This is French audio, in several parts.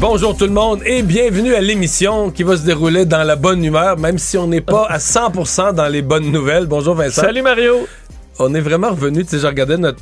Bonjour tout le monde et bienvenue à l'émission qui va se dérouler dans la bonne humeur, même si on n'est pas à 100% dans les bonnes nouvelles. Bonjour Vincent. Salut Mario. On est vraiment revenu, tu sais, je regardais notre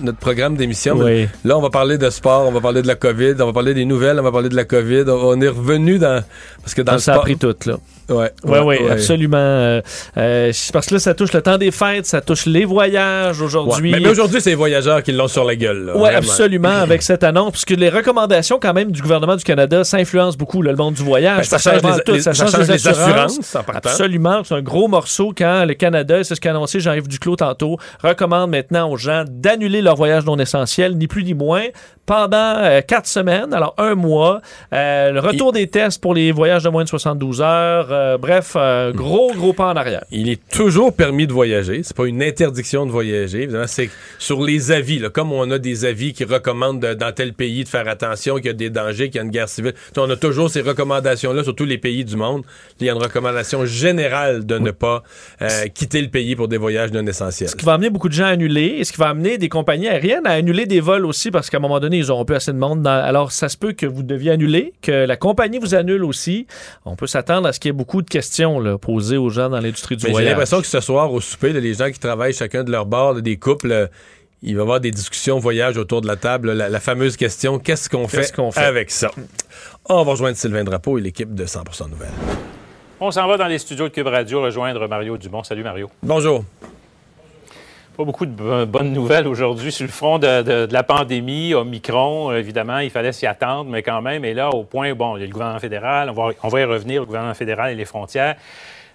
notre programme d'émission. Oui. Là, on va parler de sport, on va parler de la COVID, on va parler des nouvelles, on va parler de la COVID. On est revenu dans parce que dans le ça a sport, pris tout, là. Ouais, Oui, oui, ouais. absolument. Euh, euh, parce que là, ça touche le temps des fêtes, ça touche les voyages Ouais. aujourd'hui. Mais, mais aujourd'hui, c'est les voyageurs qui l'ont sur la gueule. là, Oui, absolument, avec cette annonce, puisque les recommandations quand même du gouvernement du Canada, ça influence beaucoup là, le monde du voyage. Ben, ça change vraiment les- tout, les- ça ça change change les les assurances. assurances. Absolument, c'est un gros morceau quand le Canada, c'est ce qu'a annoncé Jean-Yves Duclos tantôt, recommande maintenant aux gens d'annuler leur voyage non essentiel, ni plus ni moins, pendant euh, quatre semaines, alors un mois, euh, le retour des tests pour les voyages de moins de 72 heures, euh, bref, euh, gros, gros pas en arrière. Il est toujours permis de voyager. C'est pas une interdiction de voyager. C'est sur les avis. Là, comme on a des avis qui recommandent de- dans tel pays de faire attention, qu'il y a des dangers, qu'il y a une guerre civile. On a toujours ces recommandations-là sur tous les pays du monde. Il y a une recommandation générale de ne pas euh, quitter le pays pour des voyages non essentiels. Ce qui va amener beaucoup de gens à annuler et ce qui va amener des compagnies aériennes à annuler des vols aussi parce qu'à un moment donné, ils n'auront plus assez de monde. dans- Alors, ça se peut que vous deviez annuler, que la compagnie vous annule aussi. On peut s'attendre à ce qu'il y ait beaucoup de questions là, posées aux gens dans l'industrie du Mais j'ai voyage. l'impression que ce soir, au souper, là, les gens qui travaillent chacun de leur bord, là, des couples, il va y avoir des discussions voyage autour de la table. là, la, la fameuse question qu'est-ce qu'on fait, Qu'est-ce qu'on fait? avec ça? On va rejoindre Sylvain Drapeau et l'équipe de 100% Nouvelles. On s'en va dans les studios de Cube Radio rejoindre Mario Dumont. Salut Mario. Bonjour. Pas beaucoup de bo- bonnes nouvelles aujourd'hui sur le front de, la pandémie, Omicron. euh, Évidemment, il fallait s'y attendre, mais quand même. Et là, au point, bon, il y a le gouvernement fédéral, on va, on va y revenir, le gouvernement fédéral et les frontières.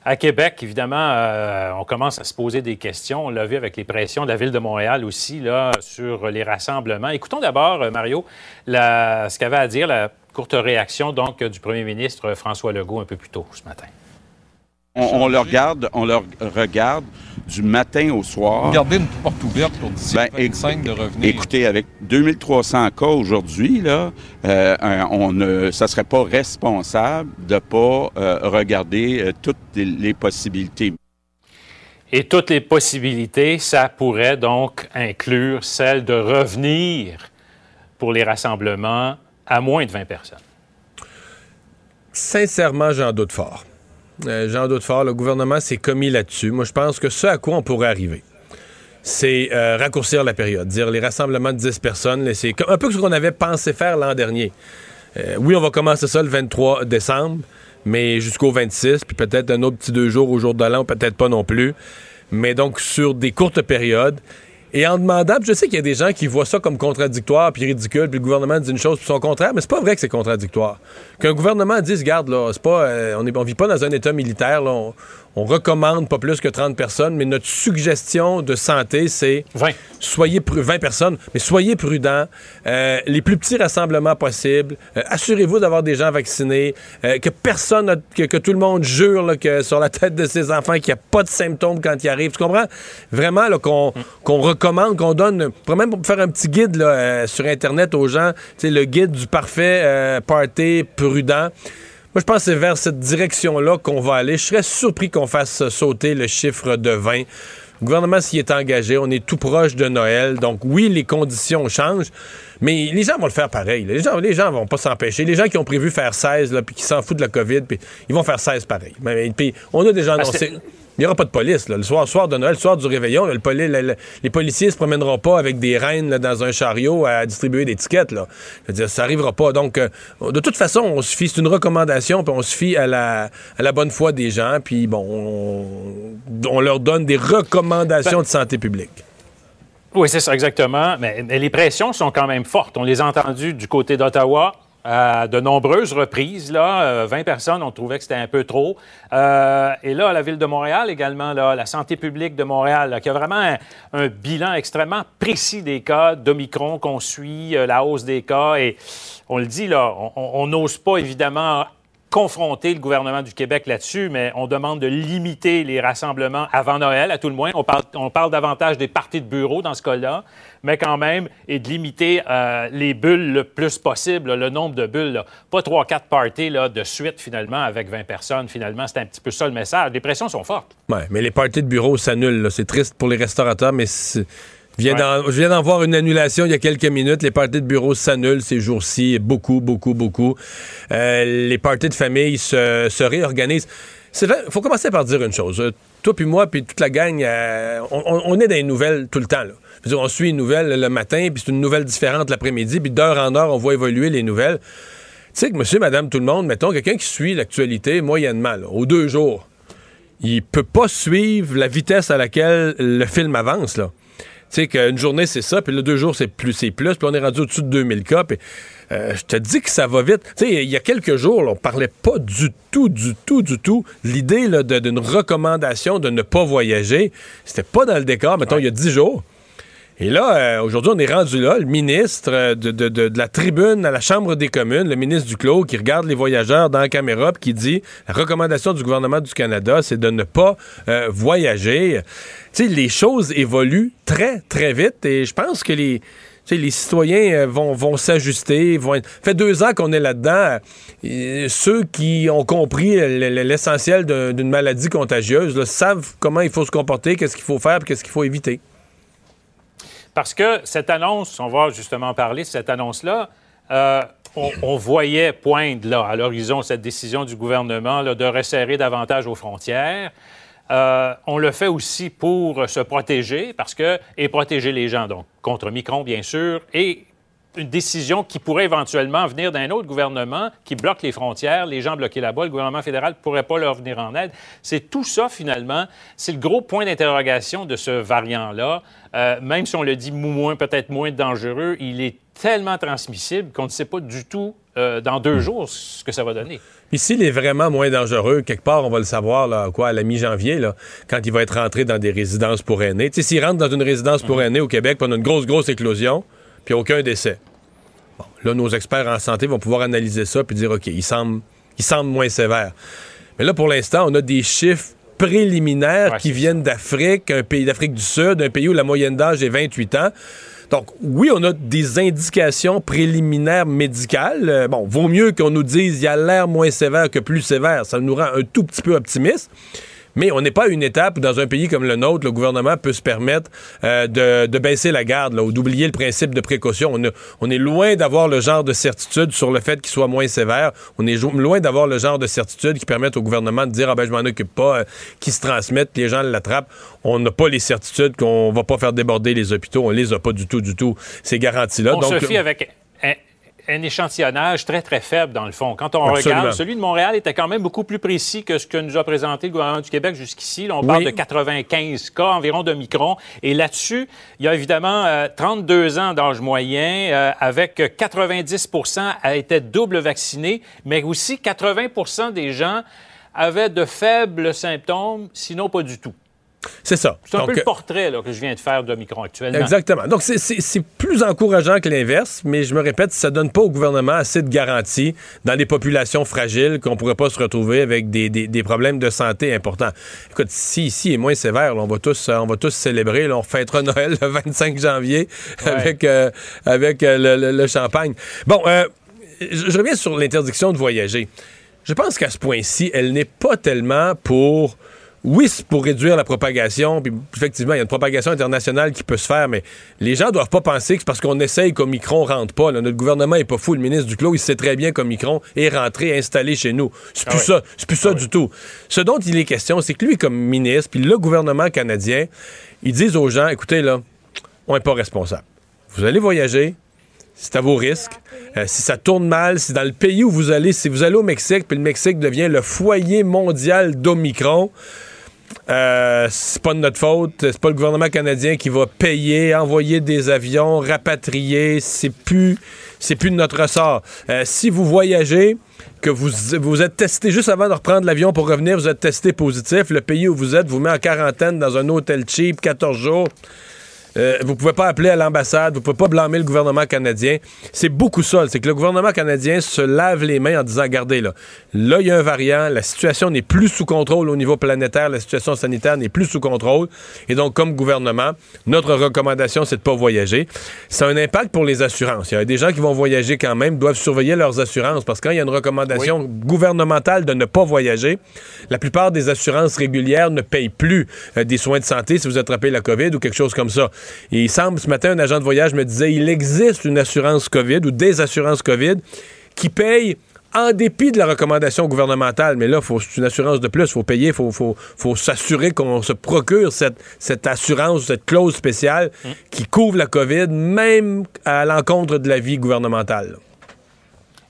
À Québec, évidemment, euh, on commence à se poser des questions. On l'a vu avec les pressions de la Ville de Montréal aussi, là, sur les rassemblements. Écoutons d'abord, euh, Mario, ce qu'avait à dire la courte réaction, donc, du premier ministre François Legault un peu plus tôt ce matin. On le regarde, on le regarde du matin au soir. Garder une porte ouverte pour d'ici Ben, le 25 de revenir. Écoutez, avec 2300 cas aujourd'hui, là, euh, on ne, ça serait pas responsable de pas euh, regarder euh, toutes les, les possibilités. Et toutes les possibilités, ça pourrait donc inclure celle de revenir pour les rassemblements à moins de 20 personnes. Sincèrement, j'en doute fort. Euh, j'en doute fort. Le gouvernement s'est commis là-dessus. Moi, je pense que ce à quoi on pourrait arriver, c'est euh, raccourcir la période. Dire les rassemblements de 10 personnes, c'est un peu ce qu'on avait pensé faire l'an dernier. Euh, oui, on va commencer ça le 23 décembre, mais jusqu'au 26, puis peut-être un autre petit deux jours au jour de l'an, peut-être pas non plus. Mais donc, sur des courtes périodes. Et en demandant, je sais qu'il y a des gens qui voient ça comme contradictoire puis ridicule, puis le gouvernement dit une chose puis son contraire, mais c'est pas vrai que c'est contradictoire. Qu'un gouvernement dise, garde là, c'est pas, euh, on, est, on vit pas dans un état militaire, là, on recommande pas plus que 30 personnes, mais notre suggestion de santé, c'est 20. soyez pru- 20 personnes, mais soyez prudents. Euh, les plus petits rassemblements possibles. Euh, Assurez-vous d'avoir des gens vaccinés. Euh, que personne, que, que tout le monde jure là, que sur la tête de ses enfants qu'il n'y a pas de symptômes quand ils arrivent. Tu comprends? Vraiment là, qu'on recommande, qu'on donne, pour même pour faire un petit guide là, sur Internet aux gens, le guide du parfait party prudent. Moi, je pense que c'est vers cette direction-là qu'on va aller. Je serais surpris qu'on fasse sauter le chiffre de 20. Le gouvernement s'y est engagé. On est tout proche de Noël. Donc, oui, les conditions changent, mais les gens vont le faire pareil. là. Les gens, les gens vont pas s'empêcher. Les gens qui ont prévu faire 16, là, puis qui s'en foutent de la COVID, puis ils vont faire 16 pareil. Mais, puis, on a déjà que- annoncé. Il n'y aura pas de police. là. Le soir, soir de Noël, le soir du réveillon, là, le poli- le- le- les policiers se promèneront pas avec des reines là, dans un chariot à distribuer des tickets. Là. Je veux dire, ça arrivera pas. Donc, euh, de toute façon, on se fie, c'est une recommandation, puis on se fie à la, à la bonne foi des gens, puis bon, on, on leur donne des recommandations Ben- de santé publique. Oui, c'est ça, exactement. Mais, mais les pressions sont quand même fortes. On les a entendues du côté d'Ottawa à de nombreuses reprises. Là, Euh, 20 personnes, on trouvait que c'était un peu trop. Euh, et là, la Ville de Montréal également, là, la santé publique de Montréal, qui a vraiment un, un bilan extrêmement précis des cas d'Omicron qu'on suit, euh, la hausse des cas. Et on le dit, là, on n'ose pas évidemment confronter le gouvernement du Québec là-dessus, mais on demande de limiter les rassemblements avant Noël, à tout le moins. On parle, davantage des parties de bureau dans ce cas-là, mais quand même, et de limiter euh, les bulles le plus possible, le nombre de bulles. là. Pas trois, quatre parties là, de suite, finalement, avec 20 personnes. Finalement, c'est un petit peu ça le message. Les pressions sont fortes. Ouais, mais les parties de bureau s'annulent. C'est triste pour les restaurateurs, mais c'est- viens Ouais. d'en- je viens d'en voir une annulation il y a quelques minutes. Les parties de bureau s'annulent ces jours-ci. Beaucoup, beaucoup, beaucoup. Euh, les parties de famille se, se réorganisent. Il faut commencer par dire une chose. Toi puis moi, puis toute la gang, euh, on, est dans les nouvelles tout le temps. Là. Dire, on suit une nouvelle le matin, puis c'est une nouvelle différente l'après-midi, puis d'heure en heure, on voit évoluer les nouvelles. Tu sais que monsieur, madame, tout le monde, mettons, quelqu'un qui suit l'actualité moyennement, là, aux deux jours, il peut pas suivre la vitesse à laquelle le film avance, là. Tu sais qu'une journée, c'est ça, puis là, deux jours, c'est plus, c'est plus, puis on est rendu au-dessus de 2000 cas, puis euh, je te dis que ça va vite. Tu sais, il y a quelques jours, là, on parlait pas du tout, du tout, du tout. L'idée d'une recommandation de ne pas voyager, c'était pas dans le décor, mettons, il y a dix jours. Et là, euh, aujourd'hui, on est rendu là, le ministre euh, de, de- de- la tribune à la Chambre des communes, le ministre du Clos, qui regarde les voyageurs dans la caméra, puis qui dit la recommandation du gouvernement du Canada, c'est de ne pas euh, voyager. Tu sais, les choses évoluent très, très vite, et je pense que les. les citoyens vont, vont s'ajuster. Vont fait deux ans qu'on est là-dedans. Ceux qui ont compris l'essentiel d'un- d'une maladie contagieuse savent comment il faut se comporter, qu'est-ce qu'il faut faire, qu'est-ce qu'il faut éviter. Parce que cette annonce, on va justement parler de cette annonce-là, euh, on, on voyait poindre là, à l'horizon cette décision du gouvernement de resserrer davantage aux frontières. Euh, on le fait aussi pour se protéger, parce que, et protéger les gens, donc, contre Micron, bien sûr, et une décision qui pourrait éventuellement venir d'un autre gouvernement qui bloque les frontières, les gens bloqués là-bas, le gouvernement fédéral ne pourrait pas leur venir en aide. C'est tout ça, finalement, c'est le gros point d'interrogation de ce variant-là. Euh, même si on le dit moins, peut-être moins dangereux, il est tellement transmissible qu'on ne sait pas du tout euh, dans deux jours ce que ça va donner. Puis s'il est vraiment moins dangereux, quelque part, on va le savoir là, quoi, à la mi-janvier, là, quand il va être rentré dans des résidences pour aînés. Tu sais, s'il rentre dans une résidence pour aînés au Québec, a une grosse, grosse éclosion, puis aucun décès. Bon, là, nos experts en santé vont pouvoir analyser ça puis dire, OK, il semble, il semble moins sévère. Mais là, pour l'instant, on a des chiffres préliminaires Ouais, qui viennent d'Afrique, un pays d'Afrique du Sud, un pays où la moyenne d'âge est 28 ans. Donc, oui, on a des indications préliminaires médicales. Euh, bon, vaut mieux qu'on nous dise il y a l'air moins sévère que plus sévère. Ça nous rend un tout petit peu optimiste. Mais on n'est pas à une étape où, dans un pays comme le nôtre, le gouvernement peut se permettre euh, de, de baisser la garde là, ou d'oublier le principe de précaution. On, a- on est loin d'avoir le genre de certitude sur le fait qu'il soit moins sévère. On est loin d'avoir le genre de certitude qui permette au gouvernement de dire ah ben je m'en occupe pas, euh, qu'ils se transmettent, les gens l'attrapent. On n'a pas les certitudes qu'on va pas faire déborder les hôpitaux. On les a pas du tout, du tout. Ces garanties-là. On Donc, se fie avec un, échantillonnage très, très faible, dans le fond. Quand on Absolument. regarde, celui de Montréal était quand même beaucoup plus précis que ce que nous a présenté le gouvernement du Québec jusqu'ici. On parle de 95 cas environ de micron. Et là-dessus, il y a évidemment euh, 32 ans d'âge moyen, euh, avec 90% a été double vaccinés, mais aussi 80% des gens avaient de faibles symptômes, sinon pas du tout. C'est ça. C'est un Donc, peu euh, le portrait là, que je viens de faire de Micron actuellement. Exactement. Donc, c'est- plus encourageant que l'inverse, mais je me répète, ça donne pas au gouvernement assez de garanties dans des populations fragiles qu'on pourrait pas se retrouver avec des, des- des problèmes de santé importants. Écoute, si ici est moins sévère, là, on va tous euh, on va tous célébrer, là, on fêtera Noël le 25 janvier avec, euh, avec euh, le, le- le champagne. Bon, euh, je, je reviens sur l'interdiction de voyager. Je pense qu'à ce point-ci, elle n'est pas tellement pour oui, c'est pour réduire la propagation. Puis effectivement, il y a une propagation internationale qui peut se faire, mais les gens doivent pas penser que c'est parce qu'on essaye qu'Omicron rentre pas. là. Notre gouvernement est pas fou. Le ministre Duclos, il sait très bien qu'Omicron est rentré, installé chez nous. C'est plus ouais. ça. C'est plus ça du tout. Ce dont il est question, c'est que lui, comme ministre, puis le gouvernement canadien, ils disent aux gens, écoutez, là, on n'est pas responsable. Vous allez voyager, c'est à vos risques. Euh, si ça tourne mal, si dans le pays où vous allez, si vous allez au Mexique, puis le Mexique devient le foyer mondial d'Omicron, euh, c'est pas de notre faute. C'est pas le gouvernement canadien qui va payer, envoyer des avions, rapatrier. C'est plus, plus de notre ressort. Euh, si vous voyagez, que vous, vous êtes testé juste avant de reprendre l'avion pour revenir, vous êtes testé positif, le pays où vous êtes vous met en quarantaine dans un hôtel cheap 14 jours. Euh, vous pouvez pas appeler à l'ambassade, vous pouvez pas blâmer le gouvernement canadien. C'est beaucoup ça. C'est que le gouvernement canadien se lave les mains en disant, regardez, là, là, il y a un variant, la situation n'est plus sous contrôle au niveau planétaire, la situation sanitaire n'est plus sous contrôle. Et donc, comme gouvernement, notre recommandation, c'est de pas voyager. Ça a un impact pour les assurances. Il y a des gens qui vont voyager quand même, doivent surveiller leurs assurances, parce que quand il y a une recommandation gouvernementale de ne pas voyager, la plupart des assurances régulières ne payent plus euh, des soins de santé si vous attrapez la COVID ou quelque chose comme ça. Et il semble, ce matin, un agent de voyage me disait, il existe une assurance COVID ou des assurances COVID qui payent en dépit de la recommandation gouvernementale, mais là, c'est une assurance de plus, il faut payer, il faut, faut, faut s'assurer qu'on se procure cette, cette assurance, cette clause spéciale qui couvre la COVID, même à l'encontre de la vie gouvernementale.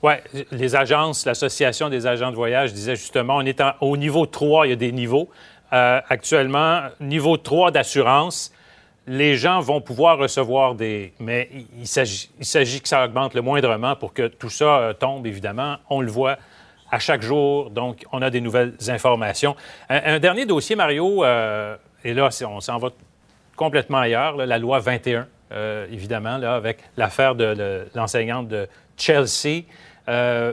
Oui, les agences, l'Association des agents de voyage disait justement, on est au niveau 3, il y a des niveaux. Euh, actuellement, niveau 3 d'assurance, les gens vont pouvoir recevoir des... Mais il- s'agit que ça augmente le moindrement pour que tout ça euh, tombe, évidemment. On le voit à chaque jour, donc on a des nouvelles informations. Un, dernier dossier, Mario, euh, et là, on s'en va complètement ailleurs, la loi 21, euh, évidemment, là, avec l'affaire de le- l'enseignante de Chelsea,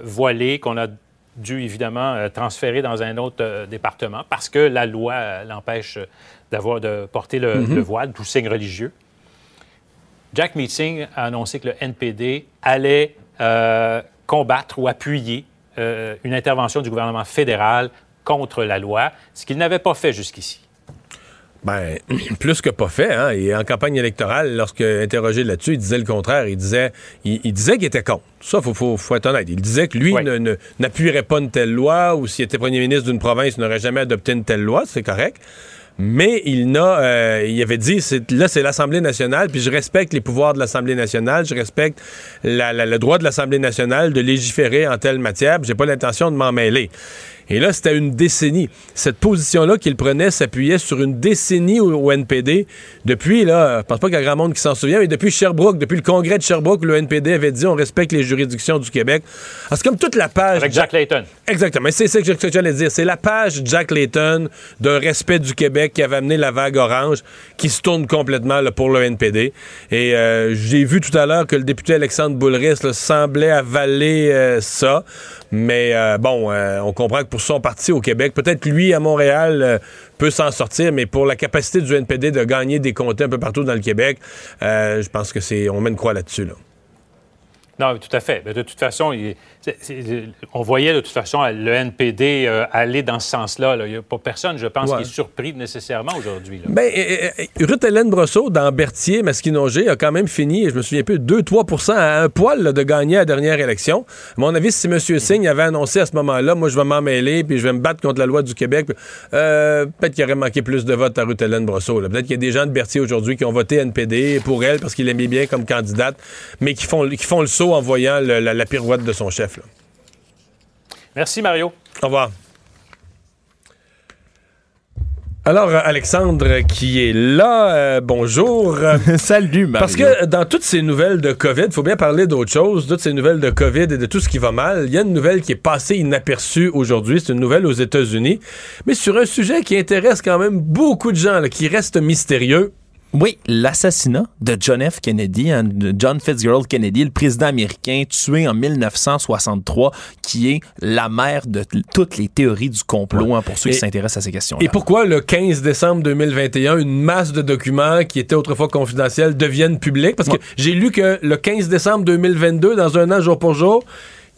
voilée, qu'on a dû évidemment transférer dans un autre département parce que la loi l'empêche d'avoir de porter le, le voile, tout signe religieux. Jack Meeting a annoncé que le NPD allait euh, combattre ou appuyer euh, une intervention du gouvernement fédéral contre la loi, ce qu'il n'avait pas fait jusqu'ici. Ben, plus que pas fait, hein. Et en campagne électorale, lorsque interrogé là-dessus, il disait le contraire. Il disait, il, il disait qu'il était contre. Ça, faut, faut, faut être honnête. Il disait que lui Oui. n'appuierait pas une telle loi ou s'il était premier ministre d'une province, il n'aurait jamais adopté une telle loi. C'est correct. Mais il n'a, euh, il avait dit, là, c'est l'Assemblée nationale, puis je respecte les pouvoirs de l'Assemblée nationale, je respecte la- la- le droit de l'Assemblée nationale de légiférer en telle matière, j'ai pas l'intention de m'en mêler. Et là, c'était une décennie. Cette position-là qu'il prenait s'appuyait sur une décennie au, au NPD. Depuis, là, je pense pas qu'il y a grand monde qui s'en souvient, mais depuis Sherbrooke, depuis le congrès de Sherbrooke, le NPD avait dit on respecte les juridictions du Québec. C'est comme toute la page. Avec Jack Layton. Exactement. C'est c'est ce que j'allais dire. C'est la page Jack Layton d'un respect du Québec qui avait amené la vague orange qui se tourne complètement là, pour le NPD. Et euh, j'ai vu tout à l'heure que le député Alexandre Boulris là, semblait avaler euh, ça. Mais euh, bon, on comprend que pour son parti au Québec, peut-être lui à Montréal euh, peut s'en sortir, mais pour la capacité du NPD de gagner des comtés un peu partout dans le Québec, euh, je pense que c'est on met une croix là-dessus. Là. Non, tout à fait. Mais de toute façon, il- on voyait de toute façon le NPD euh, aller dans ce sens-là. là. Il n'y a pas personne, je pense, Ouais. qui est surpris nécessairement aujourd'hui. euh, Ruth Hélène Brosseau, dans Berthier, Masquinongé, a quand même fini, je me souviens plus, 2-3 à un poil là, de gagner la dernière élection. À mon avis, si M. Singh avait annoncé à ce moment-là, moi, je vais m'en mêler, puis je vais me battre contre la loi du Québec, euh, peut-être qu'il aurait manqué plus de votes à Ruth Hélène Brosseau. Peut-être qu'il y a des gens de Berthier aujourd'hui qui ont voté NPD pour elle parce qu'ils l'aimaient bien comme candidate, mais qui font, qui font le saut en voyant le- la, la pirouette de son chef. là. Merci, Mario. Au revoir. Alors, Alexandre qui est là, euh, bonjour. Salut, Mario. Parce que dans toutes ces nouvelles de COVID, il faut bien parler d'autre chose. Toutes ces nouvelles de COVID et de tout ce qui va mal, il y a une nouvelle qui est passée inaperçue aujourd'hui. C'est une nouvelle aux États-Unis, mais sur un sujet qui intéresse quand même beaucoup de gens, là, qui reste mystérieux. Oui, l'assassinat de John F. Kennedy, hein, de John Fitzgerald Kennedy, le président américain tué en 1963, qui est la mère de toutes les théories du complot, hein, pour ceux qui s'intéressent à ces questions-là. Et pourquoi le 15 décembre 2021, une masse de documents qui étaient autrefois confidentiels deviennent publics? Parce que j'ai lu que le 15 décembre 2022, dans un an jour pour jour,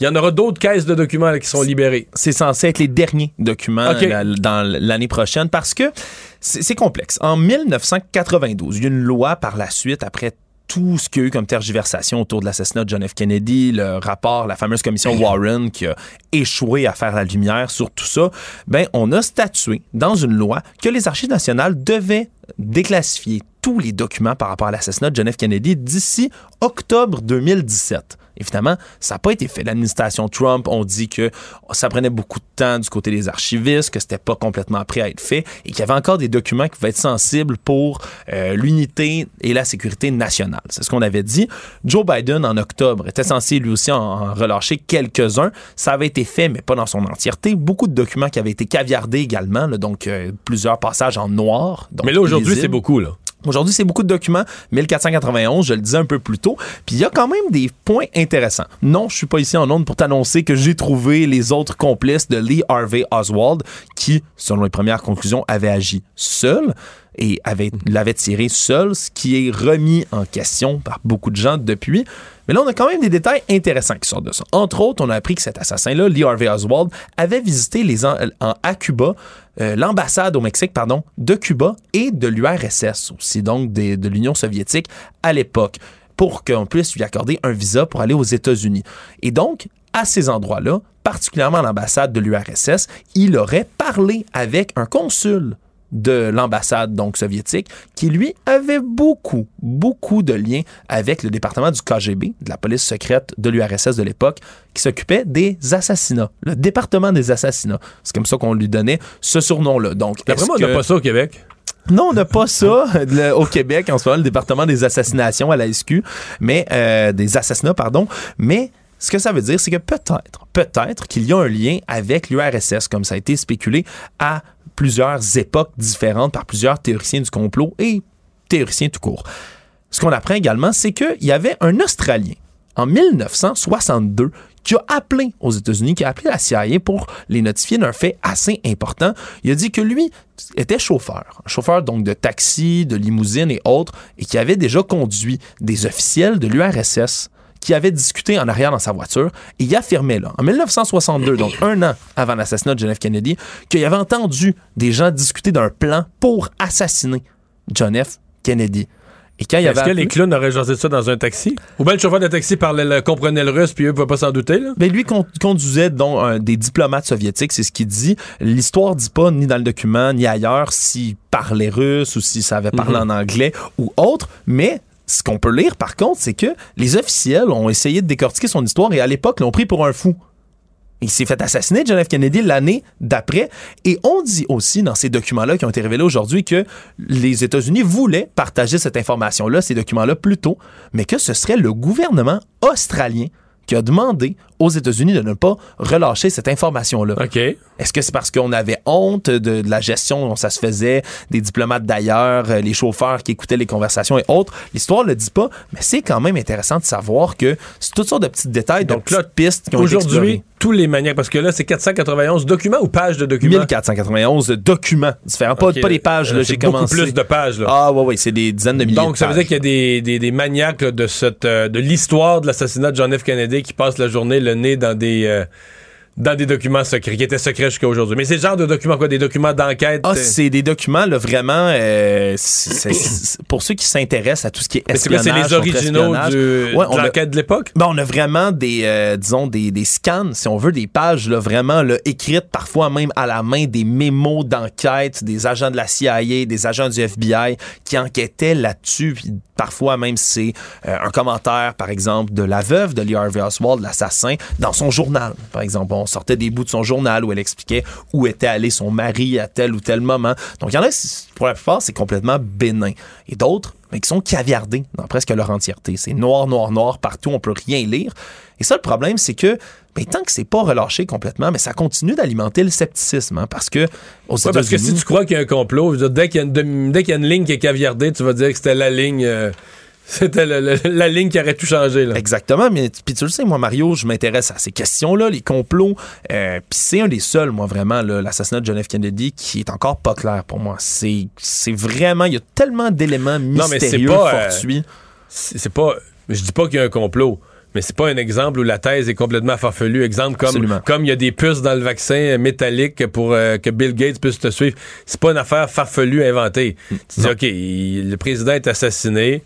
il y en aura d'autres caisses de documents là, qui sont libérées. c'est censé être les derniers documents la- dans l'année prochaine parce que c'est c'est complexe. En 1992, il y a une loi par la suite après tout ce qu'il y a eu comme tergiversation autour de l'assassinat de John F. Kennedy, le rapport, la fameuse commission Warren qui a échoué à faire la lumière sur tout ça, ben on a statué dans une loi que les archives nationales devaient déclassifier tous les documents par rapport à l'assassinat de John F. Kennedy d'ici octobre 2017. Évidemment, ça n'a pas été fait. L'administration Trump, on dit que ça prenait beaucoup de temps du côté des archivistes, que c'était pas complètement prêt à être fait et qu'il y avait encore des documents qui pouvaient être sensibles pour euh, l'unité et la sécurité nationale. C'est ce qu'on avait dit. Joe Biden, en octobre, était censé lui aussi en, en relâcher quelques-uns. Ça avait été fait, mais pas dans son entièreté. Beaucoup de documents qui avaient été caviardés également, là, donc euh, plusieurs passages en noir. donc Mais là, aujourd'hui, c'est beaucoup. Là. Aujourd'hui, c'est beaucoup de documents. 1491, je le disais un peu plus tôt. Puis il y a quand même des points intéressants. Non, je suis pas ici en ondes pour t'annoncer que j'ai trouvé les autres complices de Lee Harvey Oswald qui, selon les premières conclusions, avait agi seul et avait, l'avait tiré seul, ce qui est remis en question par beaucoup de gens depuis. Mais là, on a quand même des détails intéressants qui sortent de ça. Entre autres, on a appris que cet assassin-là, Lee Harvey Oswald, avait visité les en- à Cuba euh, l'ambassade au Mexique, pardon, de Cuba et de l'URSS aussi, donc de l'Union soviétique à l'époque, pour qu'on puisse lui accorder un visa pour aller aux États-Unis. Et donc, à ces endroits-là, particulièrement l'ambassade de l'URSS, il aurait parlé avec un consul de l'ambassade donc soviétique qui lui avait beaucoup beaucoup de liens avec le département du KGB de la police secrète de l'URSS de l'époque qui s'occupait des assassinats le département des assassinats c'est comme ça qu'on lui donnait ce surnom là donc D'après moi, on n'a que- pas ça au Québec. non, on n'a pas ça le- au Québec en ce moment, le département des assassinations à la SQ, mais euh, des assassinats, pardon. Mais ce que ça veut dire, c'est que peut-être, peut-être qu'il y a un lien avec l'URSS, comme ça a été spéculé à plusieurs époques différentes par plusieurs théoriciens du complot et théoriciens tout court. Ce qu'on apprend également, c'est qu'il y avait un Australien en 1962 qui a appelé aux États-Unis, qui a appelé la CIA pour les notifier d'un fait assez important. Il a dit que lui était chauffeur, chauffeur donc de taxi, de limousine et autres, et qui avait déjà conduit des officiels de l'URSS qui avaient discuté en arrière dans sa voiture et il affirmait là, en 1962, donc un an avant l'assassinat de John F. Kennedy, qu'il avait entendu des gens discuter d'un plan pour assassiner John F. Kennedy. Et quand il Est-ce avait que les clowns auraient jasé ça dans un taxi? Ou bien le chauffeur de taxi parlait, le- comprenait le russe, puis eux ne pouvaient pas s'en douter, là? Ben, lui con- conduisait donc des diplomates soviétiques, c'est ce qu'il dit. L'histoire dit pas ni dans le document ni ailleurs s'il parlait russe ou s'il savait parler en anglais ou autre, mais ce qu'on peut lire par contre, c'est que les officiels ont essayé de décortiquer son histoire et à l'époque l'ont pris pour un fou. Il s'est fait assassiner, John F. Kennedy, l'année d'après. Et on dit aussi dans ces documents-là qui ont été révélés aujourd'hui que les États-Unis voulaient partager cette information-là, ces documents-là, plus tôt, mais que ce serait le gouvernement australien qui a demandé aux États-Unis de ne pas relâcher cette information-là. OK. Est-ce que c'est parce qu'on avait honte de, de la gestion dont ça se faisait, des diplomates d'ailleurs, euh, les chauffeurs qui écoutaient les conversations et autres? L'histoire ne le dit pas, mais c'est quand même intéressant de savoir que c'est toutes sortes de petits détails, Donc de là, pistes qui ont été Aujourd'hui, tous les maniaques, parce que là, c'est 491 documents ou pages de documents? 1491 documents différents. Pas, pas des pages, Euh, là, c'est j'ai beaucoup commencé. plus de pages, là. Ah, ouais, ouais, c'est des dizaines de milliers Donc, de ça veut pages. dire qu'il y a des, des, des maniaques là, de, cette, euh, de l'histoire de l'assassinat de John F. Kennedy qui passent la journée le nez dans des, euh, dans des documents secrets, qui étaient secrets jusqu'à aujourd'hui. Mais c'est le genre de documents, quoi, des documents d'enquête. Ah, euh, c'est des documents, là, vraiment, euh, c'est- c'est- pour ceux qui s'intéressent à tout ce qui est mais c'est quoi, espionnage, c'est les originaux du, Ouais, de a- l'enquête de l'époque? Ben, on a vraiment des, euh, disons, des, des scans, si on veut, des pages là, vraiment là, écrites, parfois même à la main, des mémos d'enquête des agents de la CIA, des agents du FBI qui enquêtaient là-dessus. Puis parfois même, c'est euh, un commentaire, par exemple, de la veuve de Lee Harvey Oswald, l'assassin, dans son journal. Par exemple, on sortait des bouts de son journal où elle expliquait où était allé son mari à tel ou tel moment. Donc, il y en a, pour la plupart, c'est complètement bénin. Et d'autres, mais qui sont caviardés dans presque leur entièreté. C'est noir, noir, noir partout, on peut rien lire. Et ça, le problème, c'est que ben, tant que c'est pas relâché complètement, mais ça continue d'alimenter le scepticisme, hein, parce que aux Ouais, parce que si tu crois qu'il y a un complot, je veux dire, dès qu'il y, a une demi- dès qu'il y a une ligne qui est caviardée, tu vas dire que c'était la ligne. euh, c'était le- le- la ligne qui aurait tout changé. Là. Exactement, mais puis tu le sais, moi, Mario, je m'intéresse à ces questions-là, les complots. Euh, puis c'est un des seuls, moi, vraiment, l'assassinat de John F. Kennedy, qui est encore pas clair pour moi. C'est vraiment, il y a tellement d'éléments Non, mais mystérieux, pas, euh, fortuits. C'est c'est pas. Je dis pas qu'il y a un complot. Mais c'est pas un exemple où la thèse est complètement farfelue. Exemple comme Absolument. comme il y a des puces dans le vaccin métallique pour euh, que Bill Gates puisse te suivre. C'est pas une affaire farfelue inventée. Tu dis OK, il- le président est assassiné.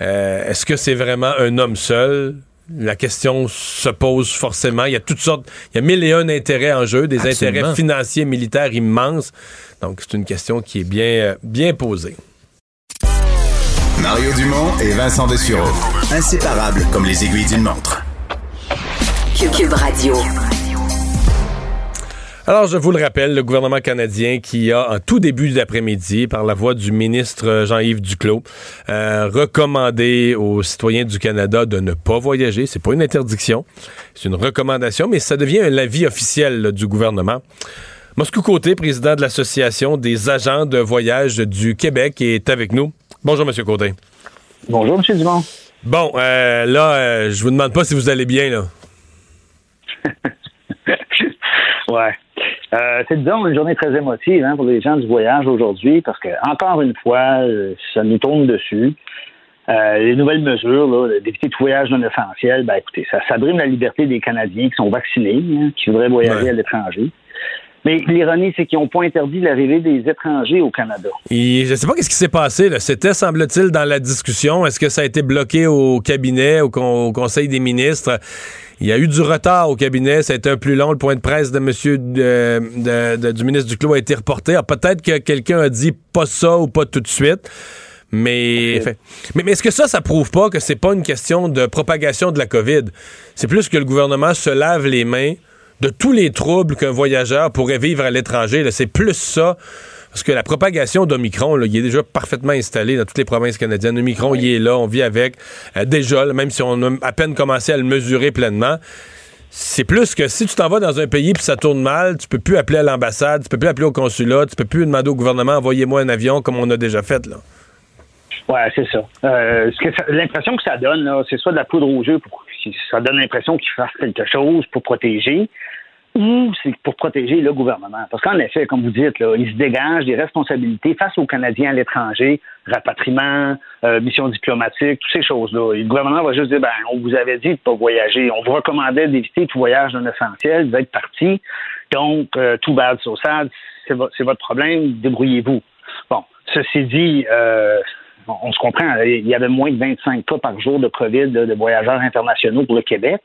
Euh, Est-ce que c'est vraiment un homme seul? La question se pose forcément. Il y a toutes sortes, il y a mille et un intérêts en jeu, des Absolument. intérêts financiers, militaires immenses. Donc c'est une question qui est bien, euh, bien posée. Mario Dumont et Vincent Dessureau. Inséparables comme les aiguilles d'une montre. Cube, Cube Radio. Alors, je vous le rappelle, le gouvernement canadien qui a, en tout début d'après-midi, par la voix du ministre Jean-Yves Duclos, euh, recommandé aux citoyens du Canada de ne pas voyager. C'est pas une interdiction, c'est une recommandation, mais ça devient un avis officiel là, du gouvernement. Moscou Côté, président de l'Association des agents de voyage du Québec, est avec nous. Bonjour, M. Côté. Bonjour, M. Dumont. Bon, euh, là, euh, je vous demande pas si vous allez bien, là. ouais. Euh, c'est disons une journée très émotive hein, pour les gens du voyage aujourd'hui parce que encore une fois, euh, ça nous tourne dessus. Euh, les nouvelles mesures d'éviter tout voyage non essentiel, ben écoutez, ça, ça brime la liberté des Canadiens qui sont vaccinés, hein, qui voudraient voyager Ouais. à l'étranger. Mais l'ironie, c'est qu'ils n'ont pas interdit l'arrivée des étrangers au Canada. Et je sais pas qu'est-ce qui s'est passé. C'était, semble-t-il, dans la discussion. Est-ce que ça a été bloqué au cabinet, au, con- au Conseil des ministres? Il y a eu du retard au cabinet. Ça a été un plus long. Le point de presse de monsieur de- de- de- du ministre Duclos a été reporté. Alors, peut-être que quelqu'un a dit pas ça ou pas tout de suite. Mais, mais, mais est-ce que ça, ça prouve pas que c'est pas une question de propagation de la COVID? C'est plus que le gouvernement se lave les mains de tous les troubles qu'un voyageur pourrait vivre à l'étranger. C'est plus ça. Parce que la propagation d'Omicron, il est déjà parfaitement installé dans toutes les provinces canadiennes. Omicron, il est là, on vit avec. Euh, déjà, là, même si on a à peine commencé à le mesurer pleinement, c'est plus que si tu t'en vas dans un pays puis ça tourne mal, tu peux plus appeler à l'ambassade, tu peux plus appeler au consulat, tu peux plus demander au gouvernement envoyez-moi un avion comme on a déjà fait là. Ouais, c'est ça. Euh, L'impression que ça donne, c'est soit de la poudre aux yeux pour ça donne l'impression qu'ils fassent quelque chose pour protéger, ou c'est pour protéger le gouvernement? Parce qu'en effet, comme vous dites, là, il se dégage des responsabilités face aux Canadiens à l'étranger, rapatriement, euh, mission diplomatique, toutes ces choses-là. Le gouvernement va juste dire, ben, on vous avait dit de pas voyager, on vous recommandait d'éviter tout voyage non essentiel, êtes parti, donc euh, tout bad so sad, c'est vo- c'est votre problème, débrouillez-vous. Bon, ceci dit, euh, on, se comprend, il y avait moins de 25 cas par jour de COVID de voyageurs internationaux pour le Québec.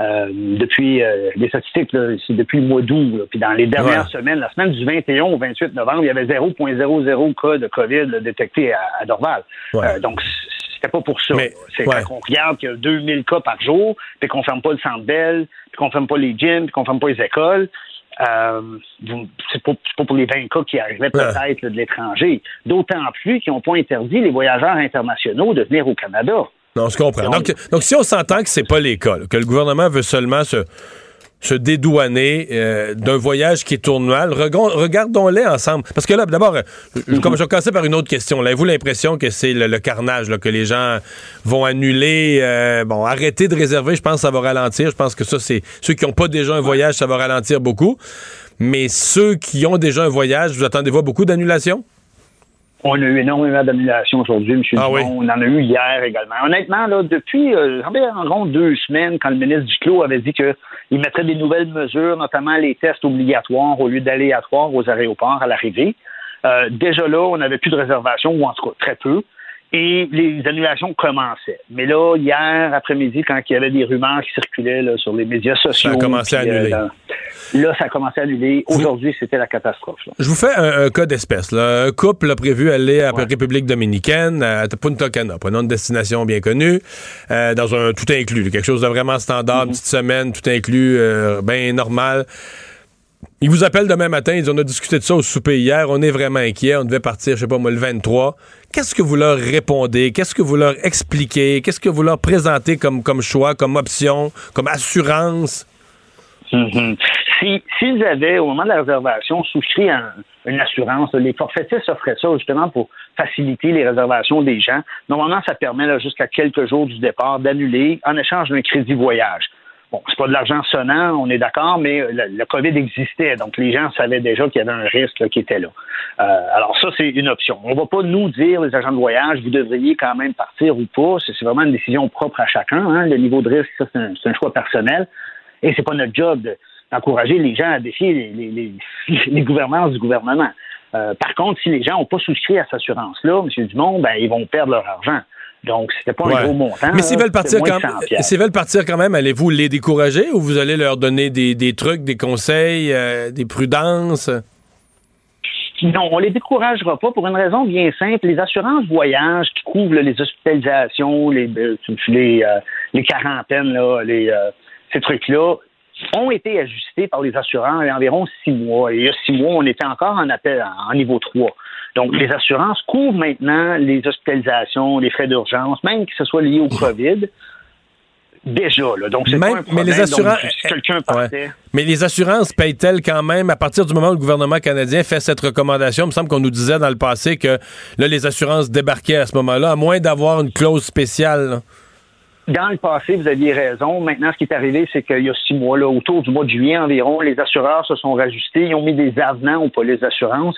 Euh, depuis euh, les statistiques, là, c'est depuis le mois d'août. là. Puis dans les dernières Ouais. semaines, la semaine du 21 au 28 novembre, il y avait 0,00 cas de COVID là, détectés à, à Dorval. Ouais. Euh, donc, c'était pas pour ça. C'est ouais. quand on regarde qu'il y a 2000 cas par jour, puis qu'on ferme pas le centre Bell, puis qu'on ferme pas les gyms, puis qu'on ferme pas les écoles. Euh, c'est pas, c'est pas pour les 20 cas qui arrivaient peut-être là, de l'étranger. D'autant plus qu'ils n'ont pas interdit les voyageurs internationaux de venir au Canada. Non, on se comprend. Donc- Donc, si on s'entend que c'est pas les cas, là, que le gouvernement veut seulement se, se dédouaner euh, d'un voyage qui tournois, regon- regardons-les ensemble. Parce que là, d'abord, euh, je- comme je vais commencer par une autre question. Avez-vous l'impression que c'est le, le carnage, là, que les gens vont annuler, euh, bon, arrêter de réserver, je pense que ça va ralentir. Je pense que ça, c'est ceux qui n'ont pas déjà un voyage, ça va ralentir beaucoup. Mais ceux qui ont déjà un voyage, vous attendez-vous beaucoup d'annulations? On a eu énormément d'annulations aujourd'hui, M. Ah oui. On en a eu hier également. Honnêtement, là, depuis euh, environ deux semaines, quand le ministre Duclos avait dit qu'il mettrait des nouvelles mesures, notamment les tests obligatoires au lieu d'aléatoires aux aéroports à l'arrivée, euh, déjà là, on n'avait plus de réservations, ou en tout cas très peu. Et les annulations commençaient. Mais là, hier après-midi, quand il y avait des rumeurs qui circulaient là, sur les médias sociaux. commencé à annuler. là, là, ça a commencé à annuler. Aujourd'hui, c'était la catastrophe. là. Je vous fais un, un cas d'espèce. Un couple a prévu aller à la République dominicaine, à Punta Cana, prenons une destination bien connue, euh, dans un tout inclus, quelque chose de vraiment standard, une petite semaine, tout inclus, euh, bien normal. Ils vous appellent demain matin, ils disent on a discuté de ça au souper hier, on est vraiment inquiet, on devait partir, je sais pas moi, le 23. Qu'est-ce que vous leur répondez? Qu'est-ce que vous leur expliquez? Qu'est-ce que vous leur présentez comme, choix, comme option, comme assurance? Mhm. Si S'ils avaient, au moment de la réservation, souscrit un- une assurance, les forfaitistes offraient ça justement pour faciliter les réservations des gens. Normalement, ça permet jusqu'à quelques jours du départ d'annuler en échange d'un crédit voyage. Bon, c'est pas de l'argent sonnant, on est d'accord, mais le, COVID existait, donc les gens savaient déjà qu'il y avait un risque là, qui était là. Euh, alors ça, c'est une option. On va pas nous dire, les agents de voyage, vous devriez quand même partir ou pas. C'est vraiment une décision propre à chacun. hein. Le niveau de risque, c'est un, choix personnel. Et c'est pas notre job de- d'encourager les gens à défier les, les, les, les gouvernances du gouvernement. Euh, par contre, si les gens n'ont pas souscrit à cette assurance-là, M. Dumont, ben, ils vont perdre leur argent. Donc, c'était pas Ouais. un gros montant. Mais s'ils veulent partir quand de 100 piastres. s'ils veulent partir quand même, allez-vous les décourager ou vous allez leur donner des, des trucs, des conseils, euh, des prudences? Non, on les découragera pas pour une raison bien simple. Les assurances voyage qui couvrent là, les hospitalisations, les, euh, les, euh, les quarantaines, là, les, euh, ces trucs-là, ont été ajustés par les assureurs il y a environ six mois. Et il y a six mois, on était encore en appel en niveau 3. Donc, les assurances couvrent maintenant les hospitalisations, les frais d'urgence, même que ce soit lié au COVID. déjà. Là. Donc, c'est pas un mais problème. les assurances- Donc, si quelqu'un partait... Mais les assurances payent-elles quand même, à partir du moment où le gouvernement canadien fait cette recommandation? Il me semble qu'on nous disait dans le passé que là, les assurances débarquaient à ce moment-là, à moins d'avoir une clause spéciale. là. Dans le passé, vous aviez raison. Maintenant, ce qui est arrivé, c'est qu'il y a six mois, là, autour du mois de juillet environ, les assureurs se sont rajustés. Ils ont mis des avenants aux polices d'assurance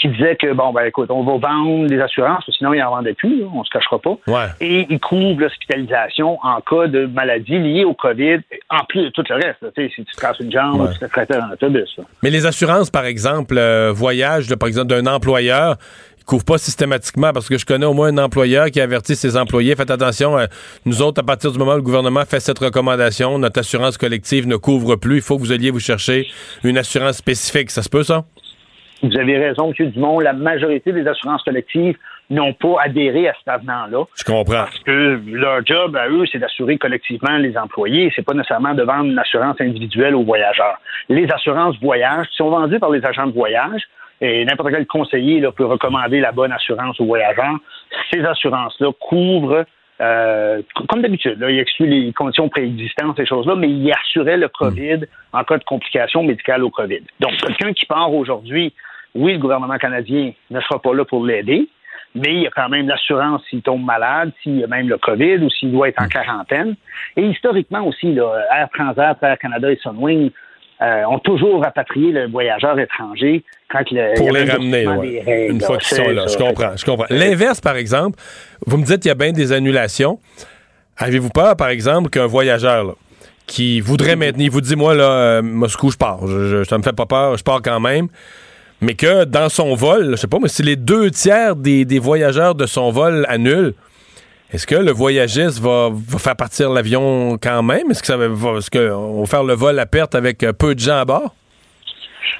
qui disaient que, bon, ben écoute, on va vendre des assurances, parce que sinon, ils n'en vendaient plus, là, on se cachera pas. Ouais. Et ils couvrent l'hospitalisation en cas de maladie liée au COVID, en plus de tout le reste. là. Si tu te casses une jambe, Ouais. tu te fais traiter en autobus. là. Mais les assurances, par exemple, euh, voyage, par exemple, d'un employeur, ils couvrent pas systématiquement parce que je connais au moins un employeur qui avertit ses employés, faites attention, euh, nous autres, à partir du moment où le gouvernement fait cette recommandation, notre assurance collective ne couvre plus, il faut que vous alliez vous chercher une assurance spécifique. Ça se peut, ça? Vous avez raison, M. Dumont. La majorité des assurances collectives n'ont pas adhéré à cet avenant-là. Je comprends. Parce que leur job à eux, c'est d'assurer collectivement les employés. C'est pas nécessairement de vendre une assurance individuelle aux voyageurs. Les assurances voyage qui sont vendues par les agents de voyage, et n'importe quel conseiller là, peut recommander la bonne assurance aux voyageurs. Ces assurances-là couvrent, euh, comme d'habitude, là, ils excluent les conditions préexistantes, ces choses-là, mais ils assuraient le COVID en cas de complications médicales au COVID. Donc, quelqu'un qui part aujourd'hui, oui, le gouvernement canadien ne sera pas là pour l'aider, mais il y a quand même l'assurance s'il tombe malade, s'il y a même le COVID ou s'il doit être en quarantaine. Et historiquement aussi, là, Air Transat, Air Canada et Sunwing euh, ont toujours rapatrié le voyageur étranger quand y Pour les ramener, ouais. règles, une fois qu'ils sont là. ça. Je comprends, je comprends. L'inverse, par exemple, vous me dites qu'il y a bien des annulations. Avez-vous peur, par exemple, qu'un voyageur là, qui voudrait maintenir, il vous dit, moi, là, euh, Moscou, je pars, je, je- ça me fait pas peur, je pars quand même, mais que dans son vol, je sais pas, mais si les deux tiers des, des voyageurs de son vol annulent, est-ce que le voyagiste va, faire partir l'avion quand même? Est-ce va, est-ce qu'on va faire le vol à perte avec euh, peu de gens à bord?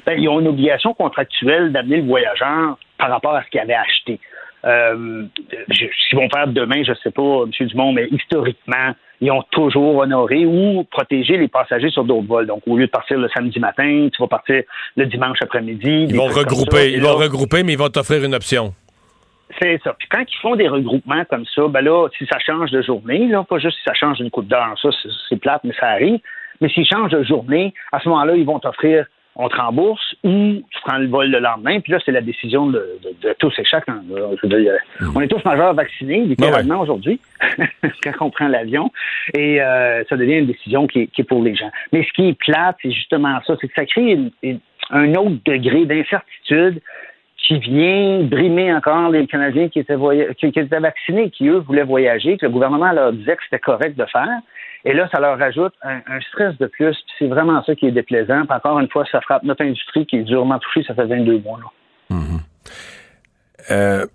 Ben, ils ont une obligation contractuelle d'amener le voyageur par rapport à ce qu'il avait acheté. Euh, ce qu'ils vont faire demain, je ne sais pas, M. Dumont, mais historiquement, ils ont toujours honoré ou protégé les passagers sur d'autres vols. Donc, au lieu de partir le samedi matin, tu vas partir le dimanche après-midi. Ils vont regrouper, ils vont regrouper, mais ils vont t'offrir une option. C'est ça. Puis quand ils font des regroupements comme ça, ben là, si ça change de journée, là, pas juste si ça change d'une coupe d'heure, ça, c'est- c'est plate, mais ça arrive. Mais s'ils changent de journée, à ce moment-là, ils vont t'offrir, on te rembourse ou tu prends le vol le lendemain. Puis là, c'est la décision de, de- de tous et chacun. dire, On est tous majeurs vaccinés, littéralement, aujourd'hui, quand on prend l'avion. Et euh, ça devient une décision qui est, qui est pour les gens. Mais ce qui est plate, c'est justement ça, c'est que ça crée une- une- un autre degré d'incertitude qui vient brimer encore les Canadiens qui étaient, qui étaient vaccinés, qui, eux, voulaient voyager, que le gouvernement leur disait que c'était correct de faire. Et là, ça leur rajoute un, un stress de plus. C'est vraiment ça qui est déplaisant. Puis encore une fois, ça frappe notre industrie qui est durement touchée. Ça fait 22 mois. Là. Euh,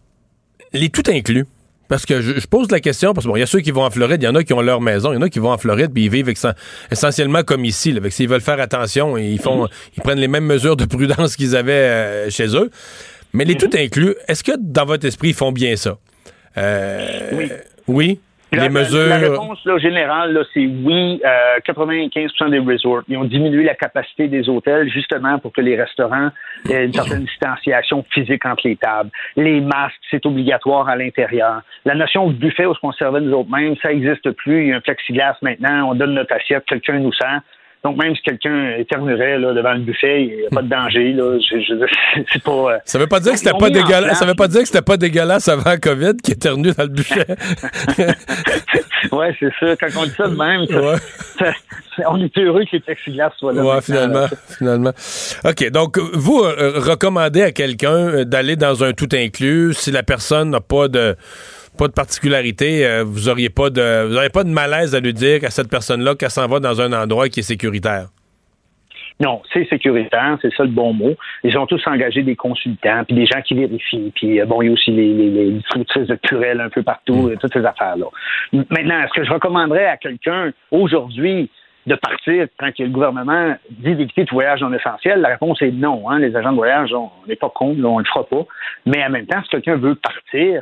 les tout inclus. Parce que je, je pose la question, parce que bon, y a ceux qui vont en Floride, il y en a qui ont leur maison, il y en a qui vont en Floride, puis ils vivent essen- essentiellement comme ici. Là, s'ils veulent faire attention, ils font, ils prennent les mêmes mesures de prudence qu'ils avaient euh, chez eux. Mais les tout inclus, est-ce que dans votre esprit, ils font bien ça? Euh, Oui. Oui? La- Les la- mesures. La, réponse là, générale, là, c'est oui. Euh, 95 des resorts. Ils ont diminué la capacité des hôtels justement pour que les restaurants aient une certaine distanciation physique entre les tables. Les masques, c'est obligatoire à l'intérieur. La notion de buffet où on servait nous autres mêmes, ça n'existe plus. Il y a un plexiglas maintenant. On donne notre assiette, quelqu'un nous sert. Donc, même si quelqu'un éternuerait là, devant le buffet, il n'y a pas de danger. Là. Je, je- c'est pas, euh, Ça veut pas dire que c'était pas dégueulasse. Ça veut pas dire que c'était pas dégueulasse avant la COVID qui éternue dans le buffet. ouais, c'est ça. Quand on dit ça de même, ça- Ouais. ça- on est heureux que les plexiglas soient là. Ouais, finalement, là. finalement. OK, donc vous euh, recommandez à quelqu'un euh, d'aller dans un tout inclus si la personne n'a pas de pas de particularité, euh, vous auriez pas de vous auriez pas de malaise à lui dire qu'à cette personne-là qu'elle s'en va dans un endroit qui est sécuritaire? Non, c'est sécuritaire, c'est ça le bon mot. Ils ont tous engagé des consultants, puis des gens qui vérifient, puis euh, bon, il y a aussi les, les, de purelles un peu partout, et toutes ces affaires-là. Maintenant, est-ce que je recommanderais à quelqu'un aujourd'hui de partir quand que le gouvernement dit d'éviter tout voyage non essentiel? La réponse est non. Hein? Les agents de voyage, on n'est pas con, là, on le fera pas. Mais en même temps, si quelqu'un veut partir, euh,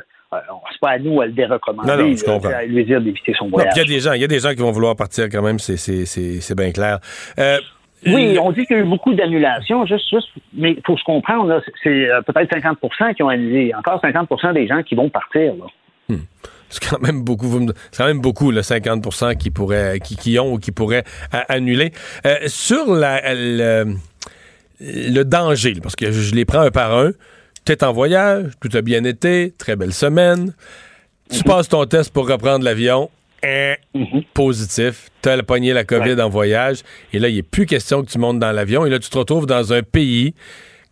c'est pas à nous à le dérecommander. Non, non, je comprends. à lui dire d'éviter son voyage. il y a des gens, il y a des gens qui vont vouloir partir quand même, c'est bien clair. Euh, Oui, on dit qu'il y a eu beaucoup d'annulations, juste, juste, mais faut se comprendre, c'est euh, peut-être 50% qui ont annulé. Encore 50% des gens qui vont partir. Là. c'est quand même beaucoup. C'est quand même beaucoup, le 50 qui pourraient, qui, qui ont ou qui pourraient annuler. Euh, sur la, le, le danger, parce que je les prends un par un. Tu es en voyage, tout a bien été, très belle semaine. Tu passes ton test pour reprendre l'avion. Hein, Positif. Tu as pogné la COVID en voyage. Et là, il n'est plus question que tu montes dans l'avion. Et là, tu te retrouves dans un pays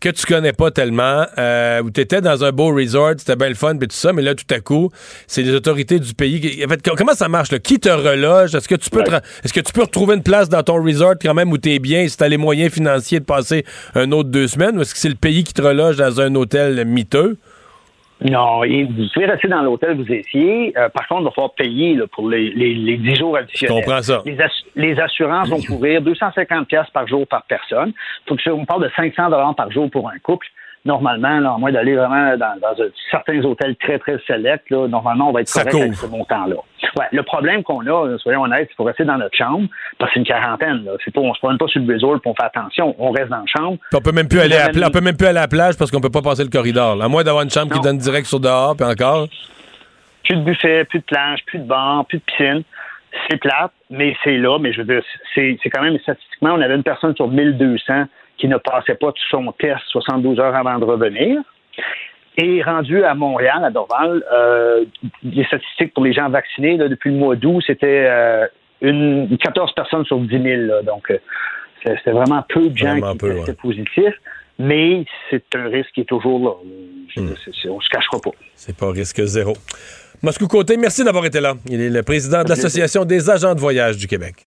que tu connais pas tellement, euh, où tu étais dans un beau resort, c'était bien le fun, puis tout ça, mais là, tout à coup, c'est les autorités du pays. qui- En fait, co- comment ça marche? Là? Qui te reloge? Est-ce que tu peux te est-ce que tu peux retrouver une place dans ton resort quand même où tu es bien, si tu as les moyens financiers de passer un autre deux semaines, ou est-ce que c'est le pays qui te reloge dans un hôtel miteux? Non, et vous pouvez rester dans l'hôtel où vous étiez. Euh, par contre, il va falloir payer là, pour les, les, les 10 jours additionnels. Je comprends ça. Les, ass- les assurances vont couvrir 250 pièces par jour par personne. Faut que on parle de 500 dollars par jour pour un couple. Normalement, là, à moins d'aller vraiment dans, certains hôtels très, très sélects, normalement, on va être Ça correct avec ce montant-là. Ouais, le problème qu'on a, soyons honnêtes, il faut rester dans notre chambre, parce que c'est une quarantaine. Là. C'est pas, on se promène pas sur le pour on fait attention. On reste dans la chambre. Puis on peut même plus aller à on peut même plus aller à la plage parce qu'on peut pas passer le corridor. là. À moins d'avoir une chambre qui donne direct sur dehors, puis encore. plus de buffet, plus de plage, plus de bar, plus de piscine. C'est plate, mais c'est là. Mais je veux dire, c'est c'est quand même statistiquement, on avait une personne sur 1200 qui ne passait pas tout son test 72 heures avant de revenir. Et rendu à Montréal, à Dorval, euh, les statistiques pour les gens vaccinés là, depuis le mois d'août, c'était euh, une 14 personnes sur 10 000. là. donc, euh, c'était vraiment peu de gens Vraiment qui ouais. positifs. Mais c'est un risque qui est toujours là. Hmm. on se cachera pas. C'est pas risque zéro. Moscou Côté, merci d'avoir été là. Il est le président de l'Association des agents de voyage du Québec.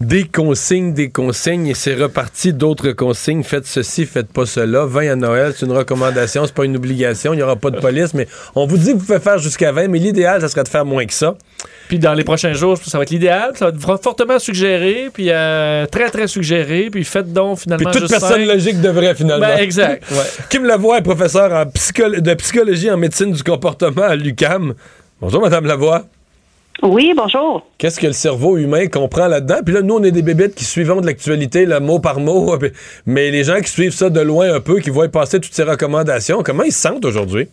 Des consignes, des consignes, et c'est reparti d'autres consignes. Faites ceci, faites pas cela. 20 à Noël, c'est une recommandation, c'est pas une obligation. Il n'y aura pas de police, mais on vous dit que vous pouvez faire jusqu'à 20, mais l'idéal, ça serait de faire moins que ça. Puis dans les prochains jours, ça va être l'idéal. Ça va être fort- fortement suggéré, puis euh, très, très suggéré. Puis faites donc finalement Puis toute juste personne logique devrait finalement. Ben, exact. Ouais. Kim Lavoie est professeur en psycho- de psychologie en médecine du comportement à l'UCAM. Bonjour, Madame Lavoie. Oui, bonjour. Qu'est-ce que le cerveau humain comprend là-dedans? Puis là, nous, on est des bébêtes qui suivons de l'actualité, là, mot par mot. Mais les gens qui suivent ça de loin un peu, qui voient passer toutes ces recommandations, comment ils se sentent aujourd'hui?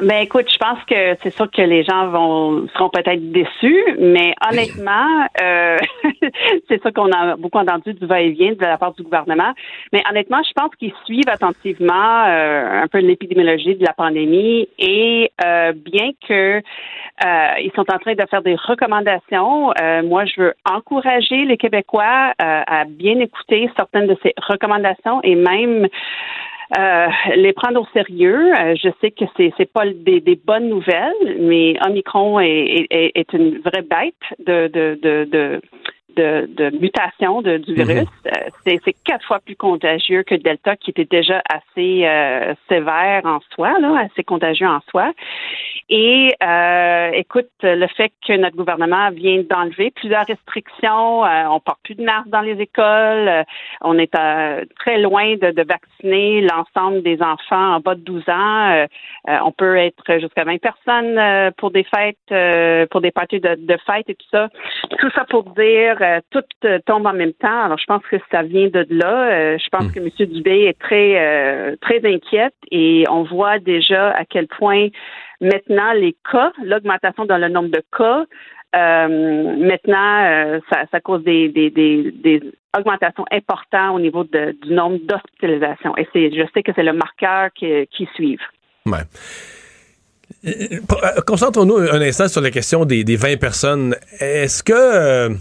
Ben écoute, je pense que c'est sûr que les gens vont seront peut-être déçus, mais honnêtement, euh, c'est sûr qu'on a beaucoup entendu du va-et-vient de la part du gouvernement. Mais honnêtement, je pense qu'ils suivent attentivement euh, un peu l'épidémiologie de la pandémie et euh, bien que euh, ils sont en train de faire des recommandations, euh, moi je veux encourager les Québécois euh, à bien écouter certaines de ces recommandations et même euh, les prendre au sérieux. Euh, je sais que c'est c'est pas des, des bonnes nouvelles, mais Omicron est, est, est une vraie bête de de de, de de, de mutation de, du virus. Euh, c'est quatre fois plus contagieux que Delta, qui était déjà assez sévère en soi, là, assez contagieux en soi. Et euh, écoute, le fait que notre gouvernement vient d'enlever plusieurs restrictions, euh, on porte plus de masque dans les écoles, euh, on est euh, très loin de, de vacciner l'ensemble des enfants en bas de 12 ans. Euh, euh, on peut être jusqu'à 20 personnes euh, pour des fêtes, euh, pour des parties de, de fêtes et tout ça. Tout ça pour dire, euh, tout tombe en même temps. Alors, je pense que ça vient de là. Euh, je pense que M. Dubé est très, euh, très inquiète et on voit déjà à quel point maintenant les cas, l'augmentation dans le nombre de cas, euh, maintenant, euh, ça, cause des, augmentations importantes au niveau du nombre d'hospitalisations. Et c'est, je sais que c'est le marqueur qui. Ouais. Euh, Concentrons-nous un instant sur la question des 20 personnes. Est-ce que.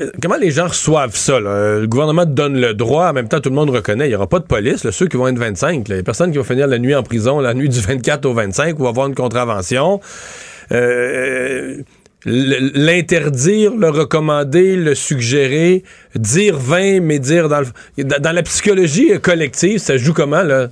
Euh, comment les gens reçoivent ça? Euh, Le gouvernement donne le droit, en même temps, tout le monde reconnaît. Il n'y aura pas de police. ceux qui vont être 25, là, les personnes qui vont finir la nuit en prison, la nuit du 24 au 25, ou avoir une contravention. Euh, L'interdire, le recommander, le suggérer, dire 20, mais dire dans, le- dans la psychologie collective, ça joue comment, là?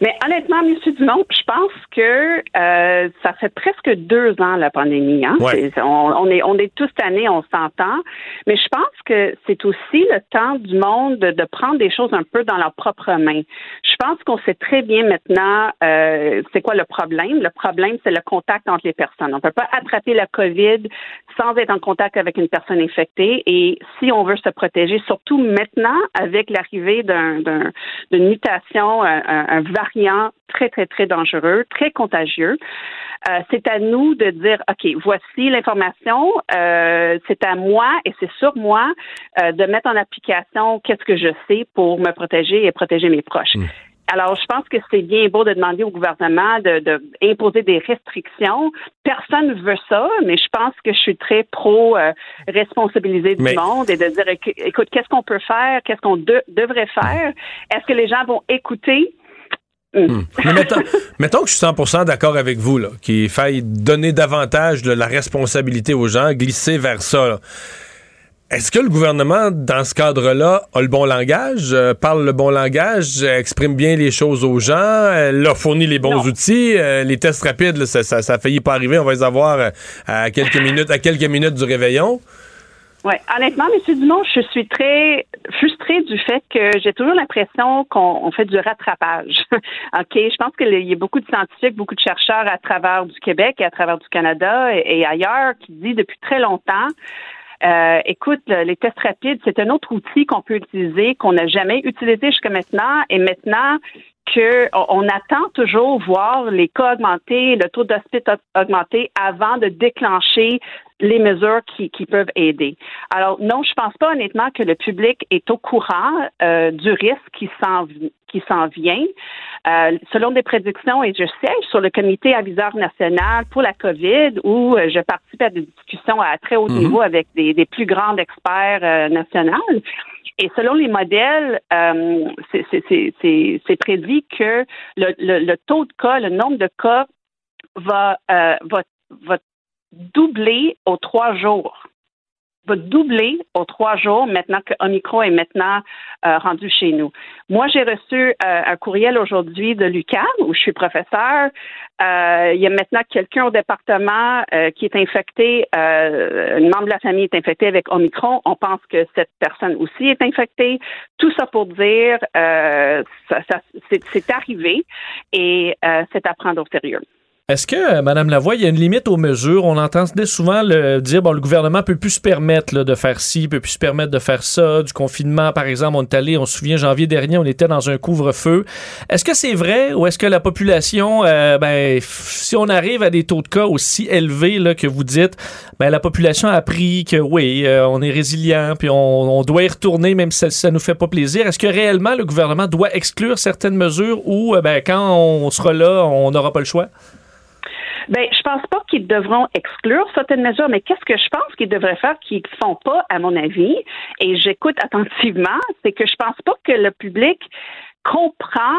Mais honnêtement, M. Dumont, je pense que euh, ça fait presque deux ans la pandémie. Hein? Ouais. On, on est on est tous tannés, on s'entend. Mais je pense que c'est aussi le temps du monde de, de prendre des choses un peu dans leurs propres mains. Je pense qu'on sait très bien maintenant euh, c'est quoi le problème. Le problème, c'est le contact entre les personnes. On peut pas attraper la COVID sans être en contact avec une personne infectée. Et si on veut se protéger, surtout maintenant avec l'arrivée d'un, d'un- d'une mutation, un, un- un variant très, très, très dangereux, très contagieux, euh, c'est à nous de dire, OK, voici l'information, euh, c'est à moi et c'est sur moi euh, de mettre en application qu'est-ce que je sais pour me protéger et protéger mes proches. Alors, je pense que c'est bien beau de demander au gouvernement de, de imposer des restrictions. Personne ne veut ça, mais je pense que je suis très pro euh, responsabiliser du Mais- monde et de dire, éc- écoute, qu'est-ce qu'on peut faire, qu'est-ce qu'on de- devrait faire, est-ce que les gens vont écouter? Hmm. Mais mettons, mettons que je suis 100% d'accord avec vous, là, qu'il faille donner davantage de la responsabilité aux gens, glisser vers ça. là. Est-ce que le gouvernement, dans ce cadre-là, a le bon langage, euh, parle le bon langage, exprime bien les choses aux gens, euh, leur fournit les bons Non. outils, euh, les tests rapides, là, ça, ça, ça a failli pas arriver, on va les avoir à quelques minutes, à quelques minutes du réveillon? Oui, honnêtement, M. Dumont, je suis très frustrée du fait que j'ai toujours l'impression qu'on on fait du rattrapage. OK? Je pense qu'il y a beaucoup de scientifiques, beaucoup de chercheurs à travers du Québec et à travers du Canada et, ailleurs qui disent depuis très longtemps euh, écoute, le- les tests rapides, c'est un autre outil qu'on peut utiliser, qu'on n'a jamais utilisé jusqu'à maintenant. Et maintenant que on- on attend toujours voir les cas augmenter, le taux d'hospice au- augmenter avant de déclencher les mesures qui, qui peuvent aider. Alors non, je pense pas honnêtement que le public est au courant euh, du risque qui s'en vi- qui s'en vient. Euh, selon des prédictions, et je siège sur le comité aviseur national pour la COVID, où euh, je participe à des discussions à très haut niveau avec des, des plus grands experts euh, nationaux. Et selon les modèles, euh, c'est prédit que le, le- le taux de cas, le nombre de cas va, euh, va, va doubler aux trois jours. Va doubler aux trois jours maintenant que Omicron est maintenant euh, rendu chez nous. Moi, j'ai reçu euh, un courriel aujourd'hui de l'UQAM où je suis professeur. Euh, il y a maintenant quelqu'un au département qui est infecté, euh, un membre de la famille est infecté avec Omicron. On pense que cette personne aussi est infectée. Tout ça pour dire, ça, c'est, arrivé et c'est à prendre au sérieux. Est-ce que, euh, Madame Lavoie, il y a une limite aux mesures? On entend souvent le, dire, bon, le gouvernement peut plus se permettre de faire ci, peut plus se permettre de faire ça. Du confinement, par exemple, on est allé, on se souvient, janvier dernier, on était dans un couvre-feu. Est-ce que c'est vrai ou est-ce que la population, euh, ben, si on arrive à des taux de cas aussi élevés là, que vous dites, ben, la population a appris que oui, euh, on est résilient, puis on, doit y retourner même si ça, ça nous fait pas plaisir. Est-ce que réellement le gouvernement doit exclure certaines mesures ou ben, quand on sera là, on n'aura pas le choix? Ben, je pense pas qu'ils devront exclure certaines mesures, mais qu'est-ce que je pense qu'ils devraient faire qu'ils font pas, à mon avis, et j'écoute attentivement, c'est que je pense pas que le public comprend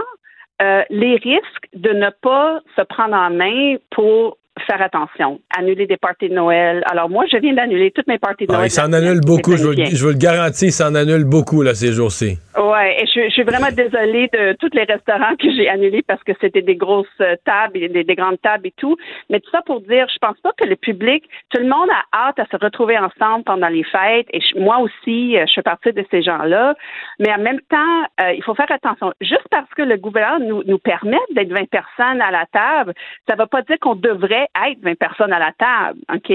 euh, les risques de ne pas se prendre en main pour faire attention, annuler des parties de Noël. Alors moi, je viens d'annuler toutes mes parties de Ah, Noël. il s'en annule beaucoup, je vous, le- planifiée. je vous le garantis, il s'en annule beaucoup là, ces jours-ci. Ouais, et je, je suis vraiment désolée de tous les restaurants que j'ai annulés parce que c'était des grosses euh, tables, des, des grandes tables et tout. Mais tout ça pour dire, je pense pas que le public, tout le monde a hâte à se retrouver ensemble pendant les fêtes. Et je- moi aussi, euh, je fais partie de ces gens-là. Mais en même temps, euh, il faut faire attention. Juste parce que le gouvernement nous, nous permet d'être 20 personnes à la table, ça ne veut pas dire qu'on devrait être 20 personnes à la table. OK?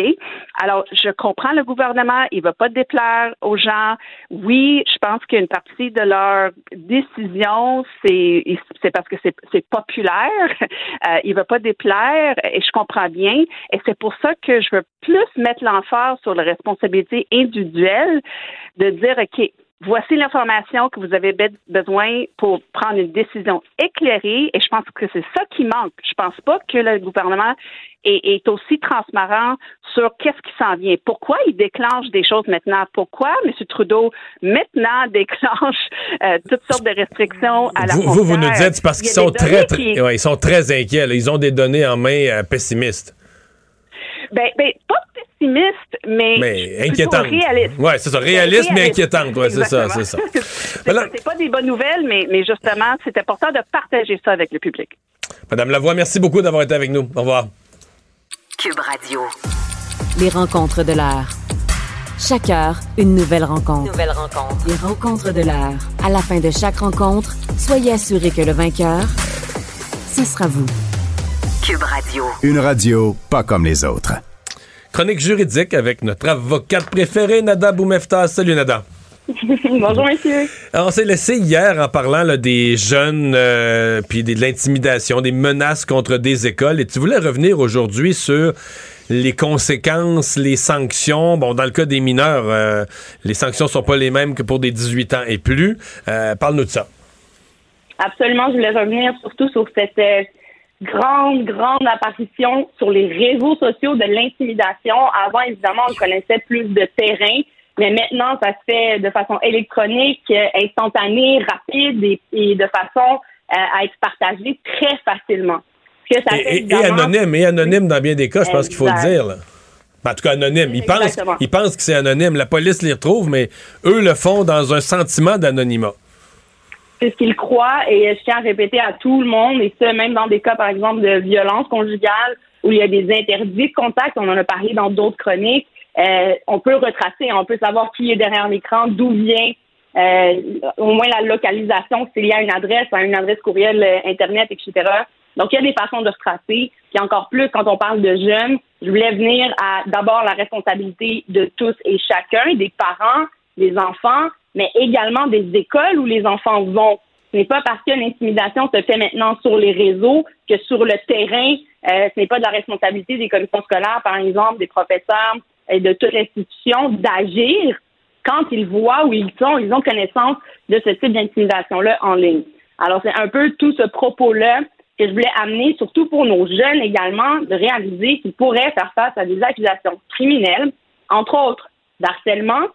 Alors, je comprends le gouvernement, il ne va pas déplaire aux gens. Oui, je pense qu'une partie de leur décision, c'est parce que c'est populaire. Euh, il ne va pas déplaire et je comprends bien. Et c'est pour ça que je veux plus mettre l'emphase sur la responsabilité individuelle de dire, OK, voici l'information que vous avez be- besoin pour prendre une décision éclairée et je pense que c'est ça qui manque. Je pense pas que le gouvernement est, est aussi transparent sur qu'est-ce qui s'en vient. Pourquoi il déclenche des choses maintenant? Pourquoi M. Trudeau maintenant déclenche euh, toutes sortes de restrictions à la Vous, vous, vous nous dites parce qu'ils sont très, très, qui- ouais, ils sont très inquiets. là. Ils ont des données en main euh, pessimistes. Ben, ben, pas pessimiste, mais, Mais inquiétante. réaliste. Ouais, c'est ça. Réaliste, mais inquiétante. Ouais, c'est ça, c'est ça. c'est là- pas- des bonnes nouvelles, mais, mais justement, c'est important de partager ça avec le public. Madame Lavoie, merci beaucoup d'avoir été avec nous. Au revoir. Cube Radio. Les rencontres de l'heure. Chaque heure, une nouvelle rencontre. Nouvelle rencontre. Les rencontres de l'heure. À la fin de chaque rencontre, soyez assurés que le vainqueur, ce sera vous. Cube Radio. Une radio pas comme les autres. Chronique juridique avec notre avocate préférée, Nada Boumefta. Salut, Nada. Bonjour, messieurs. Alors, on s'est laissé hier en parlant là, des jeunes, euh, puis de l'intimidation, des menaces contre des écoles. Et tu voulais revenir aujourd'hui sur les conséquences, les sanctions. Bon, dans le cas des mineurs, euh, les sanctions sont pas les mêmes que pour des 18 ans et plus. Euh, Parle-nous de ça. Absolument, je voulais revenir surtout sur cette euh, grande, grande apparition sur les réseaux sociaux de l'intimidation. Avant, évidemment, on connaissait plus de terrain, mais maintenant, ça se fait de façon électronique, euh, instantanée, rapide et, et de façon euh, à être partagée très facilement. Que ça Et, fait, et- et évidemment, anonyme, et anonyme dans bien des cas, je pense qu'il faut le dire. là. En tout cas, anonyme. Ils pensent, ils pensent que c'est anonyme. La police les retrouve, mais eux le font dans un sentiment d'anonymat. C'est ce qu'ils croient et je tiens à répéter à tout le monde, et ça même dans des cas, par exemple, de violence conjugale où il y a des interdits de contact, on en a parlé dans d'autres chroniques, euh, on peut retracer, on peut savoir qui est derrière l'écran, d'où vient, euh, au moins la localisation, s'il y a une adresse, une adresse courriel, euh, Internet, etc. Donc, il y a des façons de retracer. Puis encore plus, quand on parle de jeunes, je voulais venir à d'abord la responsabilité de tous et chacun, des parents, des enfants, mais également des écoles où les enfants vont. Ce n'est pas parce que l'intimidation se fait maintenant sur les réseaux que sur le terrain, euh, ce n'est pas de la responsabilité des commissions scolaires, par exemple, des professeurs et de toute l'institution d'agir quand ils voient où ils sont, ils ont connaissance de ce type d'intimidation-là en ligne. Alors, c'est un peu tout ce propos-là que je voulais amener, surtout pour nos jeunes également, de réaliser qu'ils pourraient faire face à des accusations criminelles, entre autres d'harcèlement,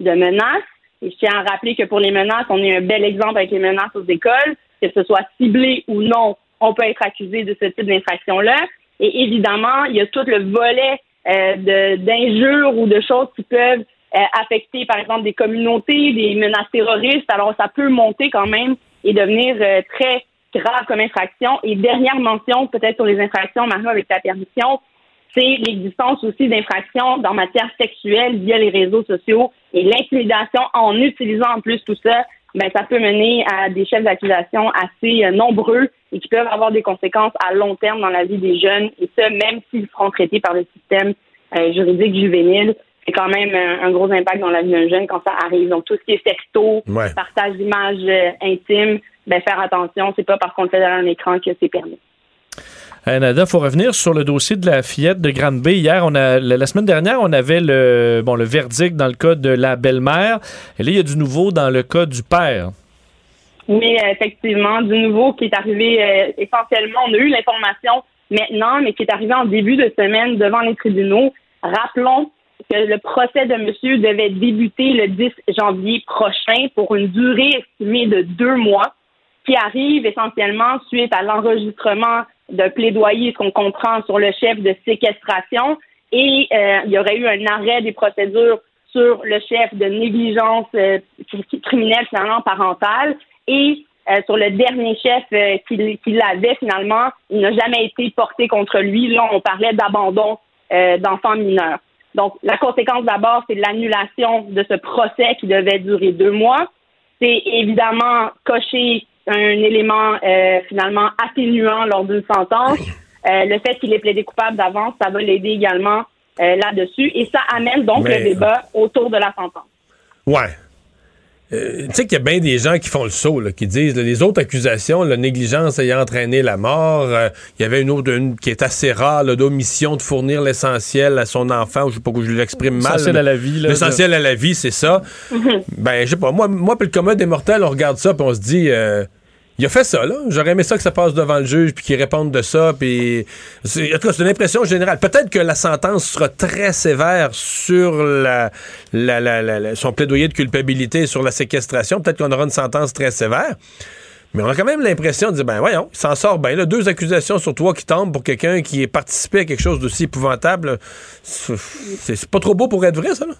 de menaces. Et je tiens à rappeler que pour les menaces, on est un bel exemple avec les menaces aux écoles, que ce soit ciblé ou non, on peut être accusé de ce type d'infraction-là. Et évidemment, il y a tout le volet euh, d'injures ou de choses qui peuvent euh, affecter, par exemple, des communautés, des menaces terroristes. Alors, ça peut monter quand même et devenir euh, très grave comme infraction. Et dernière mention, peut-être sur les infractions, Mario, avec ta permission, c'est l'existence aussi d'infractions dans matière sexuelle via les réseaux sociaux et l'intimidation en utilisant en plus tout ça, ben, ça peut mener à des chefs d'accusation assez euh, nombreux et qui peuvent avoir des conséquences à long terme dans la vie des jeunes, et ça, même s'ils seront traités par le système euh, juridique juvénile. C'est quand même un, un gros impact dans la vie d'un jeune quand ça arrive. Donc, tout ce qui est sexto, Ouais. partage d'images euh, intimes, ben, faire attention. C'est pas parce qu'on le fait derrière un écran que c'est permis. Euh, Nada, faut revenir sur le dossier de la fillette de Grande Bay. Hier, on a, la, semaine dernière, on avait le, bon, le verdict dans le cas de la belle-mère. Et là, il y a du nouveau dans le cas du père. Oui, effectivement, du nouveau qui est arrivé euh, essentiellement, on a eu l'information maintenant, mais qui est arrivé en début de semaine devant les tribunaux. Rappelons que le procès de monsieur devait débuter le 10 janvier prochain pour une durée estimée de deux mois, qui arrive essentiellement suite à l'enregistrement d'un plaidoyer, ce qu'on comprend sur le chef de séquestration, et euh, il y aurait eu un arrêt des procédures sur le chef de négligence euh, cri- criminelle finalement parentale et euh, sur le dernier chef euh, qui, qui l'avait finalement, il n'a jamais été porté contre lui. Là, on parlait d'abandon euh, d'enfants mineurs. Donc, la conséquence d'abord, c'est l'annulation de ce procès qui devait durer deux mois. C'est évidemment cocher un élément euh, finalement atténuant lors d'une sentence. Euh, le fait qu'il ait plaidé coupable d'avance, ça va l'aider également euh, là-dessus. Et ça amène donc Mais- le débat autour de la sentence. Ouais. Euh, tu sais qu'il y a bien des gens qui font le saut, là, qui disent là, les autres accusations, la négligence ayant entraîné la mort, euh, il y avait une autre une qui est assez rare, là, d'omission de fournir l'essentiel à son enfant, je sais pas que je l'exprime mal. L'essentiel à la vie, L'essentiel à la vie, c'est ça. ben, je sais pas, moi, moi puis le commun des mortels, on regarde ça puis on se dit... euh, il a fait ça, là. J'aurais aimé ça que ça passe devant le juge puis qu'il réponde de ça. Puis, en tout cas, c'est une impression générale. Peut-être que la sentence sera très sévère sur la, la- la- son plaidoyer de culpabilité sur la séquestration. Peut-être qu'on aura une sentence très sévère. Mais on a quand même l'impression de dire, ben voyons, il s'en sort bien. Deux accusations sur toi qui tombent pour quelqu'un qui est participé à quelque chose d'aussi épouvantable. C'est pas trop beau pour être vrai, ça, là?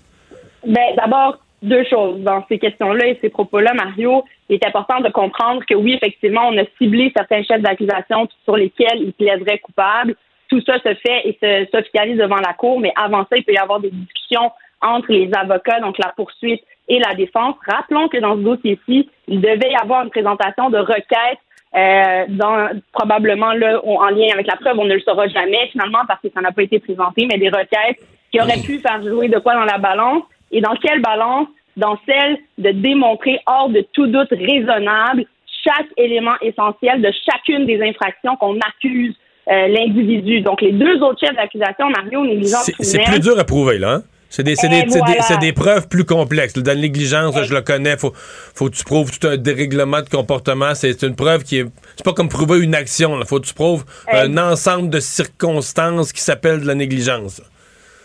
Ben, d'abord, deux choses. Dans ces questions-là et ces propos-là, Mario, il est important de comprendre que oui, effectivement, on a ciblé certains chefs d'accusation sur lesquels il plaiderait coupable. Tout ça se fait et se s'officialise devant la Cour, mais avant ça, il peut y avoir des discussions entre les avocats, donc la poursuite et la défense. Rappelons que dans ce dossier-ci, il devait y avoir une présentation de requête euh, dans, probablement là, en lien avec la preuve, on ne le saura jamais finalement parce que ça n'a pas été présenté, mais des requêtes qui auraient pu faire jouer de quoi dans la balance et dans quelle balance? Dans celle de démontrer hors de tout doute raisonnable chaque élément essentiel de chacune des infractions qu'on accuse euh, l'individu. Donc, les deux autres chefs d'accusation, Mario, négligence C'est plus dur à prouver, là. hein? C'est des, Et des, preuves plus complexes. Dans la négligence, là, je le connais, faut, faut que tu prouves tout un dérèglement de comportement. C'est une preuve qui est. C'est pas comme prouver une action. Là. Faut que tu prouves un ensemble de circonstances qui s'appellent de la négligence.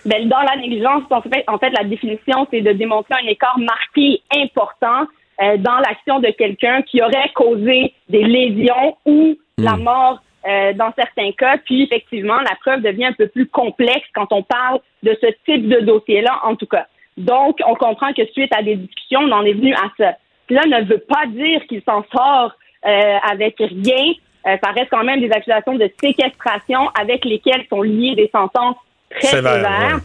Ben, dans la négligence, en fait, en fait, la définition, c'est de démontrer un écart marqué important euh, dans l'action de quelqu'un qui aurait causé des lésions ou la mort euh, dans certains cas. Puis, effectivement, la preuve devient un peu plus complexe quand on parle de ce type de dossier-là, en tout cas. Donc, on comprend que suite à des discussions, on en est venu à ça. Cela ne veut pas dire qu'il s'en sort euh, avec rien. Euh, ça reste quand même des accusations de séquestration avec lesquelles sont liées des sentences très ouais.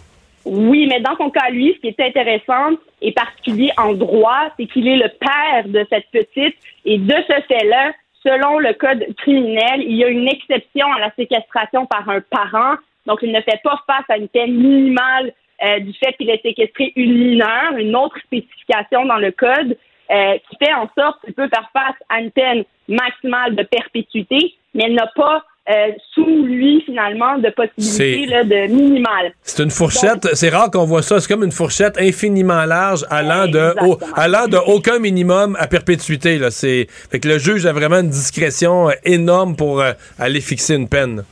Oui, mais dans son cas, lui, ce qui est intéressant et particulier en droit, c'est qu'il est le père de cette petite. Et de ce fait-là, selon le code criminel, il y a une exception à la séquestration par un parent. Donc, il ne fait pas face à une peine minimale euh, du fait qu'il ait séquestré une mineure, une autre spécification dans le code euh, qui fait en sorte qu'il peut faire face à une peine maximale de perpétuité, mais elle n'a pas euh, sous lui, finalement, de possibilité C'est- là, de minimale. C'est une fourchette, c'est rare qu'on voit ça. C'est comme une fourchette infiniment large, allant de, au- allant de aucun minimum à perpétuité. Là. Fait que le juge a vraiment une discrétion euh, énorme pour euh, aller fixer une peine.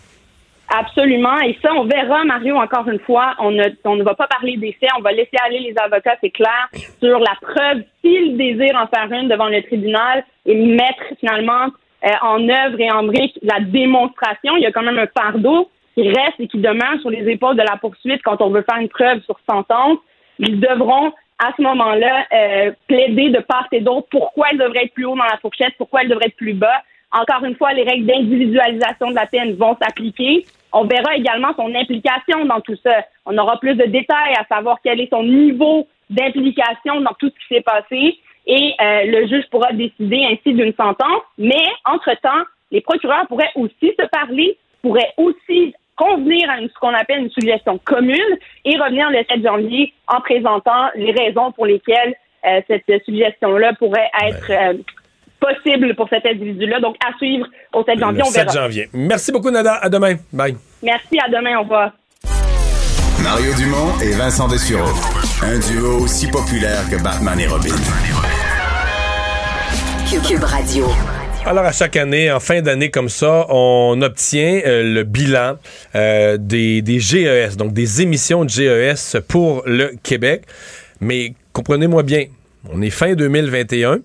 Absolument. Et ça, on verra, Mario, encore une fois. On ne, on ne va pas parler des faits. On va laisser aller les avocats, c'est clair, sur la preuve s'ils désirent en faire une devant le tribunal et mettre finalement euh, en œuvre et en brique la démonstration. Il y a quand même un fardeau qui reste et qui demeure sur les épaules de la poursuite quand on veut faire une preuve sur sentence. Ils devront à ce moment-là euh, plaider de part et d'autre pourquoi elle devrait être plus haut dans la fourchette, pourquoi elle devrait être plus bas. Encore une fois, les règles d'individualisation de la peine vont s'appliquer. On verra également son implication dans tout ça. On aura plus de détails à savoir quel est son niveau d'implication dans tout ce qui s'est passé et euh, le juge pourra décider ainsi d'une sentence. Mais, entre-temps, les procureurs pourraient aussi se parler, pourraient aussi convenir à une- ce qu'on appelle une suggestion commune et revenir le 7 janvier en présentant les raisons pour lesquelles euh, cette suggestion-là pourrait être euh, possible pour cet individu-là. Donc, à suivre au 7 janvier, Le on 7 verra. janvier. Merci beaucoup, Nada. À demain. Bye. Merci, à demain, au revoir. Mario Dumont et Vincent Dessureau. Un duo aussi populaire que Batman et Robin. Alors, à chaque année, en fin d'année comme ça, on obtient euh, le bilan euh, des, des GES, donc des émissions de GES pour le Québec. Mais comprenez-moi bien, on est fin 2021.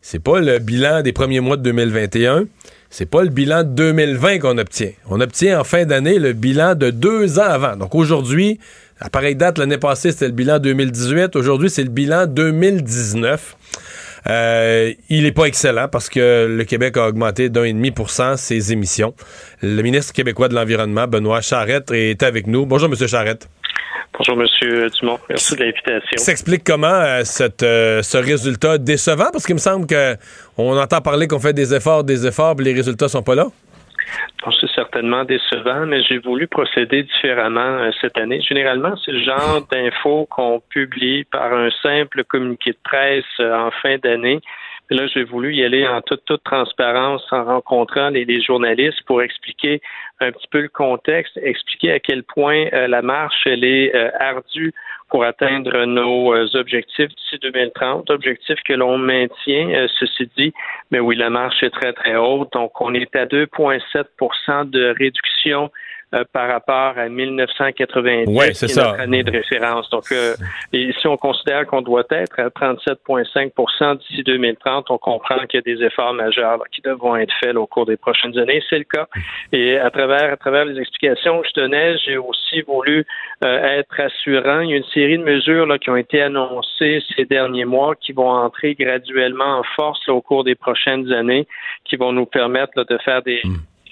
C'est pas le bilan des premiers mois de 2021. C'est pas le bilan de 2020 qu'on obtient. On obtient en fin d'année le bilan de deux ans avant. Donc aujourd'hui, à pareille date, l'année passée, c'était le bilan 2018. Aujourd'hui, c'est le bilan 2019. Euh, il n'est pas excellent parce que le Québec a augmenté d'un et demi pour cent ses émissions. Le ministre québécois de l'Environnement, Benoît Charette, est avec nous. Bonjour, Monsieur Charette. Bonjour, Monsieur Dumont. Merci de l'invitation. S'explique comment euh, cette, euh, ce résultat décevant? Parce qu'il me semble que on entend parler qu'on fait des efforts, des efforts, mais les résultats sont pas là. Bon, c'est certainement décevant, mais j'ai voulu procéder différemment euh, cette année. Généralement, c'est le genre d'infos qu'on publie par un simple communiqué de presse euh, en fin d'année. Là, j'ai voulu y aller en toute, toute transparence en rencontrant les, les journalistes pour expliquer un petit peu le contexte, expliquer à quel point euh, la marche elle est euh, ardue pour atteindre nos euh, objectifs d'ici 2030, objectifs que l'on maintient, ceci dit, mais oui, la marche est très, très haute. Donc, on est à 2,7% de réduction euh, par rapport à 1990, Ouais, c'est notre année de référence. Donc, euh, et si on considère qu'on doit être à 37,5% d'ici 2030, on comprend qu'il y a des efforts majeurs là, qui devront être faits là, au cours des prochaines années. C'est le cas. Et à travers, à travers les explications que je donnais, j'ai aussi voulu euh, être assurant. Il y a une série de mesures là, qui ont été annoncées ces derniers mois qui vont entrer graduellement en force là, au cours des prochaines années, qui vont nous permettre là, de faire des,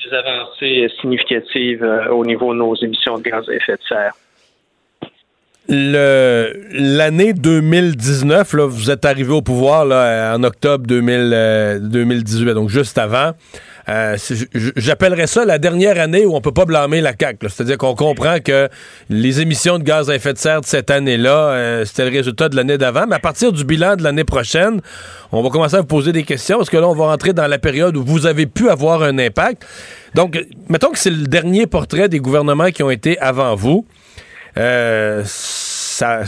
des avancées significatives euh, au niveau de nos émissions de gaz à effet de serre. L'année 2019, là, vous êtes arrivé au pouvoir en octobre 2000, euh, 2018, donc juste avant. Euh, J'appellerais ça la dernière année où on peut pas blâmer la CAQ. C'est-à-dire qu'on comprend que les émissions de gaz à effet de serre de cette année-là, euh, c'était le résultat de l'année d'avant. Mais à partir du bilan de l'année prochaine, on va commencer à vous poser des questions parce que là, on va rentrer dans la période où vous avez pu avoir un impact. Donc, mettons que c'est le dernier portrait des gouvernements qui ont été avant vous. Euh, ça,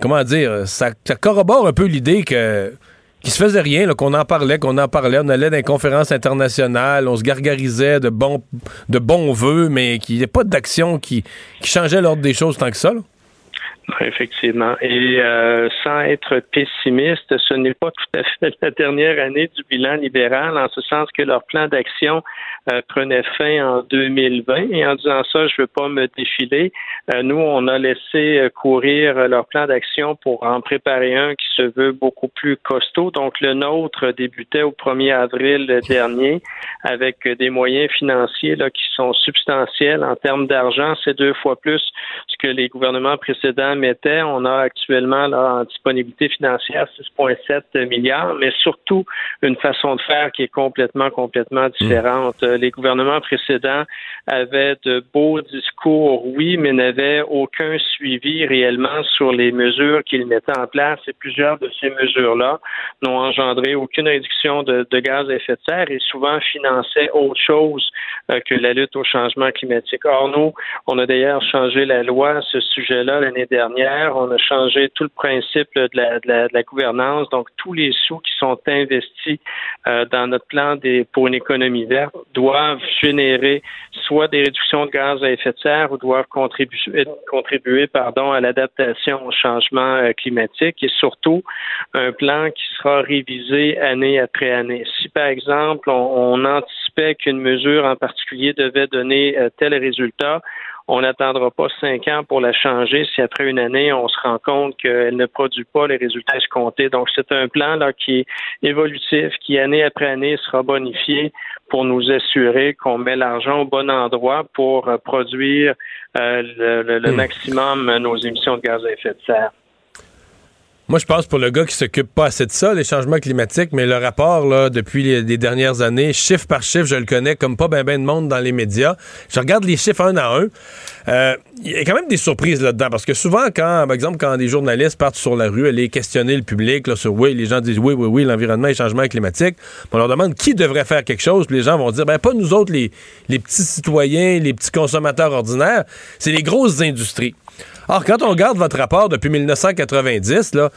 comment dire, ça corrobore un peu l'idée que qu'il se faisait rien, qu'on en parlait, qu'on en parlait, on allait dans les conférences internationales, on se gargarisait de bons, de bons vœux, mais qu'il n'y ait pas d'action qui, qui changeait l'ordre des choses tant que ça. Effectivement. Et euh, sans être pessimiste, ce n'est pas tout à fait la dernière année du bilan libéral, en ce sens que leur plan d'action prenait fin en 2020. Et en disant ça, je ne veux pas me défiler. Euh, nous, on a laissé euh, courir euh, leur plan d'action pour en préparer un qui se veut beaucoup plus costaud. Donc, le nôtre débutait au 1er avril dernier avec euh, des moyens financiers là, qui sont substantiels en termes d'argent. C'est deux fois plus ce que les gouvernements précédents mettaient. On a actuellement là, en disponibilité financière 6,7 milliards, mais surtout une façon de faire qui est complètement, complètement différente. Euh, Les gouvernements précédents avaient de beaux discours, oui, mais n'avaient aucun suivi réellement sur les mesures qu'ils mettaient en place. Et plusieurs de ces mesures-là n'ont engendré aucune réduction de, gaz à effet de serre et souvent finançaient autre chose euh, que la lutte au changement climatique. Or, nous, on a d'ailleurs changé la loi à ce sujet-là l'année dernière. On a changé tout le principe de, la, gouvernance. Donc, tous les sous qui sont investis euh, dans notre plan pour une économie verte doivent générer soit des réductions de gaz à effet de serre ou doivent contribuer, contribuer pardon, à l'adaptation au changement euh, climatique et surtout un plan qui sera révisé année après année. Si, par exemple, on, on anticipait qu'une mesure en particulier devait donner euh, tel résultat, on n'attendra pas cinq ans pour la changer si après une année, on se rend compte qu'elle ne produit pas les résultats escomptés. Donc, c'est un plan là, qui est évolutif, qui année après année sera bonifié pour nous assurer qu'on met l'argent au bon endroit pour euh, produire euh, le, le, le maximum euh, nos émissions de gaz à effet de serre. Moi, je pense pour le gars qui s'occupe pas assez de ça, les changements climatiques, mais le rapport, là, depuis les, dernières années, chiffre par chiffre, je le connais comme pas ben ben de monde dans les médias. Je regarde les chiffres un à un. Euh, Il y a quand même des surprises là-dedans, parce que souvent, quand, par exemple, quand des journalistes partent sur la rue, aller questionner le public là, sur oui, les gens disent oui, oui, oui, l'environnement et le changement climatique, on leur demande qui devrait faire quelque chose, puis les gens vont dire, ben pas nous autres, les, les petits citoyens, les petits consommateurs ordinaires, c'est les grosses industries. Or, quand on regarde votre rapport depuis 1990, là,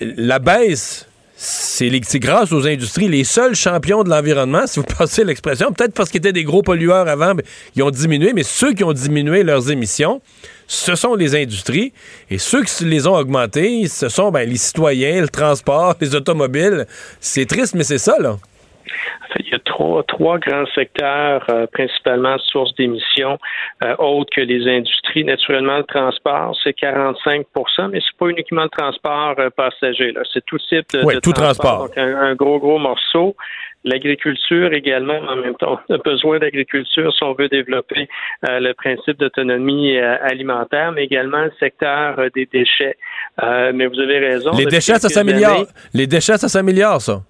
la baisse, c'est grâce aux industries. Les seuls champions de l'environnement, si vous passez l'expression, peut-être parce qu'ils étaient des gros pollueurs avant, ils ont diminué, mais ceux qui ont diminué leurs émissions, ce sont les industries. Et ceux qui les ont augmentées, ce sont ben, les citoyens, le transport, les automobiles. C'est triste, mais c'est ça, là. Il y a trois, trois grands secteurs, euh, principalement sources d'émissions, euh, autres que les industries. Naturellement, le transport, c'est 45% mais c'est pas uniquement le transport euh, passager. là. C'est tout type de, Oui, de tout transport. Donc, un, un gros, gros morceau. L'agriculture également, en même temps, on a besoin d'agriculture si on veut développer le principe d'autonomie alimentaire, mais également le secteur des déchets. Mais vous avez raison. Les déchets, ça s'améliore. Les déchets, ça s'améliore, ça.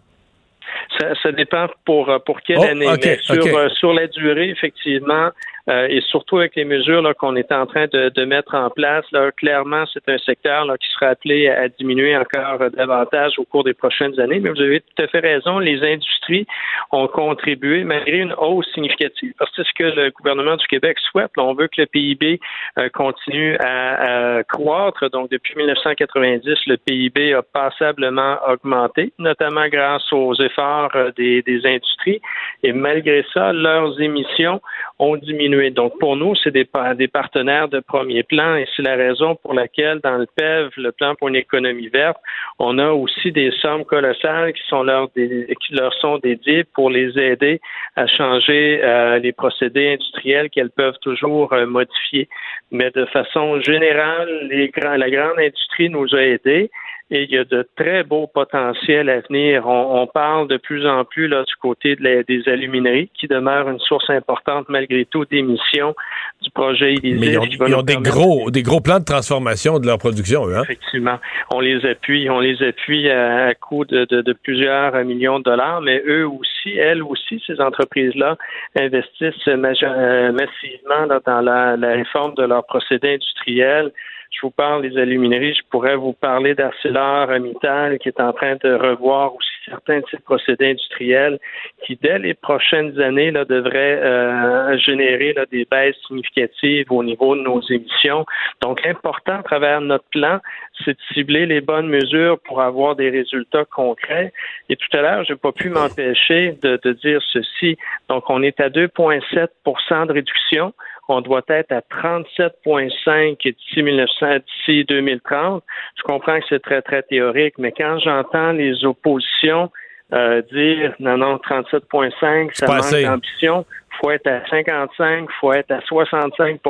Ça, ça dépend pour, euh, pour quelle Oh, année. Mais sur, euh, sur la durée, effectivement, euh, et surtout avec les mesures qu'on est en train de, de mettre en place, là, clairement, c'est un secteur là, qui sera appelé à diminuer encore euh, davantage au cours des prochaines années. Mais vous avez tout à fait raison, les industries ont contribué malgré une hausse significative, parce que c'est ce que le gouvernement du Québec souhaite. On veut que le PIB euh, continue à, à croître. Donc, depuis 1990, le PIB a passablement augmenté, notamment grâce aux efforts des, des industries. Et malgré ça, leurs émissions ont diminué Donc, pour nous, c'est des, partenaires de premier plan et c'est la raison pour laquelle, dans le PEV, le plan pour une économie verte, on a aussi des sommes colossales qui sont leur, qui leur sont dédiées pour les aider à changer euh, les procédés industriels qu'elles peuvent toujours euh, modifier. Mais de façon générale, la grande industrie nous a aidés et il y a de très beaux potentiels à venir. On, parle de plus en plus là, du côté des alumineries, qui demeurent une source importante malgré tout d'émissions du projet Élysée. Mais ils ont, des, gros, des gros plans de transformation de leur production, eux. Hein? Effectivement. On les appuie. On les appuie à, coût de, de, plusieurs millions de dollars, mais eux aussi, elles aussi, ces entreprises-là, investissent euh, massivement dans la, la réforme de leurs procédés industriels je vous parle des alumineries, je pourrais vous parler d'ArcelorMittal qui est en train de revoir aussi certains de ses procédés industriels qui, dès les prochaines années, là, devraient euh, générer des baisses significatives au niveau de nos émissions. Donc, important à travers notre plan, c'est de cibler les bonnes mesures pour avoir des résultats concrets. Et tout à l'heure, je n'ai pas pu m'empêcher de, de dire ceci. Donc, on est à 2,7% de réduction on doit être à 37,5 d'ici 1900, d'ici 2030. Je comprends que c'est très, très théorique, mais quand j'entends les oppositions euh, dire non, non, 37,5, ça manque d'ambition, faut être à 55, faut être à 65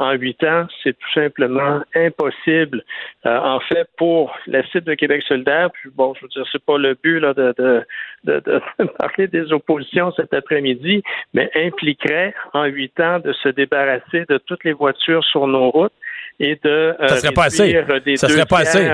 en huit ans, c'est tout simplement impossible. Euh, en fait, pour la site de Québec solidaire, puis bon, je veux dire, c'est pas le but là, de, de, de, de parler des oppositions cet après-midi, mais impliquerait en huit ans de se débarrasser de toutes les voitures sur nos routes et de euh, ça serait pas assez. Des ça serait pas assez.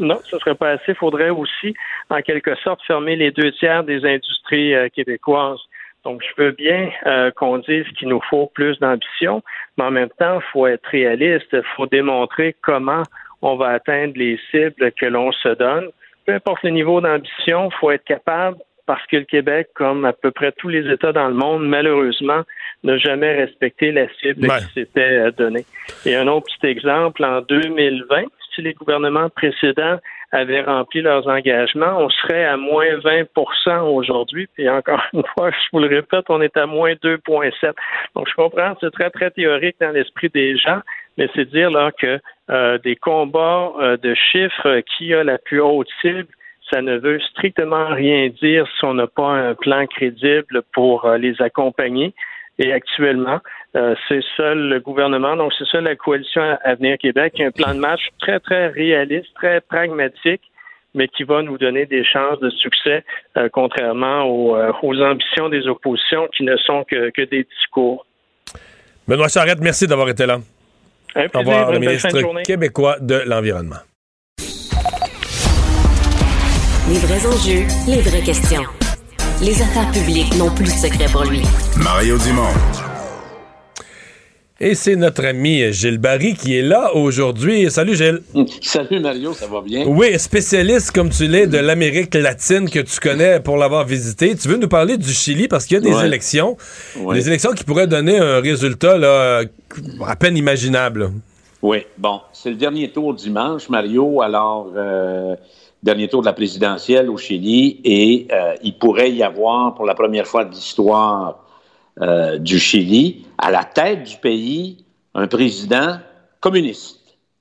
Non, ça serait pas assez. Il faudrait aussi, en quelque sorte, fermer les deux tiers des industries euh, québécoises. Donc, je veux bien euh, qu'on dise qu'il nous faut plus d'ambition, mais en même temps, il faut être réaliste. Il faut démontrer comment on va atteindre les cibles que l'on se donne. Peu importe le niveau d'ambition, il faut être capable, parce que le Québec, comme à peu près tous les États dans le monde, malheureusement, n'a jamais respecté la cible qui s'était euh, donnée. Et un autre petit exemple, en 2020, si les gouvernements précédents avaient rempli leurs engagements, on serait à moins 20% aujourd'hui. Puis encore une fois, je vous le répète, on est à moins 2,7. Donc, je comprends, c'est très, très théorique dans l'esprit des gens, mais c'est dire là que euh, des combats euh, de chiffres qui a la plus haute cible, ça ne veut strictement rien dire si on n'a pas un plan crédible pour euh, les accompagner. Et actuellement, euh, c'est seul le gouvernement, donc c'est seul la coalition Avenir Québec, qui a un plan de match très, très réaliste, très pragmatique, mais qui va nous donner des chances de succès, euh, contrairement euh, aux, ambitions des oppositions qui ne sont que, des discours. Benoît Charette, merci d'avoir été là. Au revoir, le ministre québécois de l'Environnement. Les vrais enjeux, les vraies questions. Les affaires publiques n'ont plus de secret pour lui. Mario Dumont. Et c'est notre ami Gilles Barry qui est là aujourd'hui. Salut Gilles. Salut Mario, ça va bien? Oui, spécialiste comme tu l'es de l'Amérique latine que tu connais pour l'avoir visité. Tu veux nous parler du Chili parce qu'il y a des élections. Des élections qui pourraient donner un résultat là, à peine imaginable. Oui, bon, c'est le dernier tour dimanche, Mario. Alors, euh, dernier tour de la présidentielle au Chili et euh, il pourrait y avoir pour la première fois de l'histoire euh, du Chili à la tête du pays un président communiste,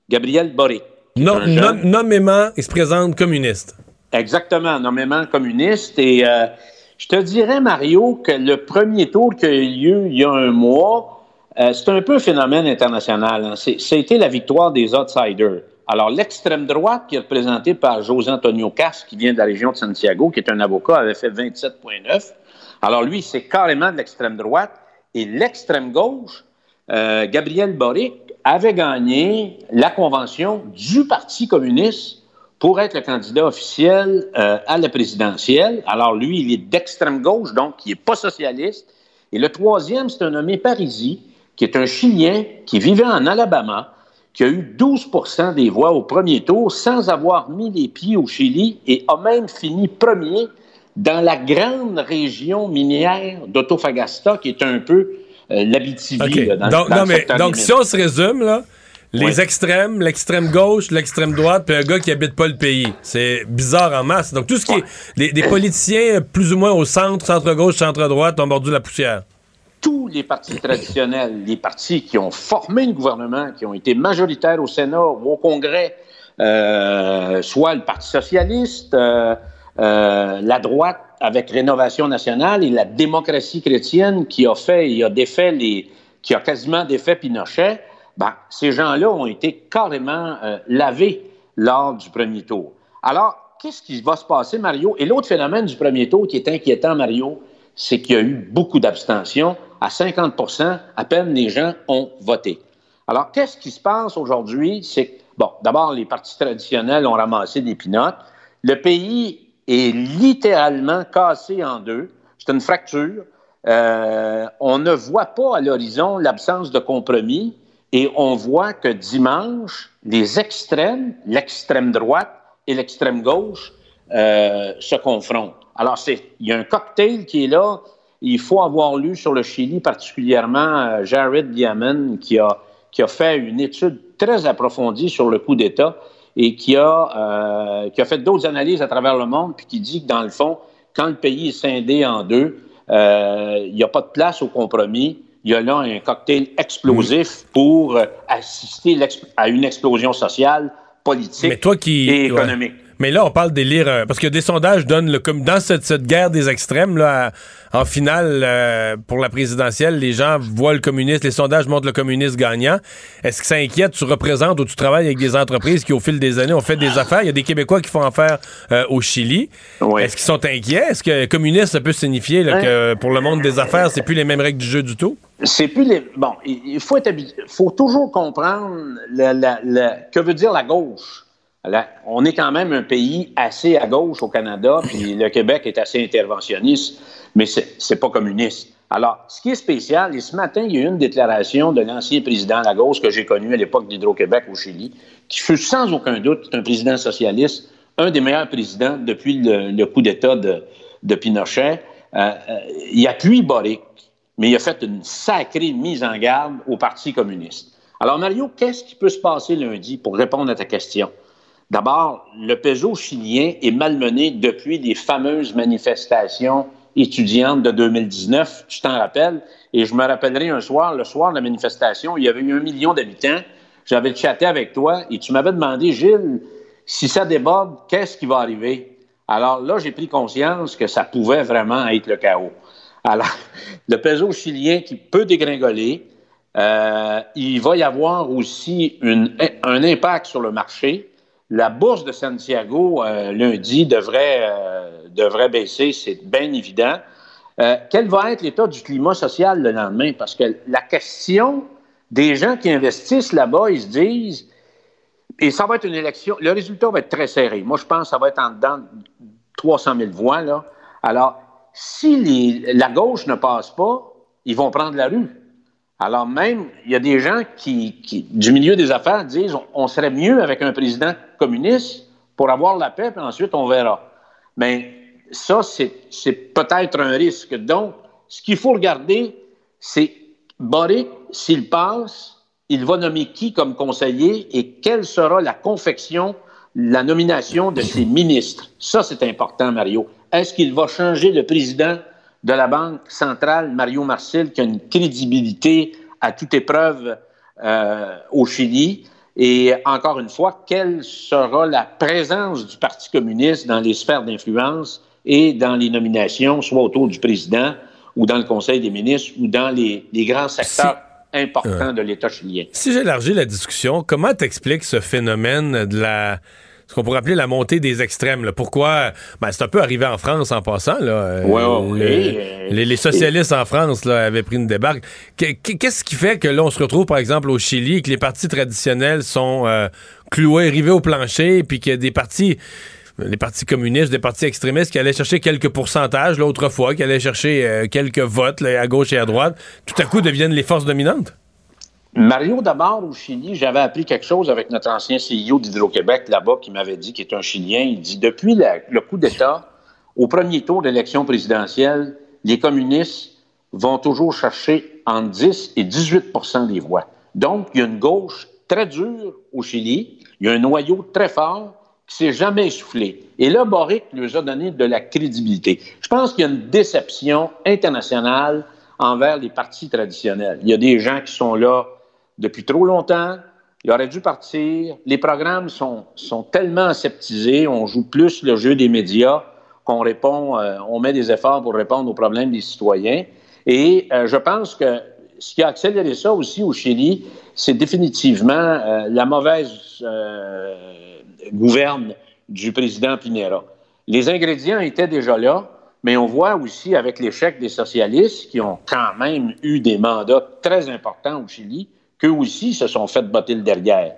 Gabriel Boric. nommément, il se présente communiste. Exactement, nommément communiste. Et euh, je te dirais, Mario, que le premier tour qui a eu lieu il y a un mois, c'est un peu un phénomène international. Hein. C'était la victoire des outsiders. Alors, l'extrême droite, qui est représentée par José Antonio Cas, qui vient de la région de Santiago, qui est un avocat, avait fait 27,9. Alors, lui, c'est carrément de l'extrême droite. Et l'extrême gauche, euh, Gabriel Boric, avait gagné la convention du Parti communiste pour être le candidat officiel euh, à la présidentielle. Alors, lui, il est d'extrême gauche, donc il n'est pas socialiste. Et le troisième, c'est un nommé Parisi, qui est un Chilien qui vivait en Alabama, qui a eu 12% des voix au premier tour sans avoir mis les pieds au Chili et a même fini premier dans la grande région minière d'Autofagasta, qui est un peu euh, l'Abitibi. donc, donc si on se résume, là, les extrêmes, l'extrême gauche, l'extrême droite, puis un gars qui habite pas le pays. C'est bizarre en masse. Donc tout ce qui est des, politiciens plus ou moins au centre, centre-gauche, centre-droite ont mordu la poussière. Tous les partis traditionnels, les partis qui ont formé le gouvernement, qui ont été majoritaires au Sénat ou au Congrès, euh, soit le Parti socialiste, euh, euh, la droite avec Rénovation nationale et la démocratie chrétienne qui a fait, il a défait les, qui a quasiment défait Pinochet, ben, ces gens-là ont été carrément lavés lors du premier tour. Alors, qu'est-ce qui va se passer, Mario? Et l'autre phénomène du premier tour qui est inquiétant, Mario, c'est qu'il y a eu beaucoup d'abstention. À 50% à peine les gens ont voté. Alors, qu'est-ce qui se passe aujourd'hui? C'est bon, d'abord, les partis traditionnels ont ramassé des pinottes. Le pays est littéralement cassé en deux. C'est une fracture. Euh, on ne voit pas à l'horizon l'absence de compromis et on voit que dimanche, les extrêmes, l'extrême droite et l'extrême gauche, euh, se confrontent. Alors, il y a un cocktail qui est là. Il faut avoir lu sur le Chili, particulièrement euh, Jared Diamond, qui a, qui a fait une étude très approfondie sur le coup d'État et qui a, euh, qui a fait d'autres analyses à travers le monde, puis qui dit que, dans le fond, quand le pays est scindé en deux, euh, il n'y a pas de place au compromis. Il y a là un cocktail explosif pour euh, assister à une explosion sociale, politique Mais toi qui, et ouais. Mais là, on parle d'élire. euh, parce que des sondages donnent, le, comme dans cette, cette guerre des extrêmes, là, à- en finale, euh, pour la présidentielle, les gens voient le communiste, les sondages montrent le communiste gagnant. Est-ce que ça inquiète? Tu représentes ou tu travailles avec des entreprises qui, au fil des années, ont fait des affaires? Il y a des Québécois qui font affaire euh, au Chili. Est-ce qu'ils sont inquiets? Est-ce que communiste, ça peut signifier là, Hein? que pour le monde des affaires, c'est plus les mêmes règles du jeu du tout? C'est plus les. Bon, il faut être habi- faut toujours comprendre la- la- la- que veut dire la gauche. On est quand même un pays assez à gauche au Canada, puis le Québec est assez interventionniste, mais c'est pas communiste. Alors, ce qui est spécial, et ce matin, il y a eu une déclaration de l'ancien président Lagos que j'ai connu à l'époque d'Hydro-Québec au Chili, qui fut sans aucun doute un président socialiste, un des meilleurs présidents depuis le, coup d'État de, de Pinochet. Euh, euh, il appuie Boric, mais il a fait une sacrée mise en garde au Parti communiste. Alors, Mario, qu'est-ce qui peut se passer lundi pour répondre à ta question? D'abord, le peso chilien est malmené depuis les fameuses manifestations étudiantes de 2019, tu t'en rappelles, et je me rappellerai un soir, le soir de la manifestation, il y avait eu un million d'habitants, j'avais chatté avec toi et tu m'avais demandé, Gilles, si ça déborde, qu'est-ce qui va arriver? Alors là, j'ai pris conscience que ça pouvait vraiment être le chaos. Alors, le peso chilien qui peut dégringoler, euh, il va y avoir aussi une- un impact sur le marché. La bourse de Santiago, euh, lundi, devrait, euh, devrait baisser, c'est bien évident. Euh, quel va être l'état du climat social le lendemain? Parce que la question des gens qui investissent là-bas, ils se disent, et ça va être une élection, le résultat va être très serré. Moi, je pense que ça va être en dedans de 300 000 voix. Là. Alors, si la gauche ne passe pas, ils vont prendre la rue. Alors même, il y a des gens qui, qui, du milieu des affaires, disent on, serait mieux avec un président communiste pour avoir la paix, puis ensuite on verra. Mais ça, c'est c'est peut-être un risque. Donc, ce qu'il faut regarder, c'est Boric, s'il passe, il va nommer qui comme conseiller et quelle sera la confection, la nomination de ses ministres. Ça, c'est important, Mario. Est-ce qu'il va changer le président de la Banque centrale, Mario Marcel, qui a une crédibilité à toute épreuve euh, au Chili? Et encore une fois, quelle sera la présence du Parti communiste dans les sphères d'influence et dans les nominations, soit autour du président ou dans le Conseil des ministres ou dans les, les grands secteurs importants de l'État chilien? Si j'élargis la discussion, comment t'expliques ce phénomène de la ce qu'on pourrait appeler la montée des extrêmes. là? Pourquoi? Ben, c'est un peu arrivé en France en passant. Là. Euh, Ouais, ouais, les, les socialistes en France là, avaient pris une débarque. Qu- qu- Qu'est-ce qui fait que là, on se retrouve, par exemple, au Chili et que les partis traditionnels sont euh, cloués, rivés au plancher, puis qu'il y a des partis les partis communistes, des partis extrémistes qui allaient chercher quelques pourcentages l'autre fois, qui allaient chercher euh, quelques votes là, à gauche et à droite, tout à coup deviennent les forces dominantes? Mario, d'abord, au Chili, j'avais appris quelque chose avec notre ancien CEO d'Hydro-Québec là-bas qui m'avait dit, qui est un Chilien, il dit, depuis le coup d'État, au premier tour d'élection présidentielle, les communistes vont toujours chercher entre 10 et 18% des voix. Donc, il y a une gauche très dure au Chili, il y a un noyau très fort qui s'est jamais essoufflé. Et là, Boric lui a donné de la crédibilité. Je pense qu'il y a une déception internationale envers les partis traditionnels. Il y a des gens qui sont là depuis trop longtemps, ils auraient dû partir. Les programmes sont, sont tellement aseptisés, on joue plus le jeu des médias qu'on répond, euh, on met des efforts pour répondre aux problèmes des citoyens. Et euh, je pense que ce qui a accéléré ça aussi au Chili, c'est définitivement euh, la mauvaise gouverne du président Pinera. Les ingrédients étaient déjà là, mais on voit aussi avec l'échec des socialistes qui ont quand même eu des mandats très importants au Chili, qu'eux aussi se sont fait botter le derrière.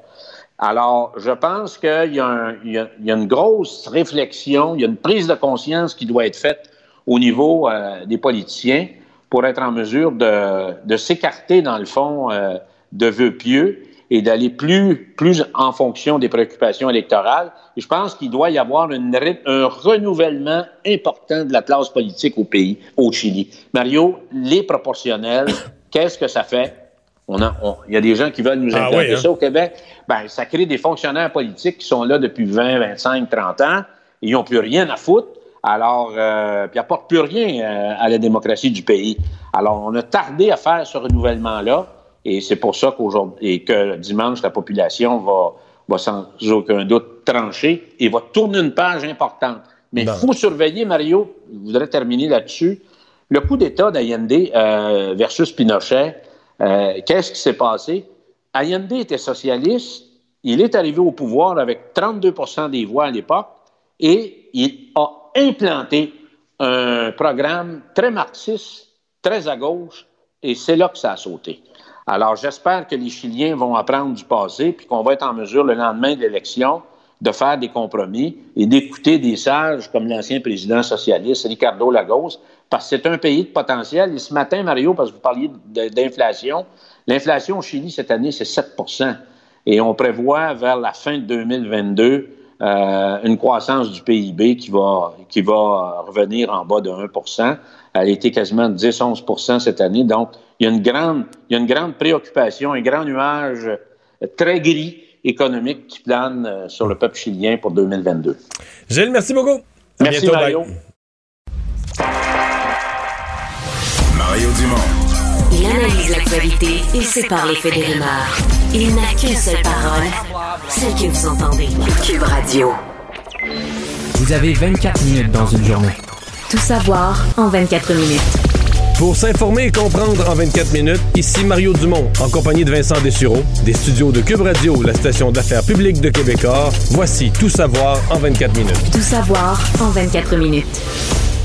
Alors, je pense qu'il y, y, a une grosse réflexion, il y a une prise de conscience qui doit être faite au niveau euh, des politiciens pour être en mesure de, de s'écarter, dans le fond, euh, de vœux pieux et d'aller plus, plus en fonction des préoccupations électorales. Et je pense qu'il doit y avoir une, un renouvellement important de la classe politique au pays, au Chili. Mario, les proportionnels, qu'est-ce que ça fait? On a, il y a des gens qui veulent nous Ah oui, hein? ça au Québec. Ben, ça crée des fonctionnaires politiques qui sont là depuis 20, 25, 30 ans. Ils n'ont plus rien à foutre. Alors, euh, puis ils n'apportent plus rien euh, à la démocratie du pays. Alors, on a tardé à faire ce renouvellement-là. Et c'est pour ça qu'aujourd'hui, et que dimanche, la population va, va sans aucun doute trancher et va tourner une page importante. Mais il faut surveiller, Mario, je voudrais terminer là-dessus, le coup d'État d'Allende euh, versus Pinochet. Euh, Qu'est-ce qui s'est passé? Allende était socialiste, il est arrivé au pouvoir avec 32% des voix à l'époque et il a implanté un programme très marxiste, très à gauche, et c'est là que ça a sauté. Alors, j'espère que les Chiliens vont apprendre du passé, puis qu'on va être en mesure, le lendemain de l'élection, de faire des compromis et d'écouter des sages comme l'ancien président socialiste Ricardo Lagos, parce que c'est un pays de potentiel. Et ce matin, Mario, parce que vous parliez d'inflation, l'inflation au Chili cette année, c'est 7% Et on prévoit vers la fin de 2022 euh, une croissance du PIB qui va, qui va revenir en bas de 1% Elle a été quasiment de 10-11 cette année. Donc, il y, a une grande, il y a une grande préoccupation, un grand nuage très gris économique qui plane euh, sur le peuple chilien pour 2022. Gilles, merci beaucoup. À Merci, bientôt, bye. Mario. Mario Dumont. Il analyse l'actualité et sépare les faits des rumeurs. Il n'a qu'une seule parole, celle que vous entendez. Cube Radio. Vous avez 24 minutes dans une journée. Tout savoir en 24 minutes. Pour s'informer et comprendre en 24 minutes, ici Mario Dumont, en compagnie de Vincent Dessureau, des studios de Cube Radio, la station d'affaires publique de Québecor. Voici Tout savoir en 24 minutes. Tout savoir en 24 minutes.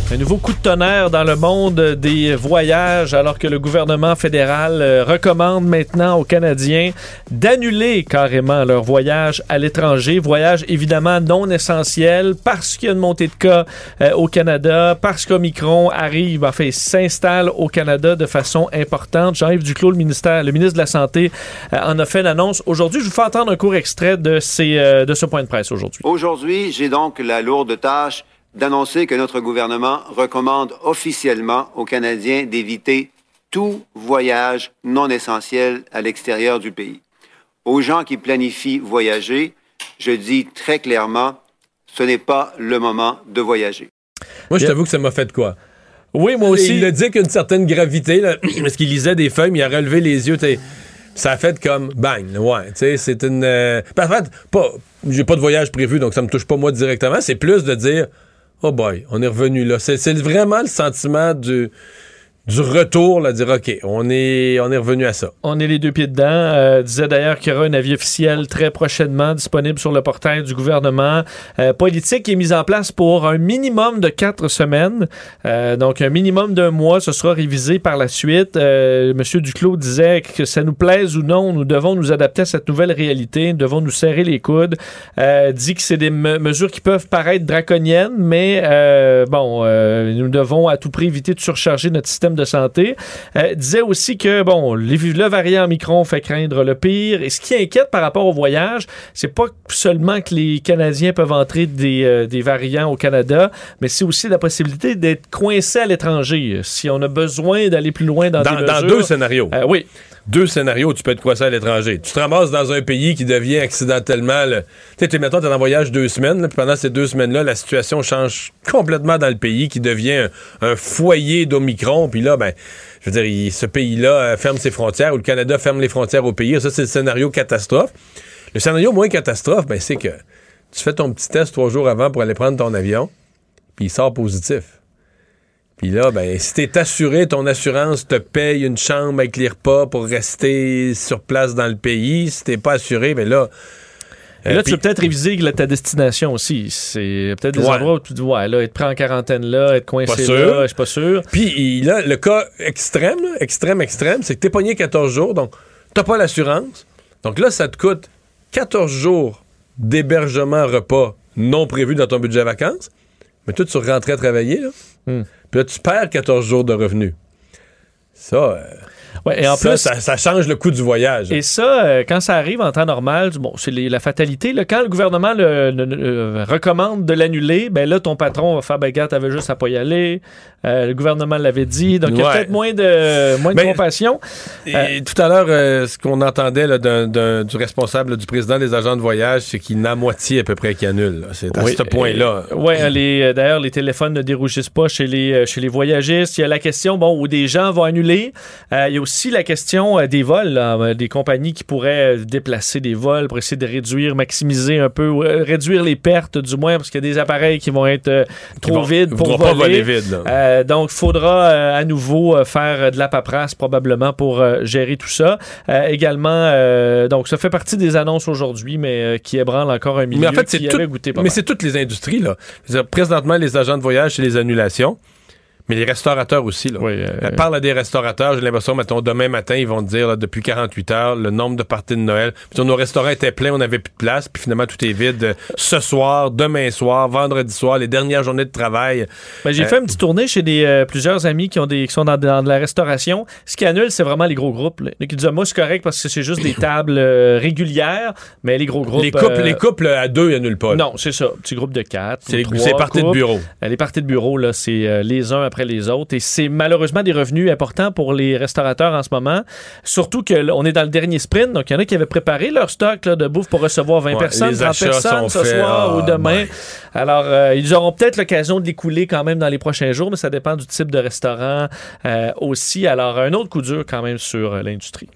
Un nouveau coup de tonnerre dans le monde des voyages alors que le gouvernement fédéral euh, recommande maintenant aux Canadiens d'annuler carrément leur voyage à l'étranger. Voyage évidemment non essentiel parce qu'il y a une montée de cas euh, au Canada, parce qu'Omicron arrive, enfin s'installe au Canada de façon importante. Jean-Yves Duclos, le, ministère, le ministre de la Santé, euh, en a fait l'annonce aujourd'hui. Je vous fais entendre un court extrait de, ces, de ce point de presse aujourd'hui. Aujourd'hui, j'ai donc la lourde tâche d'annoncer que notre gouvernement recommande officiellement aux Canadiens d'éviter tout voyage non essentiel à l'extérieur du pays. Aux gens qui planifient voyager, je dis très clairement, ce n'est pas le moment de voyager. Moi, je t'avoue que ça m'a fait de quoi? Oui, moi aussi. Il le dit avec une certaine gravité, là, parce qu'il lisait des feuilles, mais il a relevé les yeux, t'sais. Ça a fait comme bang, ouais. Tu sais, c'est une. euh, En fait, pas, j'ai pas de voyage prévu, donc ça me touche pas moi directement. C'est plus de dire, oh boy, on est revenu là. C'est, vraiment le sentiment du, du retour, là, dire, ok, on est, on est revenu à ça. On est les deux pieds dedans. Euh, disait d'ailleurs qu'il y aura un avis officiel très prochainement disponible sur le portail du gouvernement. Euh, politique qui est mise en place pour un minimum de quatre semaines. Euh, donc, un minimum d'un mois. Ce sera révisé par la suite. Euh, Monsieur Duclos disait que ça nous plaise ou non, nous devons nous adapter à cette nouvelle réalité. Nous devons nous serrer les coudes. Euh, dit que c'est des me- mesures qui peuvent paraître draconiennes, mais euh, bon, nous devons à tout prix éviter de surcharger notre système de santé. Euh, disait aussi que, bon, les- le variant Micron fait craindre le pire. Et ce qui inquiète par rapport au voyage, c'est pas seulement que les Canadiens peuvent entrer des, euh, des variants au Canada, mais c'est aussi la possibilité d'être coincé à l'étranger. Si on a besoin d'aller plus loin dans, Dans, des dans mesures- deux scénarios. Euh, oui. Deux scénarios, tu peux être coincé à l'étranger. Tu te ramasses dans un pays qui devient accidentellement. le- Tu sais, mettons, t'es en voyage deux semaines, puis pendant ces deux semaines-là, la situation change complètement dans le pays, qui devient un, foyer d'Omicron. Puis là, ben, je veux dire, ce pays-là euh, ferme ses frontières ou le Canada ferme les frontières au pays. Ça, c'est le scénario catastrophe. Le scénario moins catastrophe, ben, c'est que tu fais ton petit test trois jours avant pour aller prendre ton avion, puis il sort positif. Puis là, ben, si t'es assuré, ton assurance te paye une chambre avec les repas pour rester sur place dans le pays. Si t'es pas assuré, ben là. Et là, euh, tu peux peut-être réviser ta destination aussi. C'est peut-être des Ouais. endroits où tu dis, ouais, là, être pris en quarantaine là, être coincé Pas sûr. là, je suis pas sûr. Puis là, le cas extrême, là, extrême, extrême, c'est que t'es pogné 14 jours, donc t'as pas l'assurance. Donc là, ça te coûte 14 jours d'hébergement repas non prévu dans ton budget vacances. Mais toi, tu rentrais travailler, là. Hmm. Puis là, tu perds 14 jours de revenus. Ça, euh, Ouais, et en ça, plus, ça, ça change le coût du voyage. Et ça, euh, quand ça arrive en temps normal, bon, c'est la fatalité. Là, quand le gouvernement le, le- le- euh, recommande de l'annuler, ben là, ton patron va faire, ben gars, t'avais juste à pas y aller. Euh, le gouvernement l'avait dit. Donc, il y a Ouais. peut-être moins de, moins de Mais- compassion. Et tout à l'heure, euh, ce qu'on entendait là, du responsable, du président des agents de voyage, c'est qu'il y en a moitié à peu près qui annule. C'est à Oui, ce point-là. euh, les, euh, d'ailleurs, les téléphones ne dérougissent pas chez les, euh, chez les voyagistes. Il y a la question, bon, où des gens vont annuler. Euh, il y a aussi la question euh, des vols, là, euh, des compagnies qui pourraient euh, déplacer des vols pour essayer de réduire, maximiser un peu, euh, réduire les pertes du moins, parce qu'il y a des appareils qui vont être euh, trop vont- vides pour voler. pas voler vide, là. Euh, donc, il faudra euh, à nouveau euh, faire euh, de la paperasse probablement pour euh, gérer tout ça. Euh, également, euh, donc, ça fait partie des annonces aujourd'hui, mais euh, qui ébranlent encore un milieu Mais en fait, c'est qui tout- avait goûté pas mais c'est toutes les industries. Là. Présentement, les agents de voyage, c'est les annulations. Mais les restaurateurs aussi. Là. euh, Euh, Parle à des restaurateurs, j'ai l'impression, mettons, demain matin, ils vont te dire, là, depuis 48 heures, le nombre de parties de Noël. Puis, nos restaurants étaient pleins, on n'avait plus de place, puis finalement, tout est vide. Euh, Ce soir, demain soir, vendredi soir, les dernières journées de travail. Ben, j'ai Euh, fait une petite tournée chez des, euh, plusieurs amis qui, ont des, qui sont dans, dans de la restauration. Ce qui annule, c'est vraiment les gros groupes. là. Qui disent, moi, c'est correct parce que c'est juste des tables régulières, mais les gros groupes. les, couples, les couples à deux, ils annulent pas. là. Non, c'est ça. Petit groupe de quatre. C'est les- parties de bureau. Les parties de bureau, là, c'est les uns après les autres. Et c'est malheureusement des revenus importants pour les restaurateurs en ce moment. Surtout qu'on est dans le dernier sprint. Donc, il y en a qui avaient préparé leur stock là, de bouffe pour recevoir 20 Ouais, personnes, les 30 achats personnes ce faits. soir Ah, ou demain. ouais. Alors, euh, ils auront peut-être l'occasion de l'écouler quand même dans les prochains jours, mais ça dépend du type de restaurant euh, aussi. Alors, un autre coup dur quand même sur euh, l'industrie.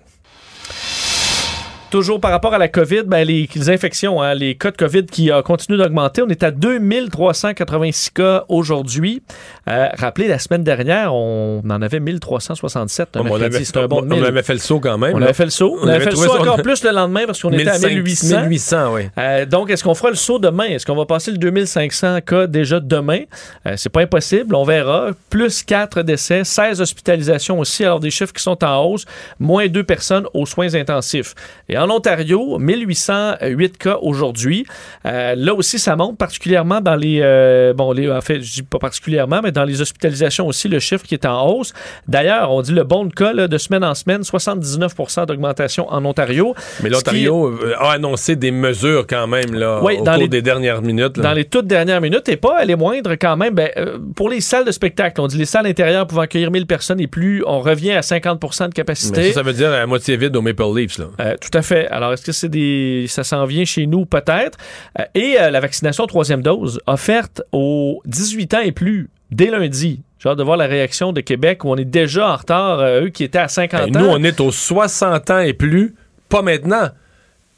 Toujours par rapport à la COVID, ben, les, les infections, hein, les cas de COVID qui euh, continuent d'augmenter. On est à 2386 cas aujourd'hui. Euh, rappelez, la semaine dernière, on en avait 1367 un On avait- un bon on 1000. avait fait le saut quand même. On là. avait fait le saut. On, On avait avait fait le saut encore plus le lendemain parce qu'on était à 1500, 1800. 1800, oui. Euh, donc, est-ce qu'on fera le saut demain? Est-ce qu'on va passer le 2500 cas déjà demain? Euh, c'est pas impossible, on verra. Plus 4 décès, 16 hospitalisations aussi, alors des chiffres qui sont en hausse, moins 2 personnes aux soins intensifs. Et en Ontario, 1808 cas aujourd'hui. Euh, là aussi, ça monte particulièrement dans les... euh, bon, les, en fait, je dis pas particulièrement, mais dans les hospitalisations aussi, le chiffre qui est en hausse. D'ailleurs, on dit le bon de cas là, de semaine en semaine, 79% d'augmentation en Ontario. Mais qui- l'Ontario euh, a annoncé des mesures quand même là, Oui, au dans cours les- des dernières minutes. là. dans les toutes dernières minutes et pas les moindres quand même. Ben, pour les salles de spectacle, on dit les salles intérieures pouvant accueillir 1000 personnes et plus, on revient à 50% de Mais capacité. ça, ça veut dire à moitié vide au Maple Leafs. Là. Euh, tout à fait. Alors, est-ce que c'est des, ça s'en vient chez nous? Peut-être Euh, Et euh, la vaccination troisième dose offerte aux 18 ans et plus dès lundi. J'ai hâte de voir la réaction de Québec où on est déjà en retard. euh, eux qui étaient à 50 Ben, ans. nous, on est aux 60 ans et plus, pas maintenant.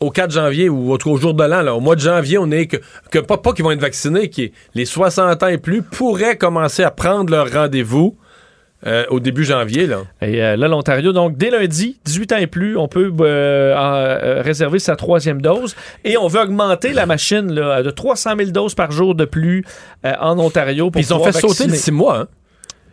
Au 4 janvier ou au, au jour de l'an, au mois de janvier, on est que, que pas, pas qu'ils vont être vaccinés, qui les 60 ans et plus pourraient commencer à prendre leur rendez-vous euh, au début janvier. Là. Et euh, là, l'Ontario, donc dès lundi, 18 ans et plus, on peut euh, réserver sa troisième dose. Et on veut augmenter la machine là, de 300 000 doses par jour de plus en Ontario. Pour Puis ils ont fait sauter le vacciner. 6 mois. Hein?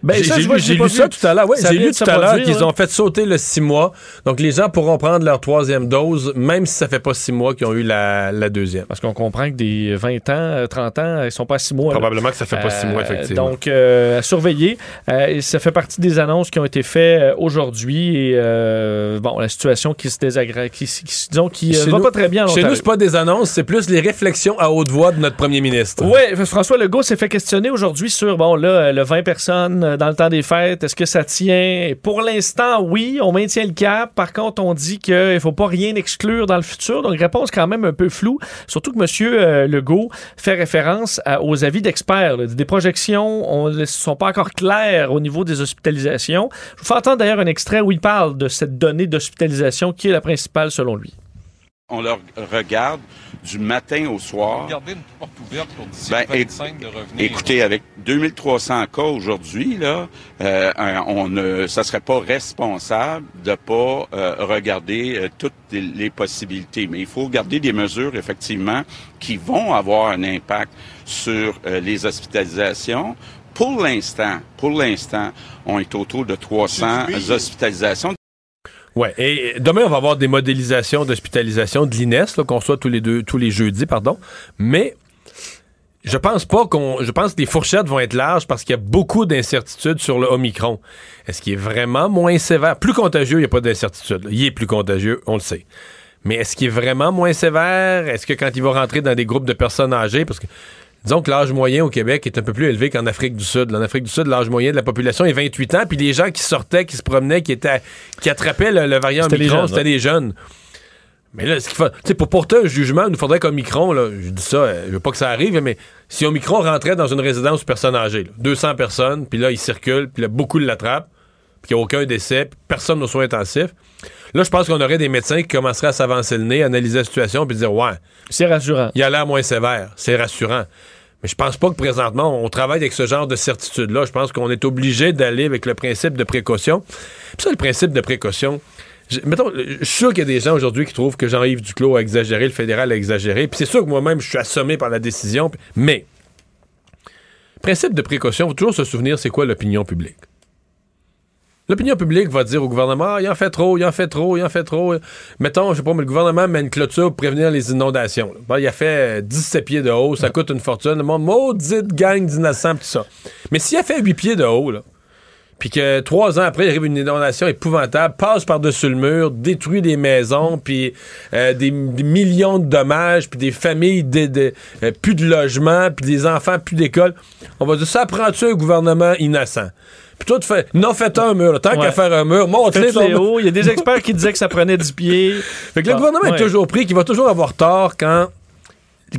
Ben, j'ai lu, ça tout à l'heure. Ouais, j'ai lu tout à l'heure qu'ils ont fait sauter le 6 mois. Donc les gens pourront prendre leur troisième dose, même si ça fait pas 6 mois qu'ils ont eu la, la deuxième. Parce qu'on comprend que des 20 ans, euh, 30 ans, ils sont pas à 6 mois. là. Probablement que ça fait pas 6 mois, Euh, effectivement. Donc, euh, à surveiller. Euh, ça fait partie des annonces qui ont été faites euh, aujourd'hui. Et euh, bon, la situation qui se désagrège, qui, qui, disons, qui euh, Chez va nous- pas très bien. en Chez nous, c'est pas des annonces, c'est plus les réflexions à haute voix de notre premier ministre. Oui, François Legault s'est fait questionner aujourd'hui sur, bon, là, le 20 personnes euh, dans le temps des fêtes. Est-ce que ça tient? Pour l'instant, oui, on maintient le cap. Par contre, on dit qu'il ne faut pas rien exclure dans le futur. Donc, réponse quand même un peu floue. Surtout que M. Euh, Legault fait référence aux avis d'experts. Des projections ne sont pas encore claires au niveau des hospitalisations. Je vous fais entendre d'ailleurs un extrait où il parle de cette donnée d'hospitalisation qui est la principale selon lui. On leur regarde du matin au soir. Gardez une porte ouverte pour d'ici Ben, le 25 de revenir. Écoutez, avec 2300 cas aujourd'hui, là, euh, on ne, ça serait pas responsable de pas euh, regarder euh, toutes les, les possibilités. Mais il faut garder des mesures effectivement qui vont avoir un impact sur euh, les hospitalisations. Pour l'instant, pour l'instant, on est autour de 300 hospitalisations. Ouais. Et demain, on va avoir des modélisations d'hospitalisation de l'INES, qu'on soit tous les deux, tous les jeudis, pardon. Mais je pense pas qu'on. Je pense que les fourchettes vont être larges parce qu'il y a beaucoup d'incertitudes sur le Omicron. Est-ce qu'il est vraiment moins sévère? Plus contagieux, il n'y a pas d'incertitude. Il est plus contagieux, on le sait. Mais est-ce qu'il est vraiment moins sévère? Est-ce que quand il va rentrer dans des groupes de personnes âgées, parce que disons que l'âge moyen au Québec est un peu plus élevé qu'en Afrique du Sud. En Afrique du Sud, l'âge moyen de la population est 28 ans, puis les gens qui sortaient, qui se promenaient, qui étaient, qui attrapaient le, le variant Omicron, c'était les jeunes. Mais là, ce qu'il faut, tu sais, pour porter un jugement, il nous faudrait qu'Omicron, là, je dis ça, euh, je veux pas que ça arrive, mais si Omicron rentrait dans une résidence de personnes âgées, là, 200 personnes, puis là, il circule, puis là, beaucoup l'attrapent, puis qu'il n'y a aucun décès, puis personne aux soins intensifs, là, je pense qu'on aurait des médecins qui commenceraient à s'avancer le nez, analyser la situation, puis dire, ouais. C'est rassurant. Il a l'air moins sévère. C'est rassurant. Mais je pense pas que présentement, on travaille avec ce genre de certitude-là. Je pense qu'on est obligé d'aller avec le principe de précaution. Puis ça, le principe de précaution, je, mettons, je suis sûr qu'il y a des gens aujourd'hui qui trouvent que Jean-Yves Duclos a exagéré, le fédéral a exagéré. Puis c'est sûr que moi-même, je suis assommé par la décision. Mais, principe de précaution, il faut toujours se souvenir c'est quoi l'opinion publique. L'opinion publique va dire au gouvernement, Ah, il en fait trop, il en fait trop, il en fait trop. Mettons, je sais pas, mais le gouvernement met une clôture pour prévenir les inondations. Bon, il a fait euh, 17 pieds de haut, ça coûte une fortune. Le monde, maudite gang d'innocents, tout ça. Mais s'il a fait 8 pieds de haut, là, puis que trois ans après, il arrive une inondation épouvantable, passe par-dessus le mur, détruit des maisons, puis euh, des, des millions de dommages, puis des familles, euh, plus de logement, puis des enfants, plus d'école. On va dire, ça prend-tu un gouvernement innocent? Puis toi, tu fais, non, faites un mur. Tant Ouais. qu'à faire un mur, montre-les. Il y a des experts qui disaient que ça prenait 10 pieds. Fait que le gouvernement ouais. est toujours pris, qu'il va toujours avoir tort quand,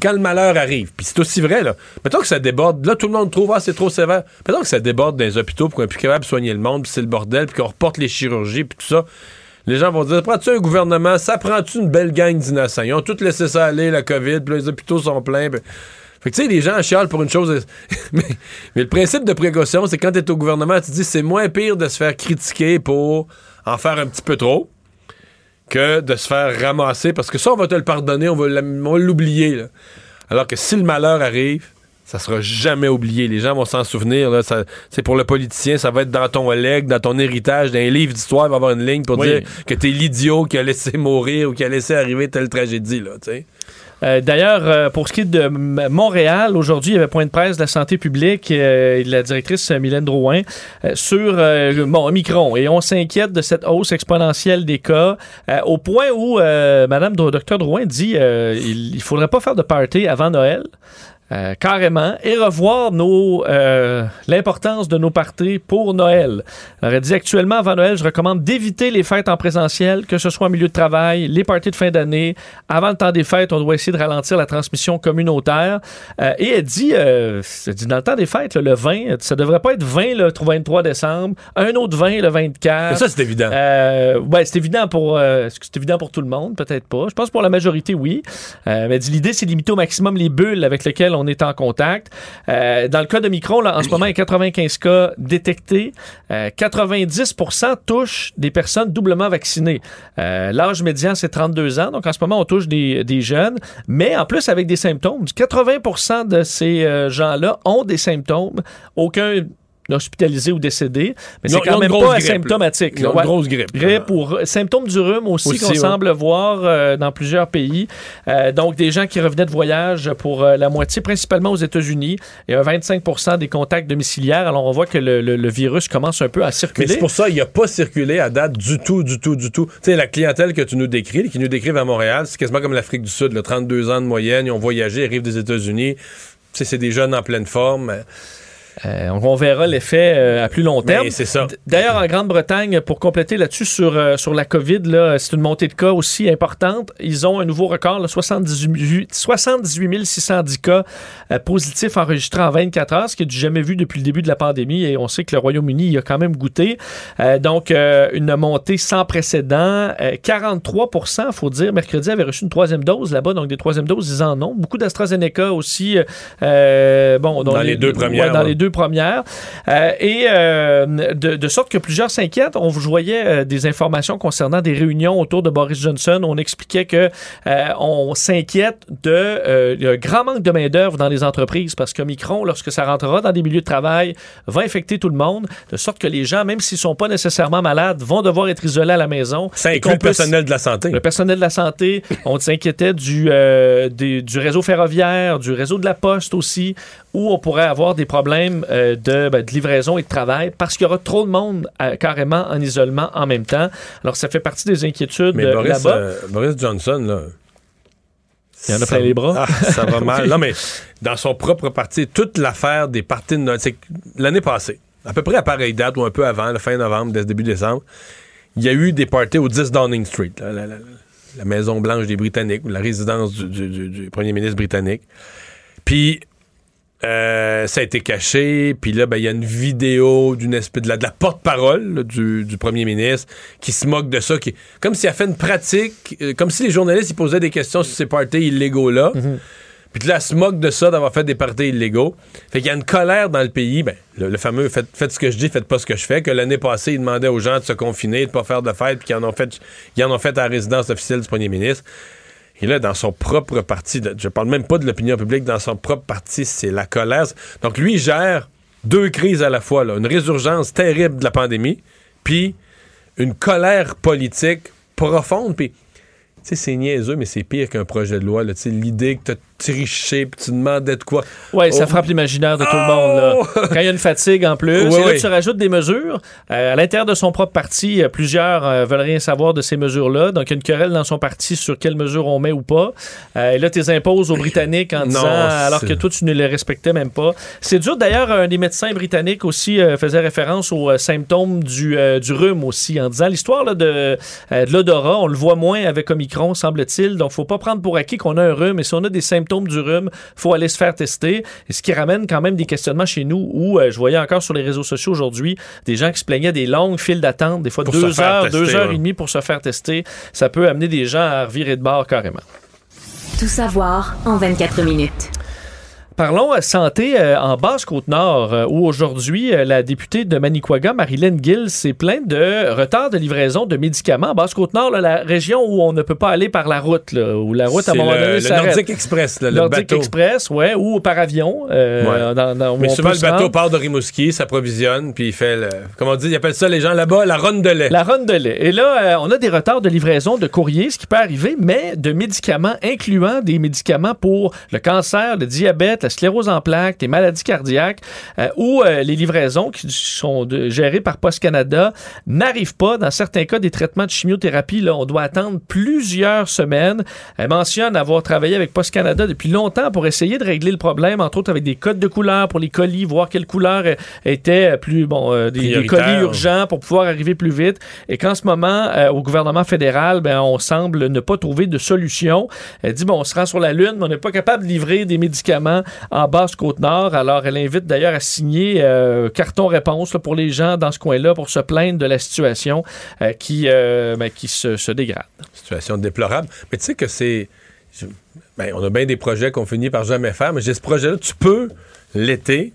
quand le malheur arrive. Puis c'est aussi vrai, là. Mettons que ça déborde. Là, tout le monde trouve, ah, c'est trop sévère. Mettons que ça déborde dans les hôpitaux pour qu'on est plus capable de soigner le monde, puis c'est le bordel, puis qu'on reporte les chirurgies, puis tout ça. Les gens vont dire, prends-tu un gouvernement, ça prend-tu une belle gang d'innocents? Ils ont tous laissé ça aller, la COVID, puis les hôpitaux sont pleins. puis- Fait que tu sais, les gens chialent pour une chose. mais, mais le principe de précaution, c'est quand t'es au gouvernement, tu te dis c'est moins pire de se faire critiquer pour en faire un petit peu trop que de se faire ramasser parce que ça, on va te le pardonner, on va l'oublier. Alors que si le malheur arrive, ça sera jamais oublié. Les gens vont s'en souvenir. là. Ça- C'est pour le politicien, ça va être dans ton leg, dans ton héritage, dans un livre d'histoire, il va y avoir une ligne pour Oui. dire que t'es l'idiot qui a laissé mourir ou qui a laissé arriver telle tragédie. Là, tu sais. Euh, D'ailleurs, euh, pour ce qui est de Montréal, aujourd'hui, il y avait point de presse de la santé publique euh, et de la directrice euh, Mylène Drouin sur bon, Omicron. Et on s'inquiète de cette hausse exponentielle des cas au point où Madame Dr Drouin dit il ne faudrait pas faire de party avant Noël. Euh, carrément, et revoir nos euh, l'importance de nos parties pour Noël. Alors, elle dit actuellement, avant Noël, je recommande d'éviter les fêtes en présentiel, que ce soit en milieu de travail, les parties de fin d'année. Avant le temps des fêtes, on doit essayer de ralentir la transmission communautaire. Euh, et elle dit, euh, elle dit, dans le temps des fêtes, là, le 20, ça devrait pas être 20 le 23 décembre, un autre 20 le 24. Mais ça, c'est évident. Euh, ouais, c'est évident pour euh, c'est évident pour tout le monde, peut-être pas. Je pense pour la majorité, oui. Euh, mais elle dit, l'idée, c'est de limiter au maximum les bulles avec lesquelles on est en contact. Euh, dans le cas de Micron, là, en ce moment, il y a 95 cas détectés. Euh, 90% touchent des personnes doublement vaccinées. Euh, L'âge médian, c'est 32 ans. Donc, en ce moment, on touche des, des jeunes, mais en plus avec des symptômes. 80% de ces euh, gens-là ont des symptômes. Aucun hospitalisé ou décédé, mais c'est quand même pas asymptomatique. là. Ils ont là. une grosse grippe. Grippe ou symptômes du rhume aussi, qu'on semble voir euh, dans plusieurs pays. Euh, donc, des gens qui revenaient de voyage pour euh, la moitié, principalement aux États-Unis, et un 25% des contacts domiciliaires. Alors, on voit que le, le- le virus commence un peu à Mais circuler. c'est pour ça qu'il n'a pas circulé à date du tout, du tout, du tout. Tu sais, la clientèle que tu nous décris, qui nous décrivent à Montréal, c'est quasiment comme l'Afrique du Sud, là, 32 ans de moyenne, ils ont voyagé, ils arrivent des États-Unis. Tu sais, c'est des jeunes en pleine forme. Euh, on, verra l'effet euh, à plus long terme. Mais c'est ça. D'ailleurs, en Grande-Bretagne, pour compléter là-dessus sur, euh, sur la COVID, c'est une montée de cas aussi importante. Ils ont un nouveau record, là, 78, 78 610 cas positifs enregistrés en 24 heures, ce qui est du jamais vu depuis le début de la pandémie. Et on sait que le Royaume-Uni y a quand même goûté. Donc, une montée sans précédent. Euh, 43% il faut dire, mercredi avait reçu une troisième dose là-bas. Donc, des troisièmes doses, ils en ont. Beaucoup d'AstraZeneca aussi. bon, Dans les deux premières, ouais, dans ouais. les deux premières. Euh, et euh, de, de sorte que plusieurs s'inquiètent. On vous voyait euh, des informations concernant des réunions autour de Boris Johnson. On expliquait que on s'inquiète de le grand manque de main-d'œuvre dans les entreprises parce que Micron, lorsque ça rentrera dans des milieux de travail, va infecter tout le monde, de sorte que les gens, même s'ils sont pas nécessairement malades, vont devoir être isolés à la maison. Ça inclut le personnel de la santé. le personnel de la santé, on s'inquiétait du, des- du réseau ferroviaire, du réseau de la poste aussi, où on pourrait avoir des problèmes euh, de, ben, de livraison et de travail parce qu'il y aura trop de monde euh, carrément en isolement en même temps. Alors, ça fait partie des inquiétudes Mais euh, Boris, là-bas. Boris Johnson, là. Il y en a ça- plein les bras. Ah, ça va mal. Non, mais dans son propre parti, toute l'affaire des partis de c'est l'année passée, à peu près à pareille date ou un peu avant, la fin novembre, dès début décembre, il y a eu des parties au 10 Downing Street, la, la- la Maison Blanche des Britanniques, ou la résidence du, du- du- du premier ministre britannique. Puis euh, ça a été caché, puis là, ben, il y a une vidéo d'une espèce de la, de la porte-parole là, du, du premier ministre qui se moque de ça, qui, comme s'il a fait une pratique, euh, comme si les journalistes ils posaient des questions sur ces parties illégaux-là. Puis là, elle se moque de ça, d'avoir fait des parties illégaux. Fait qu'il y a une colère dans le pays. Ben, le, le fameux faites, faites ce que je dis, faites pas ce que je fais. Que l'année passée, ils demandaient aux gens de se confiner, de pas faire de fête, puis qu'ils en ont fait, ils en ont fait à la résidence officielle du premier ministre. Et là, dans son propre parti, je parle même pas de l'opinion publique, dans son propre parti, c'est la colère. Donc lui, il gère deux crises à la fois. Une résurgence terrible de la pandémie, puis une colère politique profonde. Puis, tu sais, c'est niaiseux, mais c'est pire qu'un projet de loi. L'idée que tu as triché, puis tu demandais de quoi. Oui, ça Oh. frappe l'imaginaire de tout le monde. Là. Quand il y a une fatigue en plus, Oui, et là, oui. tu rajoutes des mesures. Euh, à l'intérieur de son propre parti, euh, plusieurs euh, veulent rien savoir de ces mesures-là. Donc, il y a une querelle dans son parti sur quelles mesures on met ou pas. Euh, et là, tu les imposes aux Britanniques en Non, disant, alors que toi, tu ne les respectais même pas. C'est dur. D'ailleurs, un des médecins britanniques aussi faisait référence aux symptômes du, du rhume aussi, en disant l'histoire là, de, de l'odorat, on le voit moins avec Omicron, semble-t-il. Donc, faut pas prendre pour acquis qu'on a un rhume. Et si on a des symptômes du rhume, faut aller se faire tester. Et ce qui ramène quand même des questionnements chez nous où euh, je voyais encore sur les réseaux sociaux aujourd'hui des gens qui se plaignaient des longues files d'attente, des fois Pour deux heures, tester, deux heures ouais. et demie pour se faire tester. Ça peut amener des gens à revirer de bord carrément. Tout savoir en 24 minutes. Parlons euh, santé euh, en Basse-Côte-Nord, euh, où aujourd'hui, euh, la députée de Manicouaga, Marilyn Gill, s'est plainte de retard de livraison de médicaments. En Basse-Côte-Nord, la région où on ne peut pas aller par la route, là, où la route, à un moment le- donné, le s'arrête. Nordic Express, là, le Nordic bateau. Express, ouais, ou par avion. Ouais. dans- dans- où Mais souvent, le bateau part de Rimouski, s'approvisionne, puis il fait le. Comment on dit, ils appellent ça les gens là-bas, la ronde de lait. La ronde de lait. Et là, on a des retards de livraison de courrier, ce qui peut arriver, mais de médicaments, incluant des médicaments pour le cancer, le diabète, la sclérose en plaques, les maladies cardiaques, euh, où euh, les livraisons qui sont de- gérées par Post Canada n'arrivent pas. Dans certains cas, des traitements de chimiothérapie, là, on doit attendre plusieurs semaines. Elle mentionne avoir travaillé avec Post Canada depuis longtemps pour essayer de régler le problème, entre autres avec des codes de couleur pour les colis, voir quelle couleur euh, était plus, bon, euh, des, colis urgents pour pouvoir arriver plus vite. Et qu'en ce moment, euh, au gouvernement fédéral, ben, on semble ne pas trouver de solution. Elle dit, bon, on se rend sur la Lune, mais on n'est pas capable de livrer des médicaments en Basse-Côte-Nord. Alors, elle invite d'ailleurs à signer euh, carton réponse là, pour les gens dans ce coin-là pour se plaindre de la situation euh, qui, euh, ben, qui se, se dégrade. Situation déplorable. Mais tu sais que c'est. ben, on a bien des projets qu'on finit par jamais faire, mais j'ai ce projet-là. Tu peux, l'été,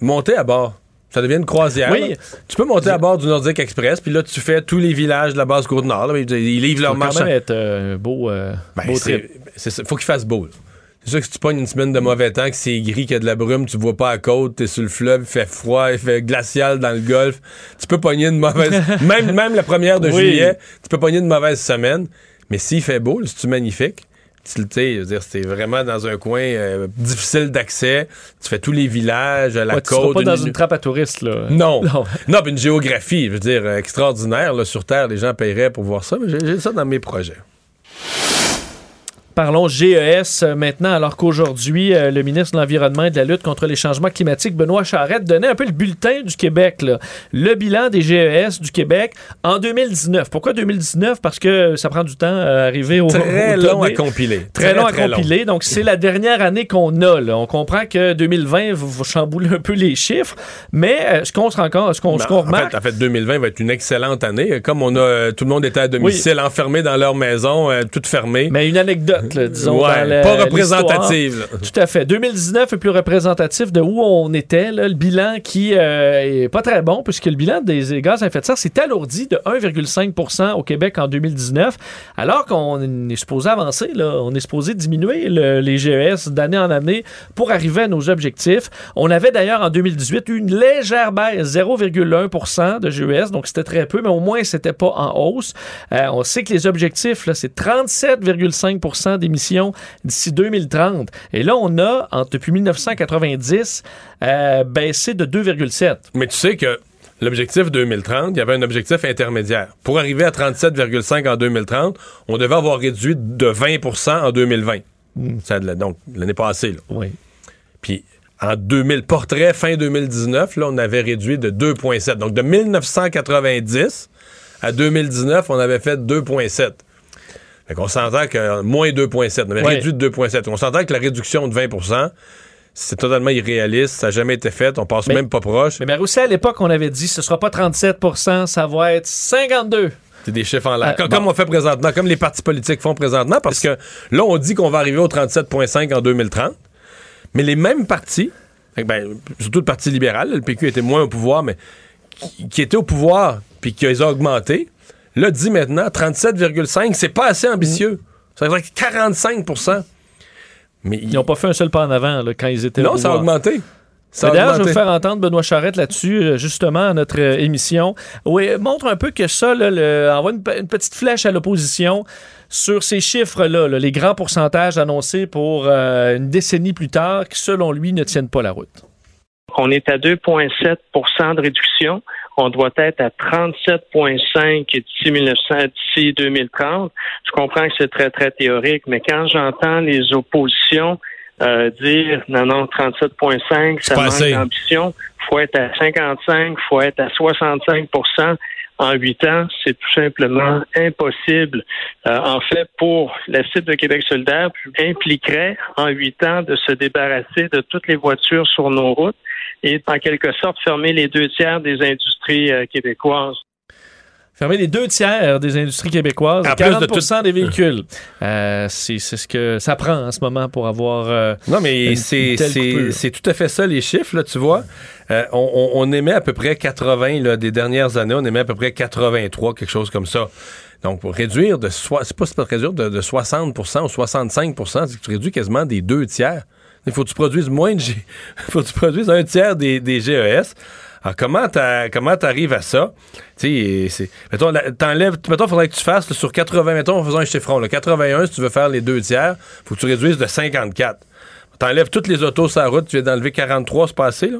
monter à bord. Ça devient une croisière. Oui. là. Tu peux monter à bord du Nordic Express, puis là, tu fais tous les villages de la base Côte-Nord. Ils, livrent Ça leur va quand marchandises. même être euh, beau, euh, Ben, beau trip. c'est ça. Faut qu'il fasse beau. là. C'est sûr que si tu pognes une semaine de mauvais temps, que c'est gris, qu'il y a de la brume, tu vois pas à côte, t'es sur le fleuve, il fait froid, il fait glacial dans le golfe, tu peux pogner une mauvaise... même, même la première de Oui. juillet, tu peux pogner une mauvaise semaine. Mais s'il fait beau, c'est-tu magnifique? Tu dire, c'est vraiment dans un coin euh, difficile d'accès. Tu fais tous les villages, la Ouais, tu côte. pas dans une- une trappe à touristes, là. Non. Non. Non, puis une géographie, je veux dire, euh, extraordinaire. Là, sur Terre, les gens paieraient pour voir ça, j'ai ça dans mes projets. Parlons GES euh, maintenant, alors qu'aujourd'hui, euh, le ministre de l'Environnement et de la lutte contre les changements climatiques, Benoît Charette, donnait un peu le bulletin du Québec, là. le bilan des GES du Québec en 2019. Pourquoi 2019? Parce que ça prend du temps à arriver au Très au long à compiler. Très, long à compiler. Donc, c'est la dernière année qu'on a. là. On comprend que 2020 va va chambouler un peu les chiffres, mais euh, ce qu'on se rend compte, ce qu'on Ben, en, remarque, fait, en fait, 2020 va être une excellente année. Comme on a, tout le monde était à domicile, enfermé dans leur maison, euh, toute fermée. Mais une anecdote, là, disons. Ouais, dans la- pas représentative. Tout à fait. 2019 est plus représentatif de où on était. là. Le bilan qui euh, est pas très bon, puisque le bilan des gaz à effet de serre s'est alourdi de 1,5% au Québec en 2019, alors qu'on est supposé avancer. Là. On est supposé diminuer le- les GES d'année en année pour arriver à nos objectifs. On avait d'ailleurs en 2018 eu une légère baisse, 0,1% de GES, donc c'était très peu, mais au moins c'était pas en hausse. Euh, on sait que les objectifs, c'est 37,5 d'émissions d'ici 2030. Et là, on a, depuis 1990, euh, baissé de 2,7. Mais tu sais que l'objectif 2030, il y avait un objectif intermédiaire. Pour arriver à 37,5 en 2030, on devait avoir réduit de 20% en 2020. Ça, de la- donc, l'année passée. Là. Oui. Puis, en 2000, portrait fin 2019, là, on avait réduit de 2,7. Donc, de 1990 à 2019, on avait fait 2,7. Fait qu'on s'entend que moins 2,7. On avait Ouais. réduit de 2,7. On s'entend que la réduction de 20% c'est totalement irréaliste. Ça n'a jamais été fait. On passe Mais- même pas proche. Mais, mais aussi, à l'époque, on avait dit ce sera pas 37% ça va être 52 C'est des chiffres en l'air. Euh, comme, bon. on fait présentement, comme les partis politiques font présentement, parce que là, on dit qu'on va arriver au 37,5 en 2030, mais les mêmes partis, ben, surtout le Parti libéral, le PQ était moins au pouvoir, mais qui, qui était au pouvoir, puis qui les a augmentés, là, dit maintenant 37,5, c'est pas assez ambitieux. Ça veut dire que 45 Mais Ils n'ont pas fait un seul pas en avant là, quand ils étaient au non, ça a augmenté. D'ailleurs, je vais vous faire entendre Benoît Charette là-dessus, euh, justement, à notre euh, émission. Oui, montre un peu que ça, là, le- envoie une, pe- une petite flèche à l'opposition sur ces chiffres-là, là, les grands pourcentages annoncés pour euh, une décennie plus tard, qui, selon lui, ne tiennent pas la route. On est à 2,7% de réduction. On doit être à 37,5 d'ici 1900, d'ici 2030. Je comprends que c'est très, très théorique, mais quand j'entends les oppositions euh, dire non, non, 37,5, ça manque d'ambition, faut être à 55, faut être à 65 en huit ans, c'est tout simplement impossible. Euh, en fait, pour la cible de Québec solidaire, impliquerait en huit ans de se débarrasser de toutes les voitures sur nos routes et en quelque sorte fermer les deux tiers des industries euh, québécoises. Fermer les deux tiers des industries québécoises, plus 40 de tout- des véhicules. Euh, c'est ce que ça prend en ce moment pour avoir. euh, Non, mais c'est tout à fait ça, les chiffres, là, tu vois. Euh, on, on- émet à peu près 80, là, des dernières années, on émet à peu près 83, quelque chose comme ça. Donc, pour réduire de... soi- C'est pas, c'est pas réduire de, de 60% ou 65 c'est que tu réduis quasiment des deux tiers. Il faut que tu produises moins de... G... faut que tu produises un tiers des, des GES. Alors, comment t'as- comment t'arrives à ça? Tu sais. Mettons, t'enlèves... Mettons, faudrait que tu fasses là, sur 80... Mettons, en faisant un chiffron, là, 81, si tu veux faire les deux tiers, faut que tu réduises de 54. T'enlèves toutes les autos sur la route, tu viens d'enlever 43, c'est pas assez, là?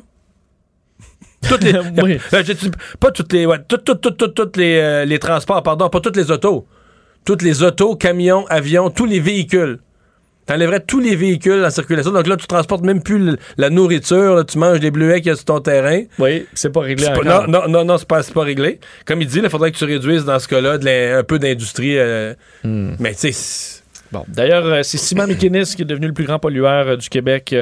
Toutes les, Oui. Euh, dit- pas toutes les, ouais, toutes, toutes, toutes, toutes, toutes les, euh, les transports, pardon, pas toutes les autos. Toutes les autos, camions, avions, tous les véhicules. T'enlèverais tous les véhicules en circulation. Donc là, tu transportes même plus le- la nourriture, là, tu manges les bleuets qu'il y a sur ton terrain. Oui, c'est pas réglé C'est pas- encore. non, non, non, non, c'est pas, réglé. Comme il dit, il faudrait que tu réduises dans ce cas-là un peu d'industrie. euh, Hmm. Mais tu sais, Bon, d'ailleurs, euh, c'est Simon Mikinis qui est devenu le plus grand pollueur euh, du Québec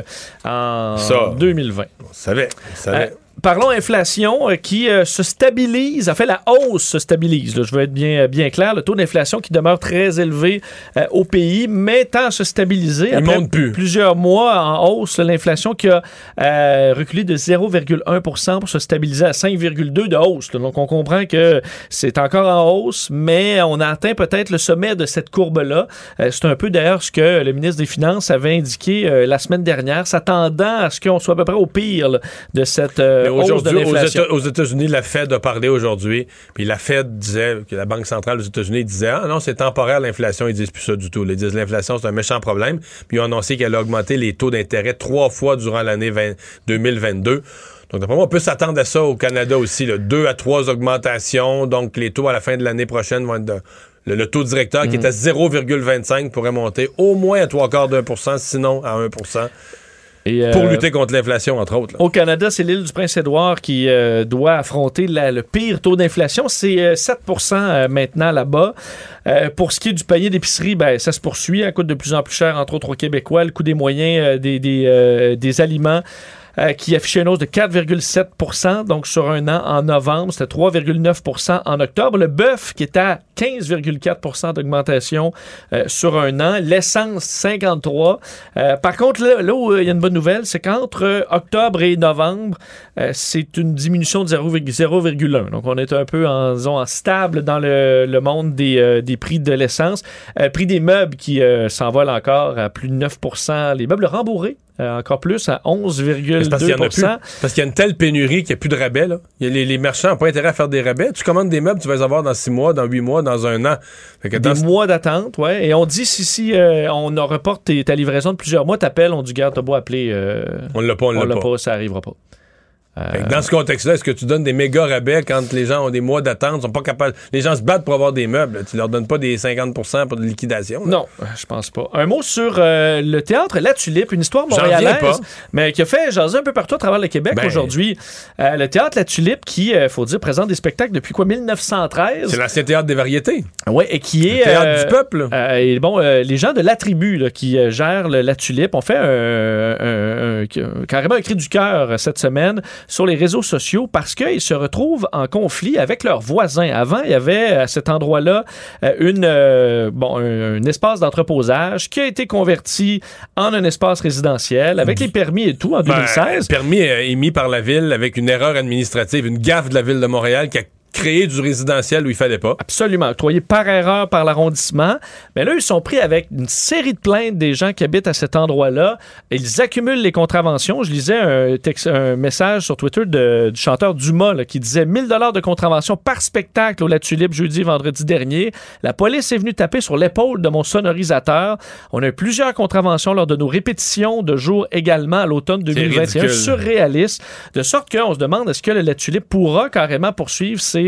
en Ça. 2020. on savait. on savait. Euh, parlons inflation euh, qui euh, se stabilise. En fait, la hausse se stabilise. là. je veux être bien, bien clair. Le taux d'inflation qui demeure très élevé euh, au pays, mais tend à se stabiliser. Il après monte plus. Plusieurs mois en hausse. L'inflation qui a euh, reculé de 0,1% pour se stabiliser à 5,2 de hausse. là. Donc, on comprend que c'est encore en hausse, mais on a atteint peut-être le sommet de cette courbe-là. Euh, c'est un peu d'ailleurs ce que le ministre des Finances avait indiqué euh, la semaine dernière, s'attendant à ce qu'on soit à peu près au pire là, de cette euh, aujourd'hui, aux, États-Unis, la Fed a parlé aujourd'hui, puis la Fed disait, que la Banque centrale aux États-Unis disait, ah non, c'est temporaire l'inflation, ils disent plus ça du tout. Ils disent l'inflation, c'est un méchant problème, puis ils ont annoncé qu'elle a augmenté les taux d'intérêt trois fois durant l'année 20 2022. Donc, d'après moi, on peut s'attendre à ça au Canada aussi, là, deux à trois augmentations, donc les taux à la fin de l'année prochaine vont être de Le, le taux directeur qui est à 0,25 pourrait monter au moins à trois quarts d'un pour cent, sinon à 1 Et, euh, pour lutter contre l'inflation, entre autres. là. Au Canada, c'est l'île du Prince-Édouard qui euh, doit affronter la- le pire taux d'inflation. C'est euh, 7% euh, maintenant là-bas. Pour ce qui est du panier d'épicerie, ben, ça se poursuit. Ça coûte de plus en plus cher, entre autres aux Québécois. Le coût des moyens des, des, des aliments euh, qui affichait une hausse de 4,7% donc sur un an en novembre. C'était 3,9% en octobre. Le bœuf qui est à 15,4% d'augmentation euh, sur un an. L'essence, 53. Euh, par contre, là, où euh, il y a une bonne nouvelle, c'est qu'entre octobre et novembre, c'est une diminution de 0,- 0,1. Donc, on est un peu en, disons, en stable dans le, monde des, prix de l'essence. Prix des meubles qui s'envolent encore à plus de 9% Les meubles rembourrés, euh, encore plus, à 11,2 C'est parce qu'il y a y une telle pénurie qu'il n'y a plus de rabais. Là. Il y a les, les marchands n'ont pas intérêt à faire des rabais. Tu commandes des meubles, tu vas les avoir dans 6 mois, dans 8 mois, dans un an. Fait que Des mois d'attente, ouais. Et on dit si, si euh, on reporte ta livraison de plusieurs mois, t'appelles, on dit garde, t'as beau appeler. euh, on l'a pas, on l'a pas. ça arrivera pas. Que dans ce contexte-là, est-ce que tu donnes des méga rabais quand les gens ont des mois d'attente, sont pas capables. Les gens se battent pour avoir des meubles. Tu leur donnes pas des 50% pour de liquidation. là? Non, euh, je pense pas. Un mot sur euh, le théâtre La Tulipe, une histoire montréalaise, pas. mais qui a fait jaser un peu partout à travers le Québec Ben. aujourd'hui. Euh, le théâtre La Tulipe, qui, il faut dire, présente des spectacles depuis quoi 1913. C'est l'ancien théâtre des variétés. Ouais, et qui est. Le théâtre du peuple. euh, et bon, euh, les gens de la tribu là, qui euh, gèrent le- la tulipe ont fait carrément un cri du cœur euh, cette semaine sur les réseaux sociaux parce qu'ils se retrouvent en conflit avec leurs voisins. Avant, il y avait à cet endroit-là euh, une, euh, bon, un, un espace d'entreposage qui a été converti en un espace résidentiel avec les permis et tout en Ben, 2016. permis euh, émis par la ville avec une erreur administrative, une gaffe de la ville de Montréal qui a créé du résidentiel où il fallait pas. Absolument. Octroyé par erreur par l'arrondissement. Mais là, ils sont pris avec une série de plaintes des gens qui habitent à cet endroit-là. Ils accumulent les contraventions. Je lisais un, texte- un message sur Twitter de- du chanteur Dumas là, qui disait 1000 dollars de contravention par spectacle au La Tulipe jeudi vendredi dernier. La police est venue taper sur l'épaule de mon sonorisateur. On a eu plusieurs contraventions lors de nos répétitions de jour également à l'automne 2021. ridicule. Surréaliste. De sorte qu'on se demande est-ce que le La Tulipe pourra carrément poursuivre ses,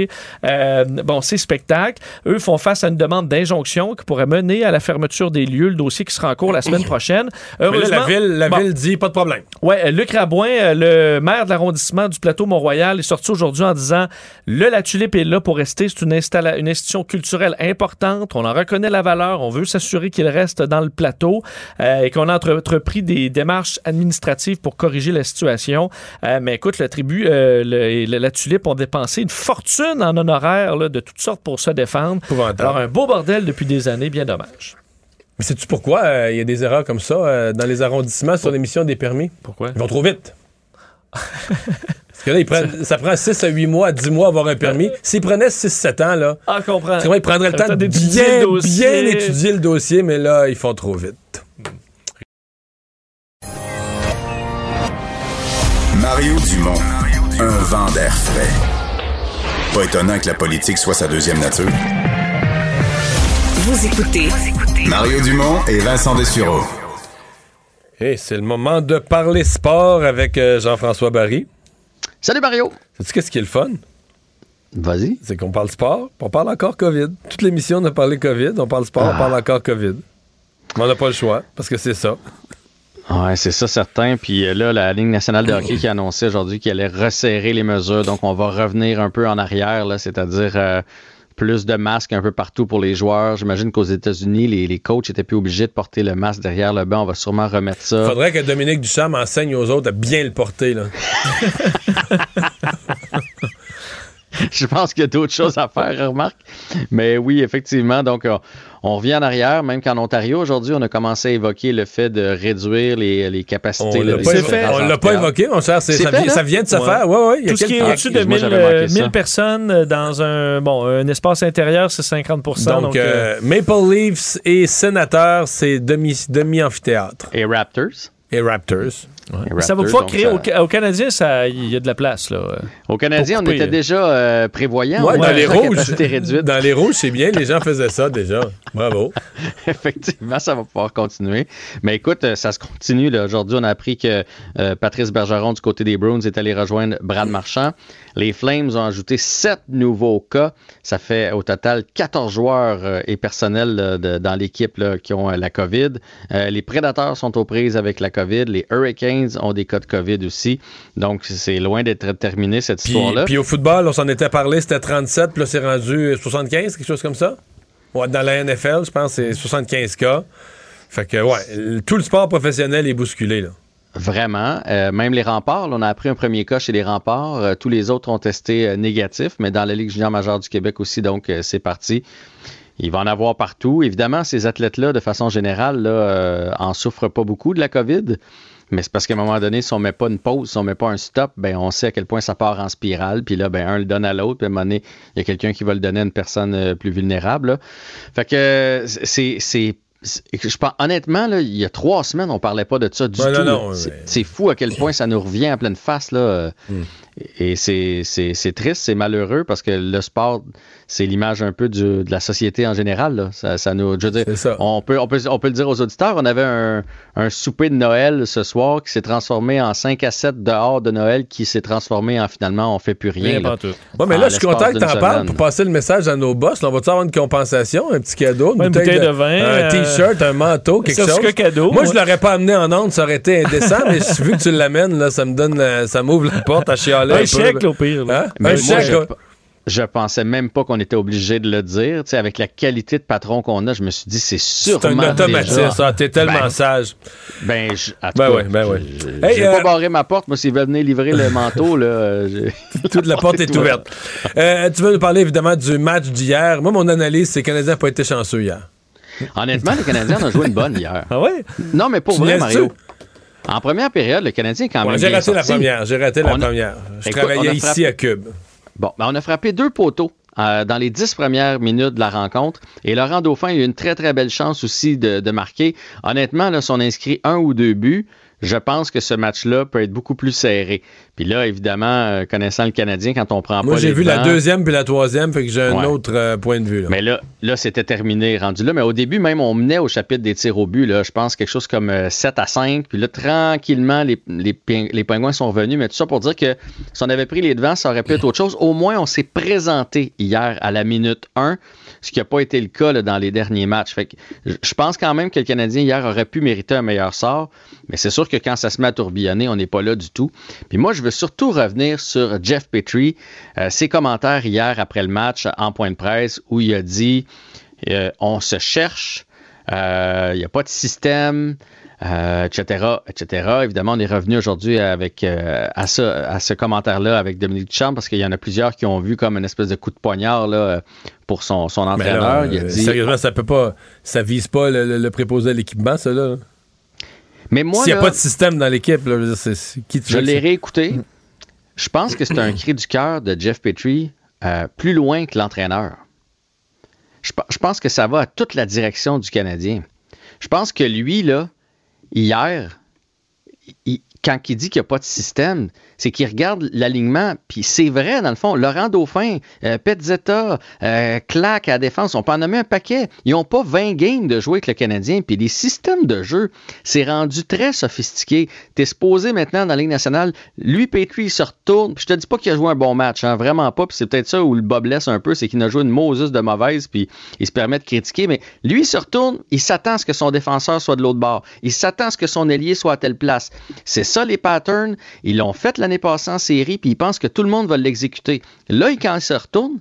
euh, bon, ses spectacles. Eux font face à une demande d'injonction qui pourrait mener à la fermeture des lieux, le dossier qui sera en cours la semaine prochaine. Mais là, Heureusement, la ville, la bon, ville dit pas de problème. Ouais, euh, Luc Rabouin, euh, le maire de l'arrondissement du plateau Mont-Royal, est sorti aujourd'hui en disant le La Tulipe est là pour rester. C'est une, une institution culturelle importante. On en reconnaît la valeur. On veut s'assurer qu'il reste dans le plateau euh, et qu'on a entre- entrepris des démarches administratives pour corriger la situation. Euh, mais écoute, la tribu, euh, le- et le- la Tulipe ont dépensé une fortune en honoraires là, de toutes sortes pour se défendre. Alors, un beau bordel depuis des années, bien dommage. Mais sais-tu pourquoi euh, il y a des erreurs comme ça euh, dans les arrondissements sur l'émission des permis? Pourquoi? Ils vont trop vite. Parce que là, ils prennent- ça prend 6 à 8 mois, à 10 mois à avoir un permis. S'ils prenaient 6-7 ans, là, Ah, je comprends. c'est vrai, ils prendraient le temps de d'étudier bien, le dossier. bien étudier le dossier, mais là, ils font trop vite. Mario Dumont, un vent d'air frais. Pas étonnant que la politique soit sa deuxième nature. Vous écoutez Mario Dumont et Vincent Dessureau. Hey, c'est le moment de parler sport avec euh, Jean-François Barry. Salut Mario! Sais-tu qu'est-ce qui est le fun? Vas-y. C'est qu'on parle sport, puis on parle encore COVID. Toute l'émission, on a parlé COVID, on parle sport, on Ah. parle encore COVID. Mais on n'a pas le choix, parce que c'est ça. Ouais, c'est ça certain. Puis euh, là, la Ligue nationale de hockey qui a annoncé aujourd'hui qu'elle allait resserrer les mesures. Donc, on va revenir un peu en arrière, là, c'est-à-dire euh, plus de masques un peu partout pour les joueurs. J'imagine qu'aux États-Unis, les, les coachs étaient plus obligés de porter le masque derrière le banc. On va sûrement remettre ça. Faudrait que Dominique Ducharme enseigne aux autres à bien le porter. Là. Je pense qu'il y a d'autres choses à faire, remarque. Mais oui, effectivement. Donc, euh, on revient en arrière, même qu'en Ontario, aujourd'hui, on a commencé à évoquer le fait de réduire les, les capacités. On l'a pas, l'a pas évoqué, mon cher. Ça, fait, vient, là? ça vient de se Ouais. faire. Ouais, ouais, il y a Tout ce qui est au-dessus de Excuse-moi, 1000, j'avais manqué euh, 1000 ça. personnes euh, dans un, bon, un espace intérieur, c'est 50 Donc, donc, euh, euh, Maple Leafs et Sénateurs, c'est demi- demi-amphithéâtre. Et Raptors? et Raptors. Ça va pouvoir créer ça- au, au Canadien, ça- il y a de la place. Là. Au Canadien, on était déjà euh, prévoyant. Ouais, dans les rouges. Dans les rouges, c'est bien, les gens faisaient ça déjà. Bravo. Effectivement, ça va pouvoir continuer. Mais écoute, euh, ça se continue. Aujourd'hui, on a appris que euh, Patrice Bergeron, du côté des Bruins, est allé rejoindre Brad Marchand. Les Flames ont ajouté sept nouveaux cas. Ça fait au total 14 joueurs euh, et personnels de- dans l'équipe qui ont euh, la COVID. Euh, les Prédateurs sont aux prises avec la COVID. Les Hurricanes ont des cas de COVID aussi. Donc, c'est loin d'être terminé, cette histoire-là. puis au football, on s'en était parlé, c'était 37, puis là, c'est rendu 75, quelque chose comme ça. Ouais, dans la NFL, je pense, c'est 75 cas. Fait que, ouais, tout le sport professionnel est bousculé, là. Vraiment. Euh, même les remparts, là, on a appris un premier cas chez les remparts. Euh, tous les autres ont testé euh, négatif, mais dans la Ligue junior majeure du Québec aussi, donc euh, c'est parti. Il va en avoir partout. Évidemment, ces athlètes-là, de façon générale, là, euh, en souffrent pas beaucoup de la COVID. Mais c'est parce qu'à un moment donné, si on met pas une pause, si on met pas un stop, ben on sait à quel point ça part en spirale. Puis là, ben un le donne à l'autre. Puis à un moment donné, il y a quelqu'un qui va le donner à une personne plus vulnérable. là. Fait que c'est- je pense, honnêtement, là, il y a trois semaines, on parlait pas de ça du Ouais, tout. non, là. non, C'est- ouais. fou à quel point ça nous revient en pleine face. Là. euh, Hmm. Et c'est c'est- c'est triste, c'est malheureux parce que le sport, c'est l'image un peu du- de la société en général. Là. Ça, ça nous, je veux dire, On, peut, on, peut, on peut le dire aux auditeurs, on avait un, un souper de Noël ce soir qui s'est transformé en 5 à 7 dehors de Noël qui s'est transformé en finalement on fait plus rien. Rien. Ouais, mais En là, je suis content que d'une t'en parles pour passer le message à nos boss. Là, on va-tu avoir une compensation, un petit cadeau, Ouais, une bouteille de vin, un euh, t-shirt, un manteau, quelque chose? certificat cadeau, Moi, je ouais. l'aurais pas amené en onde, ça aurait été indécent, mais vu que tu l'amènes, là, ça me donne, euh, ça m'ouvre la porte à chialer. Un peu. chèque, au pire. là. Hein? Mais Un moi, chèque, je, pensais même pas qu'on était obligé de le dire. Tu sais, avec la qualité de patron qu'on a, je me suis dit, c'est sûrement. C'est un automatisme, déjà- ça. T'es tellement Ben, sage. Ben, je, tout Ben cas, ouais, ben ouais. je- Hey, j'ai euh, pas barré ma porte. Moi, s'ils veulent venir livrer le manteau, là. euh, j'ai- Toute la porte est ouverte. Euh, tu veux nous parler évidemment du match d'hier. Moi, mon analyse, c'est que les Canadiens n'ont pas été chanceux hier. Honnêtement, les Canadiens ont joué une bonne hier. Ah ouais? Non, mais pour Tu vrai? Mario. En première période, le Canadien est quand Ouais, même. J'ai raté la première. J'ai raté la a- première. Je Écoute, travaillais ici à Cube. Bon, ben, on a frappé deux poteaux euh, dans les dix premières minutes de la rencontre. Et Laurent Dauphin a eu une très, très belle chance aussi de, de marquer. Honnêtement, là, si on inscrit un ou deux buts, je pense que ce match-là peut être beaucoup plus serré. Puis là, évidemment, euh, connaissant le Canadien, quand on prend Moi, pas j'ai les vu la deuxième puis la troisième, fait que j'ai un autre euh, point de vue. Là. Mais là, là c'était terminé, rendu là. Mais au début, même, on menait au chapitre des tirs au but. Là, je pense quelque chose comme euh, 7 à 5. Puis là, tranquillement, les, les, Ping- les Pingouins sont revenus. Mais tout ça pour dire que si on avait pris les devants, ça aurait pu être autre chose. Au moins, on s'est présenté hier à la minute 1, ce qui n'a pas été le cas là, dans les derniers matchs. Fait que je je pense quand même que le Canadien hier aurait pu mériter un meilleur sort. Mais c'est sûr que quand ça se met à tourbillonner, on n'est pas là du tout. Puis moi, je veux surtout revenir sur Jeff Petrie, euh, ses commentaires hier après le match en point de presse où il a dit euh, on se cherche, euh, il n'y a pas de système. etc., etc. Évidemment, on est revenu aujourd'hui avec à, ce commentaire-là avec Dominique Duchamp parce qu'il y en a plusieurs qui ont vu comme une espèce de coup de poignard là, pour son, entraîneur. là, il a dit Sérieusement, ça peut pas. Ça vise pas le, le- le préposé à l'équipement, ça, là. Mais moi, S'il n'y a là- pas de système dans l'équipe, là, c'est- c'est- qui tu Je l'ai réécouté. Je pense que c'est un cri du cœur de Jeff Petrie euh, plus loin que l'entraîneur. Je, je pense que ça va à toute la direction du Canadien. Je pense que lui, là, hier, il- quand il dit qu'il n'y a pas de système, c'est qu'il regarde l'alignement, puis c'est vrai, dans le fond. Laurent Dauphin, euh, Petzetta, euh, à la défense, on peut en nommer un paquet. Ils n'ont pas 20 games de jouer avec le Canadien, puis les systèmes de jeu, c'est rendu très sophistiqué. Tu es supposé maintenant dans la Ligue nationale, lui, Petrie, il se retourne, puis je te dis pas qu'il a joué un bon match, hein, vraiment pas, puis c'est peut-être ça où le bas blesse un peu, c'est qu'il a joué une Moses de mauvaise, puis il se permet de critiquer, mais lui, il se retourne, il s'attend à ce que son défenseur soit de l'autre bord, il s'attend à ce que son ailier soit à telle place. C'est ça les patterns, ils l'ont fait l'année passée en série, puis ils pensent que tout le monde va l'exécuter. Là, quand il se retourne,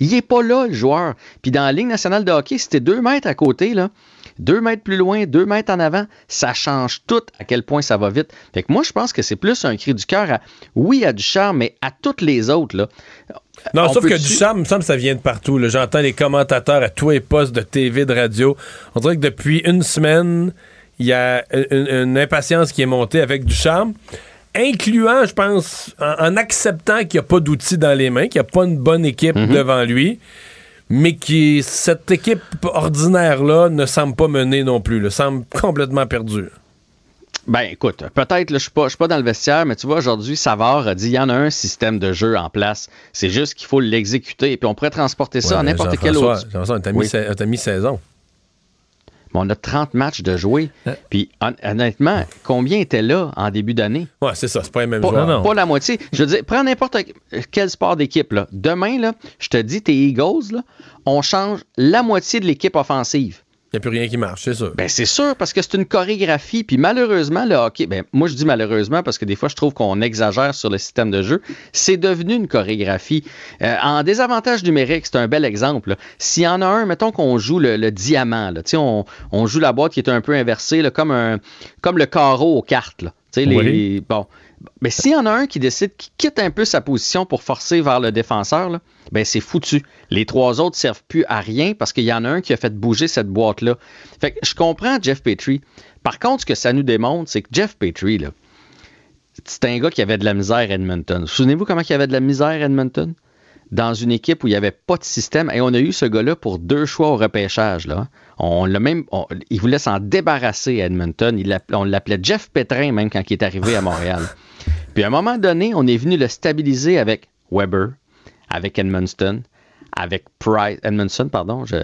il est pas là, le joueur. Puis dans la Ligue nationale de hockey, c'était deux mètres à côté, là. Deux mètres plus loin, deux mètres en avant, ça change tout à quel point ça va vite. Fait que moi, je pense que c'est plus un cri du cœur à, oui, à Ducharme, mais à toutes les autres, là. Non, On sauf que il me semble que ça vient de partout. J'entends les commentateurs à tous les postes de TV, de radio. On dirait que depuis une semaine, il y a une, une impatience qui est montée avec Duchamp, incluant, je pense, en, en acceptant qu'il n'y a pas d'outils dans les mains, qu'il n'y a pas une bonne équipe Mhm. devant lui, mais qui cette équipe ordinaire-là ne semble pas mener non plus, là, semble complètement perdue. Ben écoute, peut-être, je suis pas, je suis pas dans le vestiaire, mais tu vois, aujourd'hui, Savard a dit il y en a un système de jeu en place. C'est juste qu'il faut l'exécuter. Et puis on pourrait transporter ça Ouais, à n'importe quel autre. Jean-François, on t'a Oui. mis saison. Mais on a 30 matchs de jouer. Puis hon- honnêtement, combien étaient là en début d'année? Ouais, c'est ça, c'est pas les mêmes Pas, joueurs. pas la moitié. Je veux dire, prends n'importe quel sport d'équipe. là. Demain, là, je te dis, tes Eagles, là, on change la moitié de l'équipe offensive. Il n'y a plus rien qui marche, c'est sûr. Ben, c'est sûr, parce que c'est une chorégraphie. Puis malheureusement, le hockey, ben, moi je dis malheureusement parce que des fois je trouve qu'on exagère sur le système de jeu. C'est devenu une chorégraphie. Euh, en désavantage numérique, c'est un bel exemple. S'il y en a un, mettons qu'on joue le, le diamant, là, on, on joue la boîte qui est un peu inversée, là, comme, un, comme le carreau aux cartes. Là. Oui. les- bon. Mais s'il y en a un qui décide, qui quitte un peu sa position pour forcer vers le défenseur, ben c'est foutu. Les trois autres servent plus à rien parce qu'il y en a un qui a fait bouger cette boîte-là. Fait que je comprends Jeff Petrie. Par contre, ce que ça nous démontre, c'est que Jeff Petrie, là, c'est un gars qui avait de la misère à Edmonton. Souvenez-vous comment il avait de la misère à Edmonton? Dans une équipe où il n'y avait pas de système. Et on a eu ce gars-là pour deux choix au repêchage. Là. On l'a même, on- il voulait s'en débarrasser à Edmonton. Il on l'appelait Jeff Pétrin même quand il est arrivé à Montréal. Puis à un moment donné, on est venu le stabiliser avec Weber, avec Edmundston, avec Price, Edmondson, pardon, je,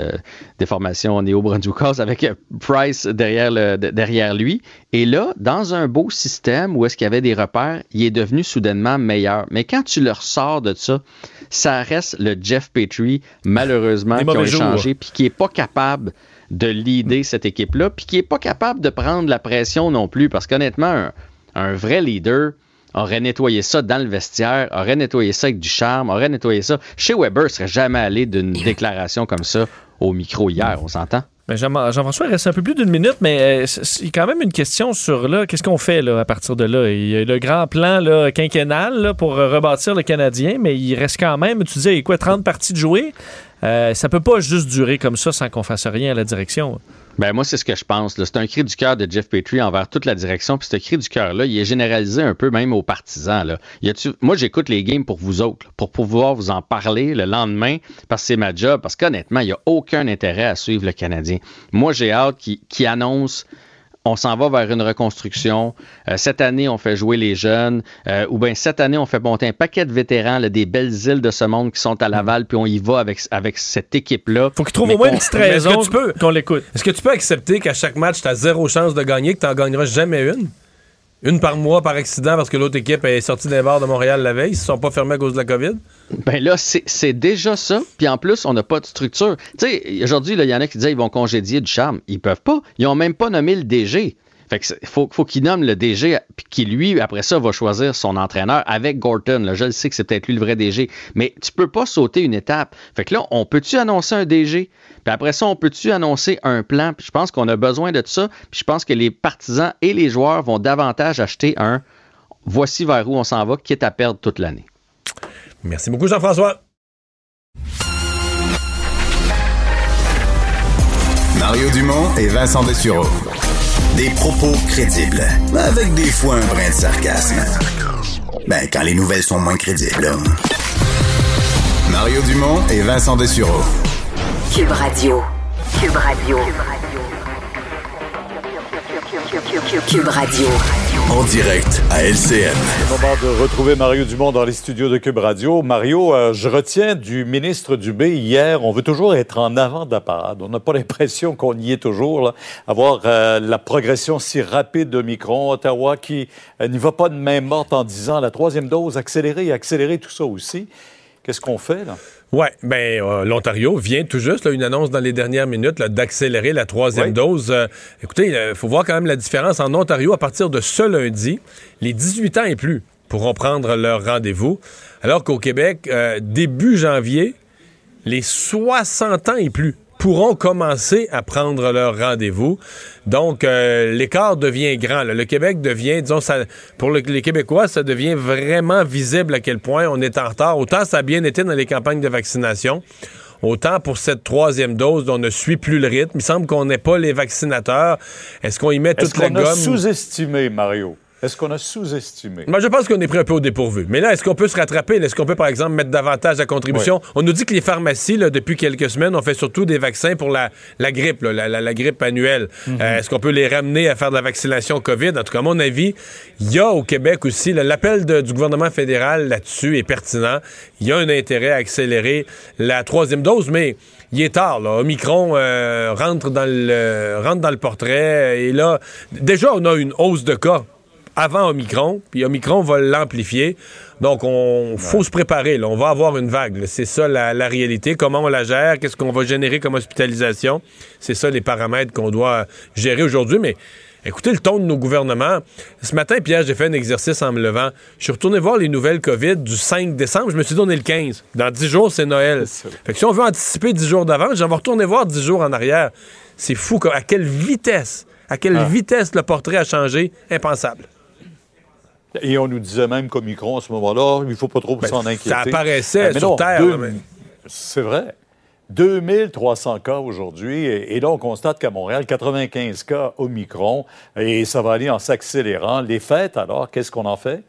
déformation néo-brunswickoise, avec euh, Price derrière, le- derrière lui. Et là, dans un beau système où est-ce qu'il y avait des repères, il est devenu soudainement meilleur. Mais quand tu le ressors de ça, ça reste le Jeff Petrie, malheureusement, qui a échangé, puis qui n'est pas capable de leader cette équipe-là, puis qui n'est pas capable de prendre la pression non plus, parce qu'honnêtement, un, un vrai leader aurait nettoyé ça dans le vestiaire, aurait nettoyé ça avec du charme, aurait nettoyé ça. Chez Weber, serait jamais allé d'une déclaration comme ça au micro hier, on s'entend? Mais Jean- Jean-François, il reste un peu plus d'une minute, mais euh, il y a quand même une question sur là, qu'est-ce qu'on fait là, à partir de là? Il y a le grand plan là, quinquennal là, pour euh, rebâtir le Canadien, mais il reste quand même, tu disais, il quoi, 30 parties de jouer? Euh, ça peut pas juste durer comme ça sans qu'on fasse rien à la direction. Ben moi, c'est ce que je pense. C'est un cri du cœur de Jeff Petrie envers toute la direction. Puis ce cri du cœur-là, il est généralisé un peu même aux partisans. Là. Y Moi, j'écoute les games pour vous autres, pour pouvoir vous en parler le lendemain, parce que c'est ma job. Parce qu'honnêtement, il n'y a aucun intérêt à suivre le Canadien. Moi, j'ai hâte qu'il annonce on s'en va vers une reconstruction. Euh, cette année, on fait jouer les jeunes. Euh, ou bien cette année, on fait monter un paquet de vétérans, là, des belles îles de ce monde qui sont à Laval, puis on y va avec, avec cette équipe-là. Faut qu'il trouve au moins une petite raison que tu peux- qu'on l'écoute. Est-ce que tu peux accepter qu'à chaque match, tu as zéro chance de gagner, que tu n'en gagneras jamais une? Une par mois par accident parce que l'autre équipe est sortie d'un bar de Montréal la veille, ils se sont pas fermés à cause de la COVID? Ben là, c'est déjà ça. Puis en plus, on n'a pas de structure. Tu sais, aujourd'hui, il y en a qui disaient qu'ils vont congédier du charme. Ils peuvent pas. Ils ont même pas nommé le DG. Fait que faut, qu'ils nomment le DG, qui lui, après ça, va choisir son entraîneur avec Gorton. Là. Je le sais que c'est peut-être lui le vrai DG. Mais tu peux pas sauter une étape. Fait que là, on peut-tu annoncer un DG? Puis après ça, on peut-tu annoncer un plan? Puis je pense qu'on a besoin de ça. Puis je pense que les partisans et les joueurs vont davantage acheter un voici vers où on s'en va, quitte à perdre toute l'année. Merci beaucoup, Jean-François. Mario Dumont et Vincent Dessureau. Des propos crédibles, avec des fois un brin de sarcasme. Ben, quand les nouvelles sont moins crédibles. Mario Dumont et Vincent Dessureau. Cube Radio. Cube Radio. Cube Radio. En direct à LCN. C'est le moment de retrouver Mario Dumont dans les studios de Cube Radio. Mario, euh, je retiens du ministre Dubé hier, on veut toujours être en avant de la parade. On n'a pas l'impression qu'on y est toujours. Là. Avoir euh, la progression si rapide de Micron, Ottawa qui euh, n'y va pas de main morte en disant la troisième dose, accélérer et accélérer tout ça aussi. Qu'est-ce qu'on fait là? Oui, ben euh, l'Ontario vient tout juste, là, une annonce dans les dernières minutes d'accélérer la troisième Oui. dose. Euh, écoutez, il faut voir quand même la différence. En Ontario, à partir de ce lundi, les 18 ans et plus pourront prendre leur rendez-vous, alors qu'au Québec, euh, début janvier, les 60 ans et plus pourront commencer à prendre leur rendez-vous. Donc, euh, l'écart devient grand. là. Le Québec devient, disons, ça, pour le- les Québécois, ça devient vraiment visible à quel point on est en retard. Autant ça a bien été dans les campagnes de vaccination, autant pour cette troisième dose dont on ne suit plus le rythme. Il semble qu'on n'ait pas les vaccinateurs. Est-ce qu'on y met Est-ce toute la a gomme? sous-estimé, Mario? Est-ce qu'on a sous-estimé? Moi, je pense qu'on est pris un peu au dépourvu. Mais là, est-ce qu'on peut se rattraper? Est-ce qu'on peut, par exemple, mettre davantage à contribution? On nous dit que les pharmacies, là, depuis quelques semaines, ont fait surtout des vaccins pour la, la grippe, là, la, la- la grippe annuelle. Mhm. Euh, est-ce qu'on peut les ramener à faire de la vaccination COVID? En tout cas, à mon avis, il y a au Québec aussi, l'appel du gouvernement fédéral là-dessus est pertinent. Il y a un intérêt à accélérer la troisième dose, mais il est tard. Là. Omicron euh, rentre, dans le, rentre dans le portrait. Et là, déjà, on a une hausse de cas avant Omicron, puis Omicron va l'amplifier. Donc, on faut se préparer. Là. On va avoir une vague. C'est ça la, la réalité. Comment on la gère? Qu'est-ce qu'on va générer comme hospitalisation? C'est ça les paramètres qu'on doit gérer aujourd'hui. Mais écoutez le ton de nos gouvernements. Ce matin, Pierre, j'ai fait un exercice en me levant. Je suis retourné voir les nouvelles COVID du 5 décembre. Je me suis donné le 15. Dans 10 jours, c'est Noël. Fait que si on veut anticiper 10 jours d'avance, j'en vais retourner voir 10 jours en arrière. C'est fou. À quelle vitesse, à quelle Ah. vitesse le portrait a changé? Impensable. Et on nous disait même qu'Omicron, à ce moment-là, il ne faut pas trop Ben, s'en inquiéter. ça apparaissait mais sur non, Terre, deux- là, mais- C'est vrai. 2300 cas aujourd'hui. Et, et là, on constate qu'à Montréal, 95 cas Omicron. Et ça va aller en s'accélérant. Les fêtes, alors, qu'est-ce qu'on en fait?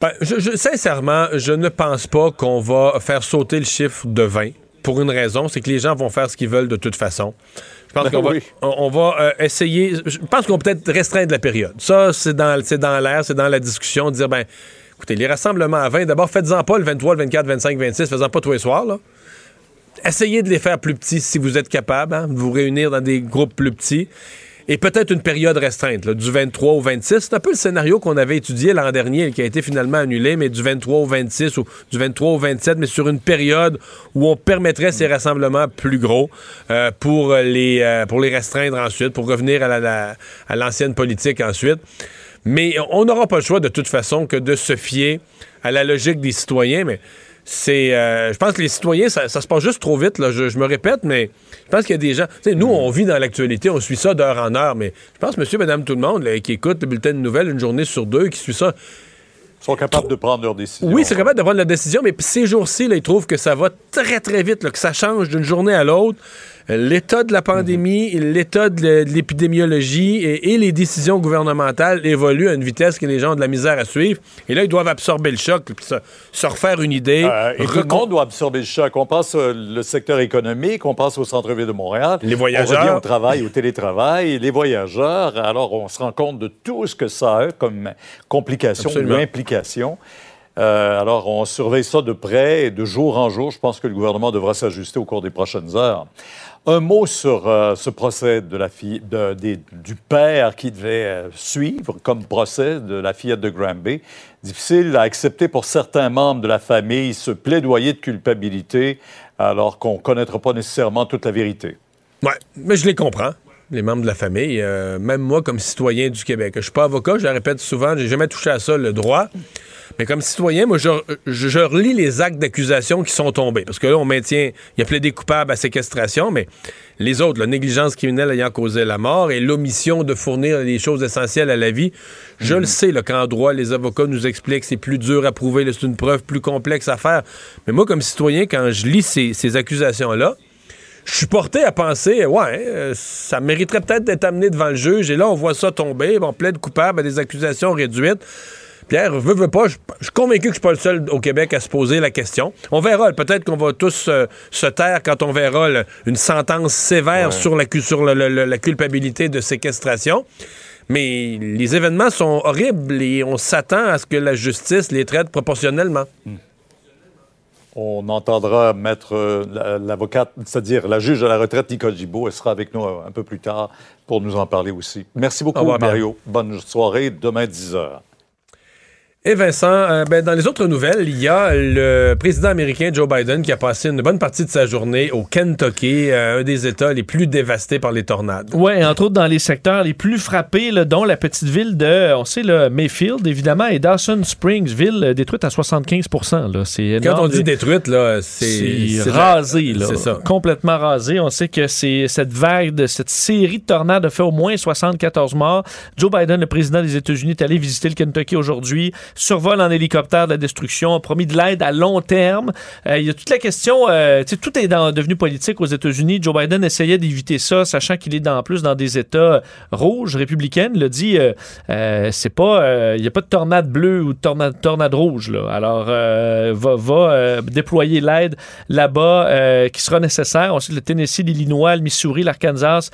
Ben, je- je- sincèrement, je ne pense pas qu'on va faire sauter le chiffre de 20 pour une raison, c'est que les gens vont faire ce qu'ils veulent de toute façon. Je pense Ben qu'on va, oui. on, on va euh, essayer. Je pense qu'on va peut-être restreindre la période. Ça, c'est dans, c'est dans l'air, c'est dans la discussion, de dire, ben, écoutez, les rassemblements à 20, d'abord, faites-en pas le 23, le 24, 25, 26, faites-en pas tous les soirs, là. Essayez de les faire plus petits si vous êtes capable, hein, de vous réunir dans des groupes plus petits. Et peut-être une période restreinte, du 23 au 26. C'est un peu le scénario qu'on avait étudié l'an dernier, qui a été finalement annulé, mais du 23 au 26 ou du 23 au 27, mais sur une période où on permettrait ces rassemblements plus gros euh, pour, les, euh, pour les restreindre ensuite, pour revenir à la- la- à l'ancienne politique ensuite. Mais on n'aura pas le choix de toute façon que de se fier à la logique des citoyens, c'est. euh, je pense que les citoyens, ça, ça se passe juste trop vite, là. Je, je me répète, mais je pense qu'il y a des gens. Tu sais, nous, on vit dans l'actualité, on suit ça d'heure en heure, mais je pense, monsieur, madame, tout le monde, là, qui écoute le bulletin de nouvelles une journée sur deux, qui suit ça. Ils sont capables de prendre leurs décisions. Oui, c'est capable de prendre la décision, mais ces jours-ci, ils trouvent que ça va très, très vite, là, que ça change d'une journée à l'autre. L'état de la pandémie, l'état de l'épidémiologie et, et les décisions gouvernementales évoluent à une vitesse que les gens ont de la misère à suivre. Et là, ils doivent absorber le choc, puis se, se refaire une idée. Euh, et tout le monde doit absorber le choc. On pense euh, le secteur économique, on pense au centre-ville de Montréal. Les On voyageurs. revient au travail, au télétravail, les voyageurs. Alors, on se rend compte de tout ce que ça a comme complications ou implications. Euh, alors, on surveille ça de près et de jour en jour. Je pense que le gouvernement devra s'ajuster au cours des prochaines heures. Un mot sur euh, ce procès de la fille, du père qui devait euh, suivre comme procès de la fillette de Granby. Difficile à accepter pour certains membres de la famille ce plaidoyer de culpabilité alors qu'on ne connaîtra pas nécessairement toute la vérité. Ouais, mais je les comprends. Les membres de la famille, euh, même moi comme citoyen du Québec. Je suis pas avocat, je le répète souvent, j'ai jamais touché à ça, le droit. Mais comme citoyen, moi, je, je- je relis les actes d'accusation qui sont tombés. Parce que là, on maintient, il y a plaidé coupable à séquestration, mais les autres, la négligence criminelle ayant causé la mort et l'omission de fournir les choses essentielles à la vie, je le sais, là, qu'en droit, les avocats nous expliquent que c'est plus dur à prouver, c'est une preuve plus complexe à faire. Mais moi, comme citoyen, quand je lis ces, ces accusations-là, je suis porté à penser, ouais, euh, ça mériterait peut-être d'être amené devant le juge. Et là, on voit ça tomber, on plaide coupable à des accusations réduites. Pierre, veux, veux pas, je je suis convaincu que je suis pas le seul au Québec à se poser la question. On verra, peut-être qu'on va tous euh, se taire quand on verra le- une sentence sévère Ouais. sur, la, cu- sur le- le- le- la culpabilité de séquestration. Mais les événements sont horribles et on s'attend à ce que la justice les traite proportionnellement. On entendra mettre euh, la- l'avocate, c'est-à-dire la juge à la retraite, Nicole Gibault. Elle sera avec nous euh, un peu plus tard pour nous en parler aussi. Merci beaucoup, revoir. Mario. Bonne soirée. Demain, 10 h. Et Vincent, euh, ben, dans les autres nouvelles, il y a le président américain Joe Biden qui a passé une bonne partie de sa journée au Kentucky, euh, un des États les plus dévastés par les tornades. Oui, entre autres dans les secteurs les plus frappés, là, dont la petite ville de, on sait, là, Mayfield, évidemment, et Dawson Springs, ville euh, détruite à 75 là. C'est Quand on dit détruite, là, c'est rasé, là. C'est ça. Complètement rasé. On sait que c'est cette vague, de, cette série de tornades a fait au moins 74 morts. Joe Biden, le président des États-Unis, est allé visiter le Kentucky aujourd'hui, survol en hélicoptère de la destruction, a promis de l'aide à long terme. Euh, il y a toute la question, euh, tout est devenu politique aux États-Unis. Joe Biden essayait d'éviter ça, sachant qu'il est en plus dans des États rouges, républicaines. Il a dit, euh, euh, c'est pas, euh, il n'y a pas de tornade bleue ou de tornade, rouge. Là. Alors, va, va déployer l'aide là-bas qui sera nécessaire. Ensuite, le Tennessee, l'Illinois, le Missouri, l'Arkansas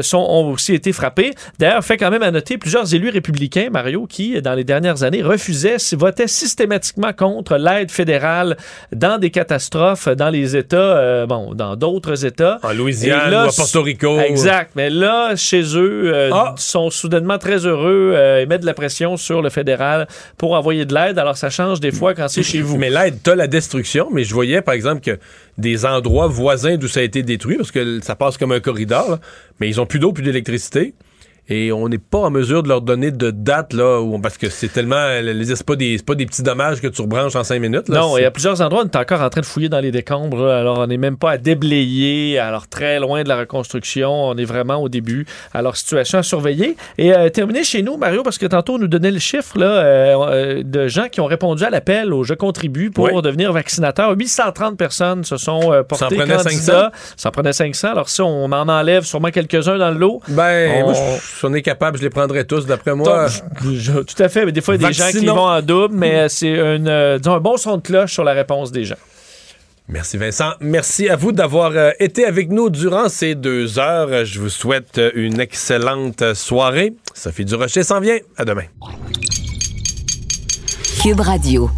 sont, ont aussi été frappés. D'ailleurs, fait quand même à noter plusieurs élus républicains, Mario, qui, dans les dernières années, refusaient, votaient systématiquement contre l'aide fédérale dans des catastrophes dans les États, euh, bon, dans d'autres États. En Louisiane Et là, ou à Porto Rico. Exact. Mais là, chez eux, euh, Ah! sont soudainement très heureux euh, et mettent de la pression sur le fédéral pour envoyer de l'aide. Alors, ça change des fois quand c'est chez vous. Mais l'aide, t'as la destruction, mais je voyais, par exemple, que des endroits voisins d'où ça a été détruit, parce que ça passe comme un corridor, là, mais ils ont plus d'eau, plus d'électricité. Et on n'est pas en mesure de leur donner de date, là, où parce que c'est tellement. C'est pas, des, pas des petits dommages que tu rebranches en cinq minutes. Là, Non, et à plusieurs endroits, on est encore en train de fouiller dans les décombres. Alors, on n'est même pas à déblayer, alors très loin de la reconstruction. On est vraiment au début. Alors, situation à surveiller. Et euh, terminer chez nous, Mario, parce que tantôt, on nous donnait le chiffre là, euh, euh, de gens qui ont répondu à l'appel au Je contribue pour Oui. devenir vaccinateur. 830 personnes se sont euh, portées prenait candidats. Ça en prenait 500. Alors, si on en enlève sûrement quelques-uns dans le lot. Ben, on- moi, je- si on est capable, je les prendrais tous, d'après moi. donc, je- tout à fait. Mais des fois, il y a des gens qui vont en double, mais euh, c'est euh, un bon son de cloche sur la réponse des gens. Merci Vincent. Merci à vous d'avoir euh, été avec nous durant ces deux heures. Je vous souhaite une excellente soirée. Sophie Durocher s'en vient. À demain. Cube Radio.